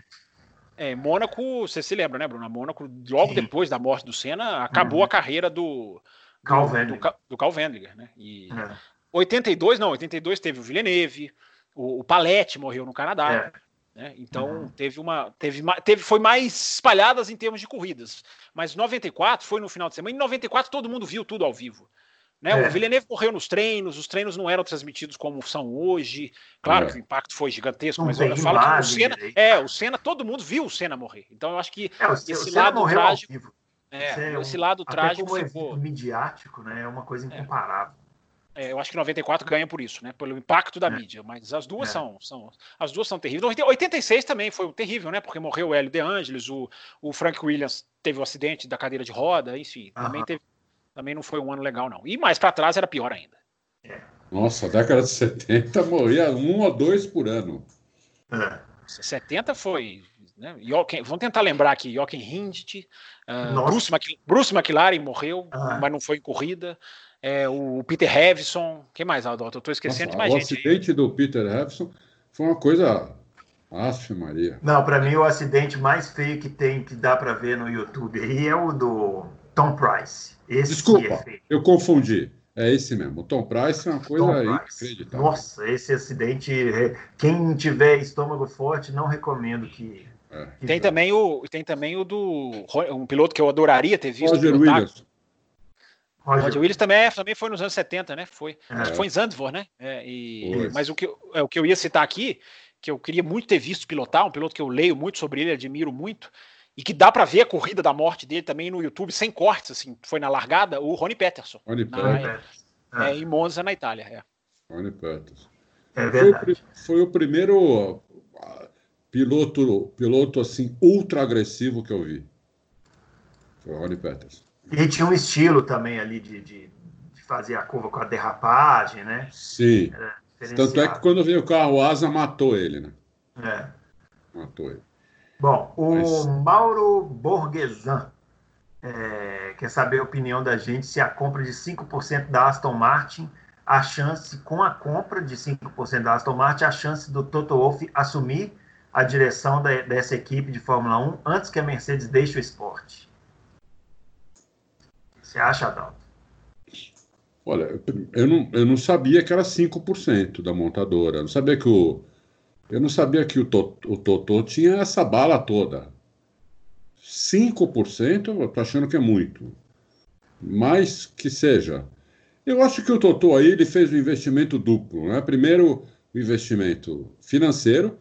É, em Mônaco você se lembra né Bruno Mônaco logo Sim. depois da morte do Senna acabou uhum. a carreira do Carl do, do, do Carl Wendlinger, né? E é. 82, não, 82 teve o Villeneuve, o, o Palette morreu no Canadá. É. Né? Então uhum. teve uma. Teve, teve, foi mais espalhadas em termos de corridas. Mas 94 foi no final de semana. Em 94 todo mundo viu tudo ao vivo. Né? É. O Villeneuve morreu nos treinos, os treinos não eram transmitidos como são hoje. Claro é. que o impacto foi gigantesco, não mas eu falo que o Senna. É, o Senna, todo mundo viu o Senna morrer. Então eu acho que é, esse lado trágico. É, é esse lado trágico como ficou. midiático, né? É uma coisa é. incomparável. É, eu acho que 94 ganha por isso, né? Pelo impacto da é. mídia. Mas as duas é. são, são. As duas são terríveis. 86 também foi terrível, né? Porque morreu o Hélio De Angelis, o, o Frank Williams teve o um acidente da cadeira de roda, enfim. Também, teve, também não foi um ano legal, não. E mais para trás era pior ainda. É. Nossa, a década de 70 morria um ou dois por ano. É. 70 foi né? Jochen, vamos tentar lembrar aqui: Jochen Hindt, uh, Bruce, Bruce, McLaren morreu, ah. mas não foi em corrida. É, o Peter Hevison, quem mais, Adalto? Eu estou esquecendo Nossa, de mais o gente. O acidente aí. do Peter Hevison foi uma coisa. Aff, Maria. Não, para mim o acidente mais feio que tem, que dá para ver no YouTube aí é o do Tom Price. Esse Desculpa, é eu confundi. É esse mesmo. O Tom Price é uma coisa inacreditável. Nossa, esse acidente. Quem tiver estômago forte, não recomendo que. É. Tem também o tem também o do um piloto que eu adoraria ter visto. Roger Williams. Roger. Roger Williams também, é, também foi nos anos 70, né? Foi. É. Acho que foi em Zandvoort, né? É, e, mas o que, é, o que eu ia citar aqui, que eu queria muito ter visto pilotar, um piloto que eu leio muito sobre ele, admiro muito, e que dá para ver a corrida da morte dele também no YouTube, sem cortes, assim, foi na largada, o Rony Peterson. Rony Peterson. É, em Monza, na Itália. É. Rony Peterson. É verdade. Foi, foi, o primeiro piloto, piloto assim, ultra agressivo que eu vi. Foi o Rony Peterson. E tinha um estilo também ali de, de, de fazer a curva com a derrapagem, né? Sim. Tanto é que quando veio o carro asa, matou ele, né? É. Matou ele. Bom, o Mas... Mauro Borgesan é, quer saber a opinião da gente se a compra de 5% da Aston Martin, a chance, com a compra de 5% da Aston Martin, a chance do Toto Wolff assumir a direção da, dessa equipe de Fórmula 1 antes que a Mercedes deixe o esporte. Você acha, Adalto? Olha, eu não, eu não sabia que era 5% da montadora. Eu não sabia que o, eu não sabia que o, o Totô tinha essa bala toda. 5% eu tô achando que é muito. Mas que seja. Eu acho que o Totô aí ele fez um investimento duplo. Né? Primeiro, o investimento financeiro,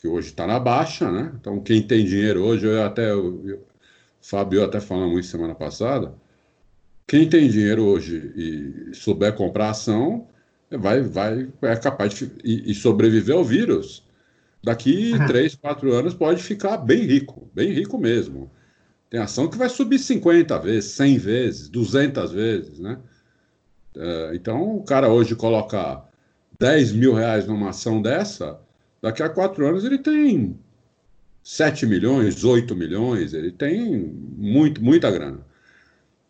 que hoje está na baixa, né? Então, quem tem dinheiro hoje, eu até. o Fábio até falamos isso semana passada. Quem tem dinheiro hoje e souber comprar ação, vai, vai, é capaz de e, e sobreviver ao vírus. Daqui uhum. três, quatro anos pode ficar bem rico, bem rico mesmo. Tem ação que vai subir 50 vezes, 100 vezes, 200 vezes, né? É, então, o cara hoje colocar 10 mil reais numa ação dessa, daqui a quatro anos ele tem 7 milhões, 8 milhões, ele tem muito, muita grana.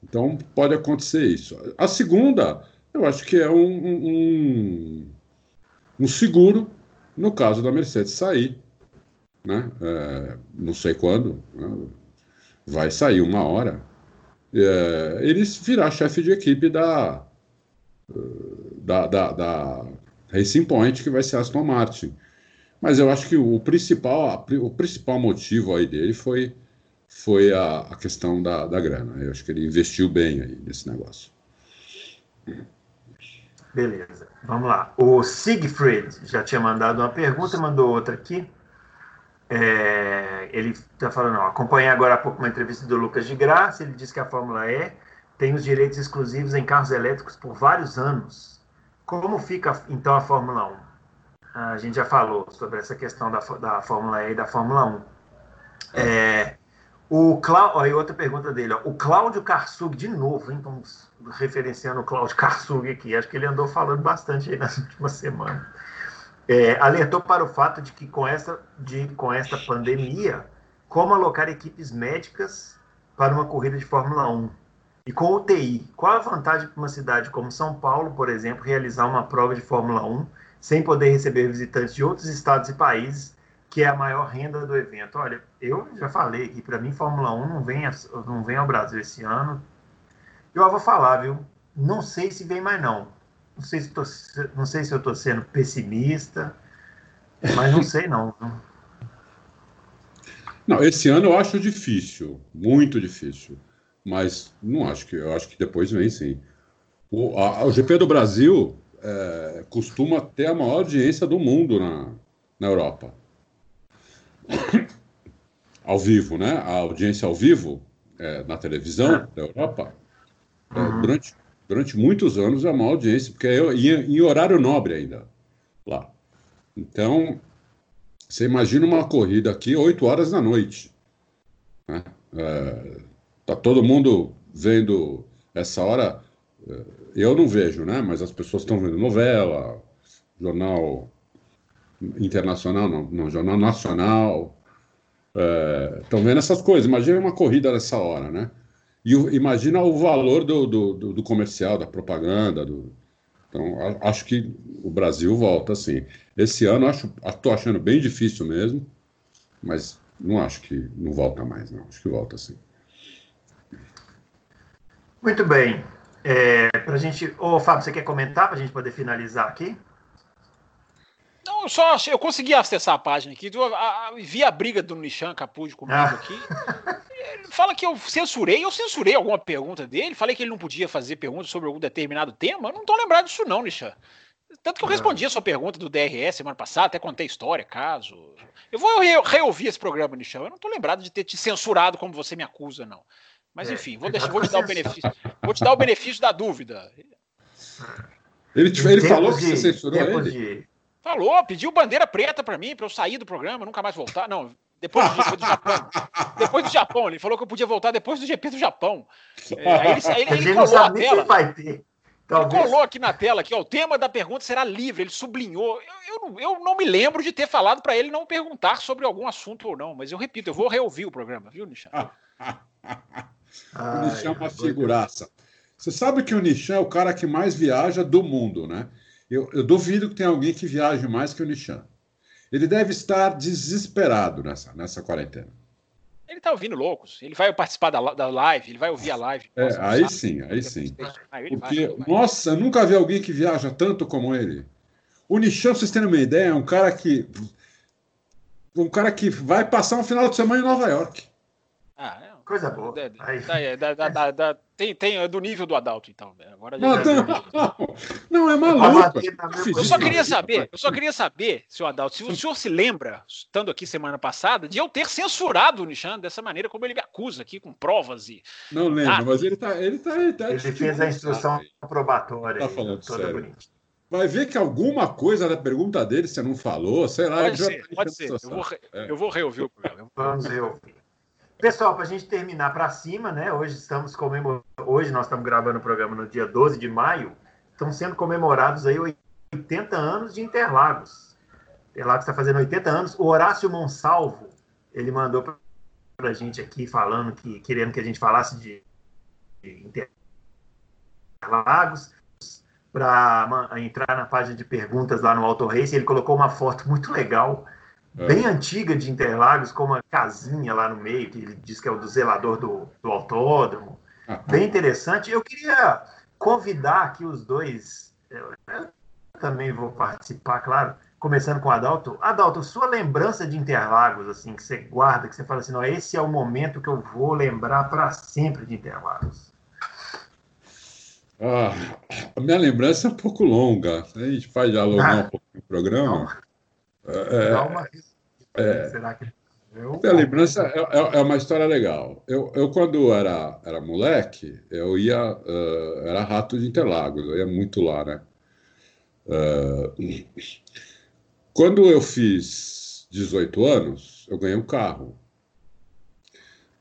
Então, pode acontecer isso. A segunda eu acho que é um, um, um seguro no caso da Mercedes sair. Né? É, não sei quando, né? vai sair uma hora. É, eles virar chefe de equipe da, da, da, da Racing Point, que vai ser Aston Martin. Mas eu acho que o principal, o principal motivo aí dele foi, foi a, a questão da, da grana. Eu acho que ele investiu bem aí nesse negócio. Beleza, vamos lá. O Siegfried já tinha mandado uma pergunta, mandou outra aqui. É, ele está falando, ó, acompanhei agora há pouco uma entrevista do Lucas de Graça, ele disse que a Fórmula E tem os direitos exclusivos em carros elétricos por vários anos. Como fica então a Fórmula 1? A gente já falou sobre essa questão da, da Fórmula E e da Fórmula 1. É, o Clá... aí outra pergunta dele, ó. o Cláudio Karsug, de novo, hein? Estamos referenciando o Cláudio Karsug aqui, acho que ele andou falando bastante aí nas últimas semanas. É, alertou para o fato de que com essa, de, com esta pandemia, como alocar equipes médicas para uma corrida de Fórmula 1? E com UTI, qual a vantagem para uma cidade como São Paulo, por exemplo, realizar uma prova de Fórmula 1 sem poder receber visitantes de outros estados e países que é a maior renda do evento. Olha, eu já falei que para mim Fórmula 1 não vem, não vem ao Brasil esse ano. Eu vou falar, viu? Não sei se vem mais não. Não sei se, tô, não sei se eu estou sendo pessimista, mas não sei não. Não, esse ano eu acho difícil, muito difícil. Mas não acho que eu acho que depois vem sim. O, a, o GP do Brasil é, costuma ter a maior audiência do mundo na, na Europa ao vivo, né? A audiência ao vivo é, na televisão é. da Europa, é, uhum. durante, durante muitos anos é uma audiência, porque é em, em horário nobre ainda lá. Então, você imagina uma corrida aqui 8 horas da noite. Né? É, tá todo mundo vendo essa hora. Eu não vejo, né? Mas as pessoas estão vendo novela, jornal internacional, não, não jornal nacional. Estão é, vendo essas coisas. Imagina uma corrida nessa hora, né? E o, imagina o valor do, do, do, comercial, da propaganda. Do... Então, a, acho que o Brasil volta assim. Esse ano, acho, estou achando bem difícil mesmo, mas não acho que não volta mais, não. Acho que volta sim. Muito bem. É, pra gente. Ô, Fábio, você quer comentar pra gente poder finalizar aqui? Não, eu só eu consegui acessar a página aqui, eu, a, a, vi a briga do Nishan Capude comigo ah. aqui. Ele fala que eu censurei, eu censurei alguma pergunta dele, falei que ele não podia fazer perguntas sobre algum determinado tema. Eu não tô lembrado disso, não, Nishan. Tanto que eu respondi a sua pergunta do DRS semana passada, até contei história, caso. Eu vou re reouvir esse programa, Nishan. Eu não tô lembrado de ter te censurado como você me acusa, não. Mas é, enfim, vou, deixar, vou te dar o benefício. Vou te dar o benefício da dúvida. Ele, ele falou que você censurou ele? De... Falou, pediu bandeira preta para mim, para eu sair do programa, nunca mais voltar. Não, depois do, depois do Japão. Depois do Japão, ele falou que eu podia voltar depois do GP do Japão. É, aí ele, aí ele, ele colou a tela. Vai ter. Talvez. Ele colou aqui na tela que o tema da pergunta será livre. Ele sublinhou. Eu, eu, não, eu não me lembro de ter falado para ele não perguntar sobre algum assunto ou não, mas eu repito, eu vou reouvir o programa, viu, Nishan? o Nishan é uma figuraça. Você sabe que o Nishan é o cara que mais viaja do mundo, né? Eu, eu duvido que tenha alguém que viaje mais que o Nishan. Ele deve estar desesperado nessa, nessa quarentena. Ele está ouvindo loucos. Ele vai participar da, da live, ele vai ouvir a live. É, aí sim, aí sim. Porque, vai, nossa, nunca vi alguém que viaja tanto como ele. O Nishan, vocês terem uma ideia, é um cara que. Um cara que vai passar um final de semana em Nova York. Ah, é Coisa boa. É, da, da, da, tem, tem é do nível do Adalto, então. Né? Agora não, não, não, é maluco. Eu só queria saber, eu só queria saber, senhor Adalto, se o senhor se lembra, estando aqui semana passada, de eu ter censurado o Nishan dessa maneira como ele me acusa aqui, com provas e. Não lembro, ah, mas ele tá. Ele, tá, ele, tá, ele fez a instrução probatória. Tá falando sério. Vai ver que alguma coisa da pergunta dele você não falou, sei lá. Pode ser, pode ser. Eu vou, é. eu vou reouvir o programa. Vamos reouvir. Pessoal, para a gente terminar para cima, né? Hoje estamos comemorando, hoje nós estamos gravando o programa no dia 12 de maio. Estão sendo comemorados aí 80 anos de Interlagos. Interlagos está fazendo 80 anos. O Horácio Monsalvo, ele mandou para a gente aqui falando que querendo que a gente falasse de, de Interlagos para entrar na página de perguntas lá no Auto Race. Ele colocou uma foto muito legal. Bem antiga de Interlagos, com uma casinha lá no meio, que ele diz que é o do zelador do, do autódromo. Bem interessante. Eu queria convidar aqui os dois, eu, eu também vou participar, claro, começando com o Adalto. Adalto, sua lembrança de Interlagos, assim, que você guarda, que você fala assim, não, esse é o momento que eu vou lembrar para sempre de Interlagos. Ah, a minha lembrança é um pouco longa. A gente faz dialogar ah, um pouco no programa. Não. É, Dá uma... é, Será que eu... A lembrança é, é, é, uma história legal. Eu, eu quando era, era moleque, eu ia. Uh, era rato de Interlagos, eu ia muito lá, né? Uh, quando eu fiz 18 anos, eu ganhei um carro.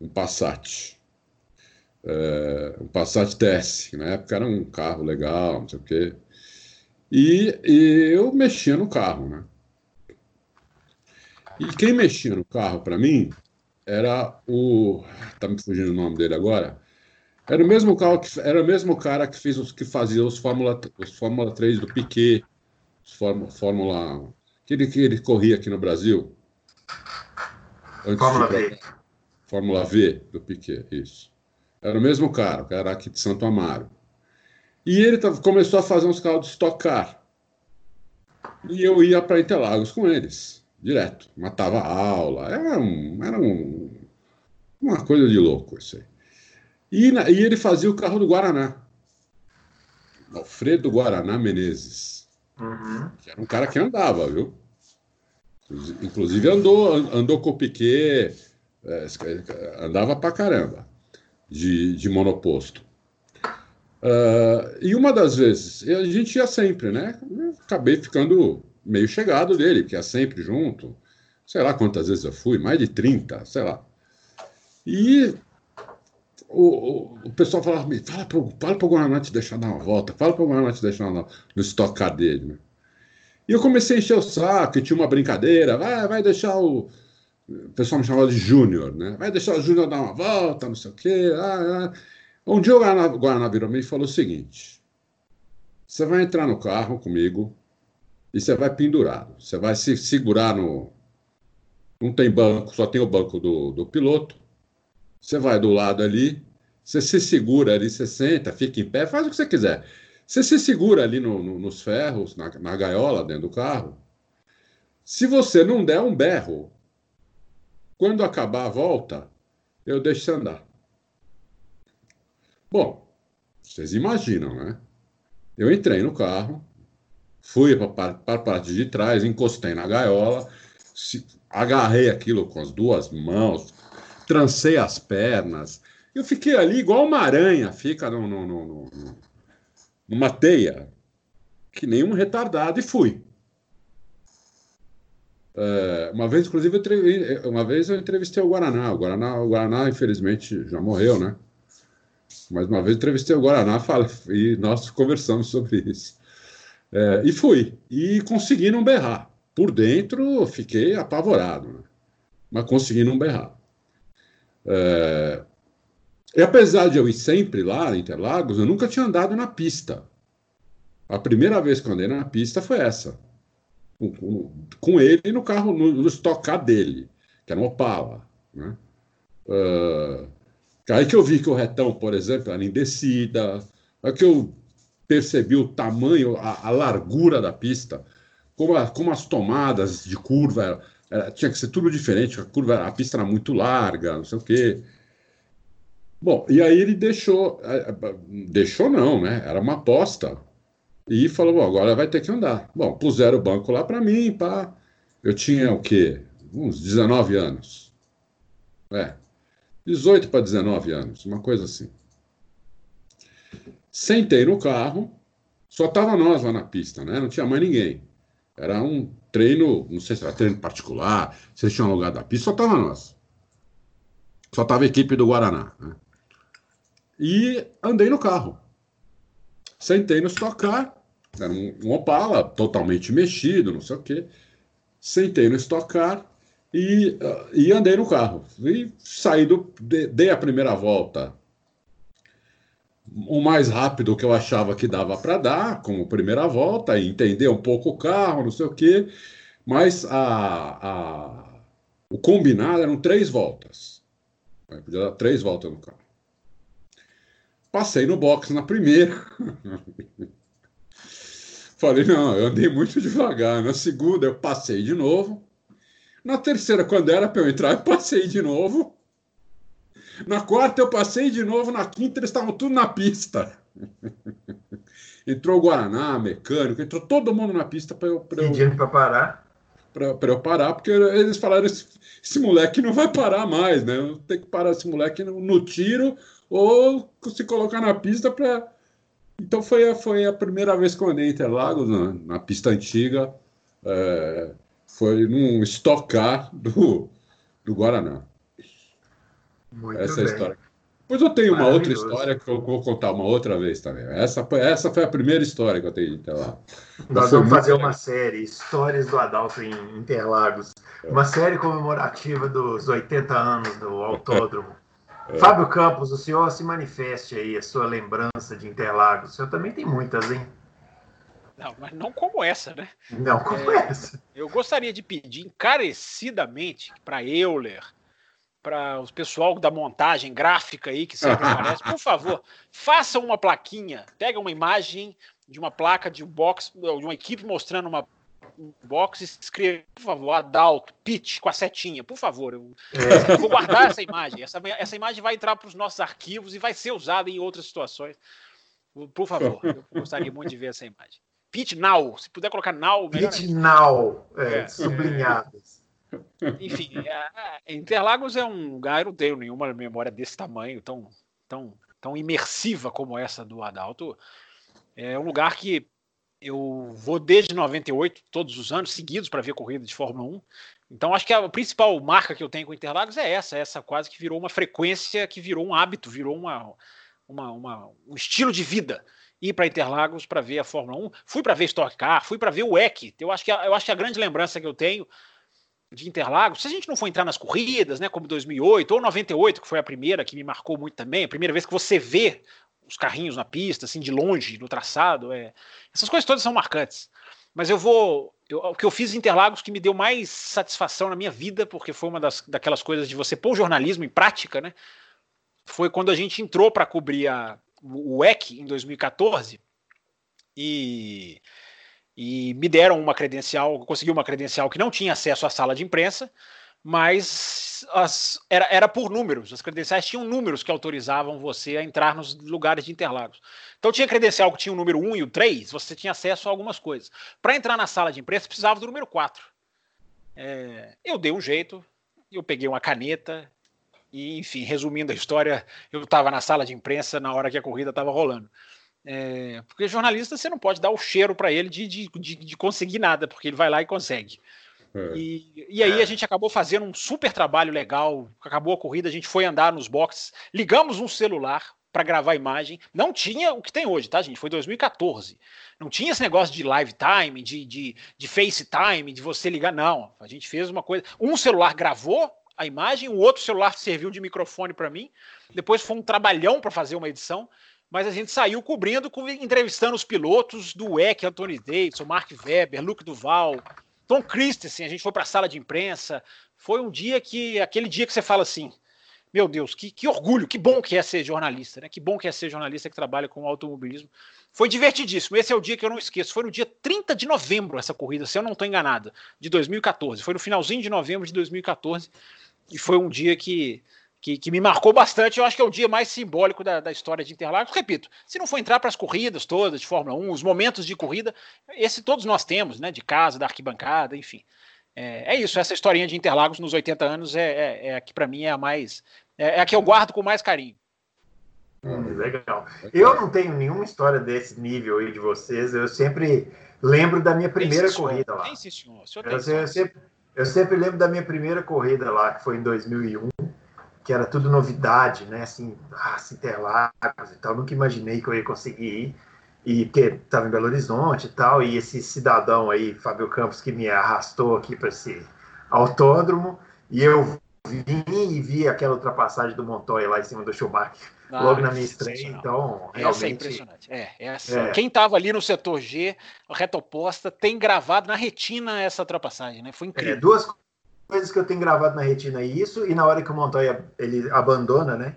Um Passat. Uh, um Passat TS. Na época era um carro legal, não sei o quê. E, e eu mexia no carro, né? E quem mexia no carro para mim era o. Tá me fugindo o nome dele agora. Era o mesmo carro que era o mesmo cara que fez os que fazia os Fórmula os Fórmula 3 do Piquet, os Fórmula, Fórmula que ele, que ele corria aqui no Brasil. Fórmula V. Fórmula V do Piquet, isso. Era o mesmo cara, que era aqui de Santo Amaro. E ele começou a fazer uns carros de Stock Car. E eu ia para Interlagos com eles direto, matava a aula, era, um, era um, uma coisa de louco isso aí. E, na, e ele fazia o carro do Guaraná, Alfredo Guaraná Menezes, uhum. que era um cara que andava, viu? Inclusive andou, andou com o Piquet, é, andava pra caramba, de, de monoposto. Uh, e uma das vezes, a gente ia sempre, né? Eu acabei ficando meio chegado dele, que é sempre junto. Sei lá quantas vezes eu fui, mais de 30, sei lá. E o, o, o pessoal falava, fala para fala o Guaraná te deixar dar uma volta, fala para o Guaraná te deixar no, no estocar dele. Né? E eu comecei a encher o saco, e tinha uma brincadeira, vai, vai deixar o. O pessoal me chamava de Júnior, né? Vai deixar o Júnior dar uma volta, não sei o quê. Ah, ah. Um dia o Guaraná, Guaraná virou e falou o seguinte: você vai entrar no carro comigo, e você vai pendurado. Você vai se segurar no. Não tem banco, só tem o banco do, do piloto. Você vai do lado ali, Você se segura ali, você senta, fica em pé, faz o que você quiser. Você se segura ali no, no, nos ferros, na, na gaiola dentro do carro. Se você não der um berro, quando acabar a volta, eu deixo você andar. Bom, vocês imaginam, né? Eu entrei no carro, fui para a parte de trás, encostei na gaiola, se, agarrei aquilo com as duas mãos, trancei as pernas. Eu fiquei ali igual uma aranha, fica no, no, no, numa teia, que nem um retardado, e fui. É, uma vez, inclusive, eu uma vez eu entrevistei o Guaraná. O Guaraná, o Guaraná, infelizmente, já morreu, né? Mas uma vez eu entrevistei o Guaraná e nós conversamos sobre isso. É, e fui. E consegui não berrar. Por dentro, fiquei apavorado, né? mas consegui não berrar. É, e apesar de eu ir sempre lá em Interlagos, eu nunca tinha andado na pista. A primeira vez que eu andei na pista foi essa. Com, com, com ele no carro, no, no estocar dele, que era um Opala. Né? Uh, aí que eu vi que o retão, por exemplo, era em descida. Aí que eu percebi o tamanho, a, a largura da pista, como, a, como as tomadas de curva era, era, tinha que ser tudo diferente. A curva, a pista era muito larga, não sei o quê. Bom, e aí ele deixou, é, é, deixou não, né? Era uma aposta. E falou, bom, agora vai ter que andar. Bom, puseram o banco lá para mim, pá. Eu tinha o quê? Uns 19 anos. É, 18 para 19 anos, uma coisa assim. Sentei no carro, só tava nós lá na pista, né? Não tinha mais ninguém. Era um treino, não sei se era treino particular, se eles tinham alugado a pista, só tava nós. Só tava a equipe do Guaraná, né? E andei no carro. Sentei no Stock Car, era um, um Opala totalmente mexido, não sei o quê. Sentei no Stock Car e, uh, e andei no carro. E saí do. Dei a primeira volta o mais rápido que eu achava que dava para dar, como primeira volta, e entender um pouco o carro, não sei o quê. Mas a, a, o combinado eram três voltas. Eu podia dar três voltas no carro. Passei no box na primeira. Falei, não, eu andei muito devagar. Na segunda, eu passei de novo. Na terceira, quando era para eu entrar, eu passei de novo. Na quarta, eu passei de novo. Na quinta, eles estavam tudo na pista. entrou o Guaraná, mecânico, entrou todo mundo na pista para eu. Pra Pedindo para parar. Para eu parar, porque eles falaram: esse, esse, moleque não vai parar mais, né? Eu tenho que parar esse moleque no, no tiro ou se colocar na pista para. Então foi, foi a primeira vez que eu andei em Interlagos, na, na pista antiga, é, foi num estocar do, do Guaraná. Muito Essa bem. é a história. Depois eu tenho uma outra história que eu vou contar uma outra vez também. Essa, essa foi a primeira história que eu tenho de Interlagos. Nós vamos fazer uma série, Histórias do Adalto em Interlagos. É. Uma série comemorativa dos 80 anos do Autódromo. É. Fábio Campos, o senhor se manifeste aí, a sua lembrança de Interlagos. O senhor também tem muitas, hein? Não, mas não como essa, né? Não como é, essa. Eu gostaria de pedir encarecidamente para Euler, para os pessoal da montagem gráfica aí que sempre aparece, por favor, faça uma plaquinha, pega uma imagem de uma placa de um box, de uma equipe mostrando uma box e escreva, por favor, Adalto, pitch com a setinha, por favor. Eu, é. eu vou guardar essa imagem. Essa, essa imagem vai entrar para os nossos arquivos e vai ser usada em outras situações. Por favor, eu gostaria muito de ver essa imagem. Pitch now, se puder colocar now. Pitch now, é, é. Enfim, é, Interlagos é um lugar, eu não tenho nenhuma memória desse tamanho, tão, tão, tão imersiva como essa do Adalto. É um lugar que eu vou desde 98, todos os anos, seguidos para ver corrida de Fórmula 1. Então, acho que a principal marca que eu tenho com Interlagos é essa, essa quase que virou uma frequência, que virou um hábito, virou uma, uma, uma um estilo de vida. Ir para Interlagos para ver a Fórmula 1. Fui para ver Stock Car, fui para ver o EC. Eu acho, que eu acho que a grande lembrança que eu tenho de Interlagos, se a gente não for entrar nas corridas, né, como 2008 ou 98, que foi a primeira que me marcou muito também, a primeira vez que você vê os carrinhos na pista, assim, de longe, no traçado. É... Essas coisas todas são marcantes. Mas eu vou. Eu, o que eu fiz em Interlagos que me deu mais satisfação na minha vida, porque foi uma das, daquelas coisas de você pôr o jornalismo em prática, né? foi quando a gente entrou para cobrir a, o EC em 2014 e, e me deram uma credencial, consegui uma credencial que não tinha acesso à sala de imprensa, mas as, era, era por números. As credenciais tinham números que autorizavam você a entrar nos lugares de Interlagos. Então tinha credencial que tinha o número 1 e o 3, você tinha acesso a algumas coisas. Para entrar na sala de imprensa, precisava do número 4. É, eu dei um jeito, eu peguei uma caneta, e, enfim, resumindo a história, eu estava na sala de imprensa na hora que a corrida estava rolando. É, porque jornalista você não pode dar o cheiro para ele de, de, de, de, conseguir nada, porque ele vai lá e consegue. É. E, e aí a gente acabou fazendo um super trabalho legal. Acabou a corrida, a gente foi andar nos boxes, ligamos um celular para gravar imagem. Não tinha o que tem hoje, tá, gente? Foi 2014. Não tinha esse negócio de live time, de, de, de FaceTime, de você ligar. Não. A gente fez uma coisa. Um celular gravou a imagem, o outro celular serviu de microfone para mim. Depois foi um trabalhão para fazer uma edição, mas a gente saiu cobrindo, entrevistando os pilotos do EC, Anthony Davidson, Mark Webber, Luke Duval, Tom Christensen. A gente foi para a sala de imprensa. Foi um dia que, aquele dia que você fala assim, meu Deus, que, que, orgulho, que bom que é ser jornalista, né? Que bom que é ser jornalista que trabalha com automobilismo. Foi divertidíssimo. Esse é o dia que eu não esqueço. Foi no dia 30 de novembro essa corrida, se eu não estou enganado, de 2014. Foi no finalzinho de novembro de 2014 e foi um dia que, que, que, me marcou bastante. Eu acho que é o dia mais simbólico da, da história de Interlagos. Repito, se não for entrar para as corridas todas de Fórmula 1, os momentos de corrida, esse todos nós temos, né? De casa, da arquibancada, enfim. É, é isso, essa historinha de Interlagos nos 80 anos é, é, é a que para mim é a mais. É, é, a que eu guardo com mais carinho. Hum, legal. Eu não tenho nenhuma história desse nível aí de vocês. Eu sempre lembro da minha primeira corrida lá. Tem, senhor. senhor tem, eu, eu, sempre, eu sempre lembro da minha primeira corrida lá, que foi em 2001, que era tudo novidade, né? Assim, ah, Interlagos e tal. Nunca imaginei que eu ia conseguir ir. E porque estava em Belo Horizonte e tal. E esse cidadão aí, Fábio Campos, que me arrastou aqui para esse autódromo. E eu vim e vi aquela ultrapassagem do Montoya lá em cima do Schumacher. Ah, logo na minha estreia, então realmente... Essa é impressionante. É, essa... É. Quem estava ali no setor G, reta oposta, tem gravado na retina essa ultrapassagem, né? Foi é, incrível. É, duas coisas que eu tenho gravado na retina, isso, e na hora que o Montoya ele abandona, né?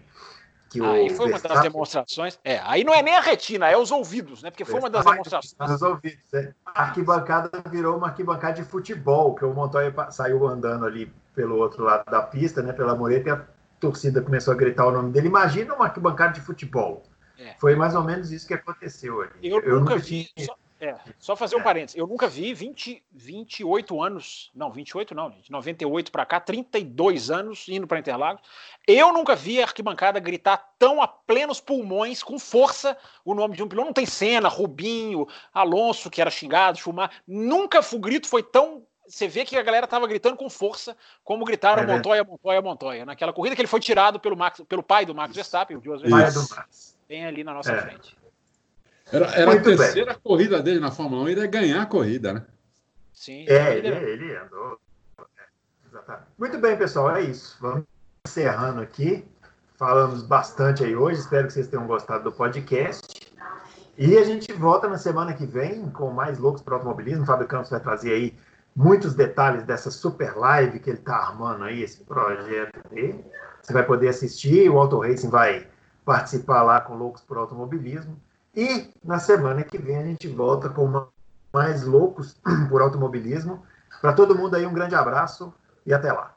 Que aí foi uma das demonstrações. É, aí não é nem a retina, é os ouvidos, né? Porque foi uma das demonstrações. Os ouvidos, é. A arquibancada virou uma arquibancada de futebol, que o Montoya saiu andando ali pelo outro lado da pista, né? Pela mureta, e a torcida começou a gritar o nome dele. Imagina uma arquibancada de futebol. É. Foi mais ou menos isso que aconteceu ali. Eu, eu nunca, vi. Só, é, só, fazer um é. parênteses. Eu nunca vi 20, 28 anos. Não, 28 não, gente. 98 para cá, 32 anos indo para Interlagos. Eu nunca vi a arquibancada gritar tão a plenos pulmões, com força, o nome de um piloto. Não tem cena, Rubinho, Alonso, que era xingado, Fumar. Nunca o grito foi tão você vê que a galera tava gritando com força, como gritaram é? Montoya, Montoya, Montoya. Naquela corrida que ele foi tirado pelo, Max, pelo pai do Max Verstappen, o Joseph Verstappen. Bem ali na nossa é. frente. Era, era a terceira bem. corrida dele na Fórmula 1, ele ia ganhar a corrida, né? Sim. É, ele, ele andou. É, Muito bem, pessoal, é isso. Vamos encerrando aqui. Falamos bastante aí hoje, espero que vocês tenham gostado do podcast. E a gente volta na semana que vem com mais loucos para o automobilismo. O Fábio Campos vai trazer aí muitos detalhes dessa super live que ele está armando aí, esse projeto dele. Você vai poder assistir, o Auto Racing vai participar lá com Loucos por Automobilismo. E na semana que vem a gente volta com mais Loucos por Automobilismo. Para todo mundo aí, um grande abraço e até lá.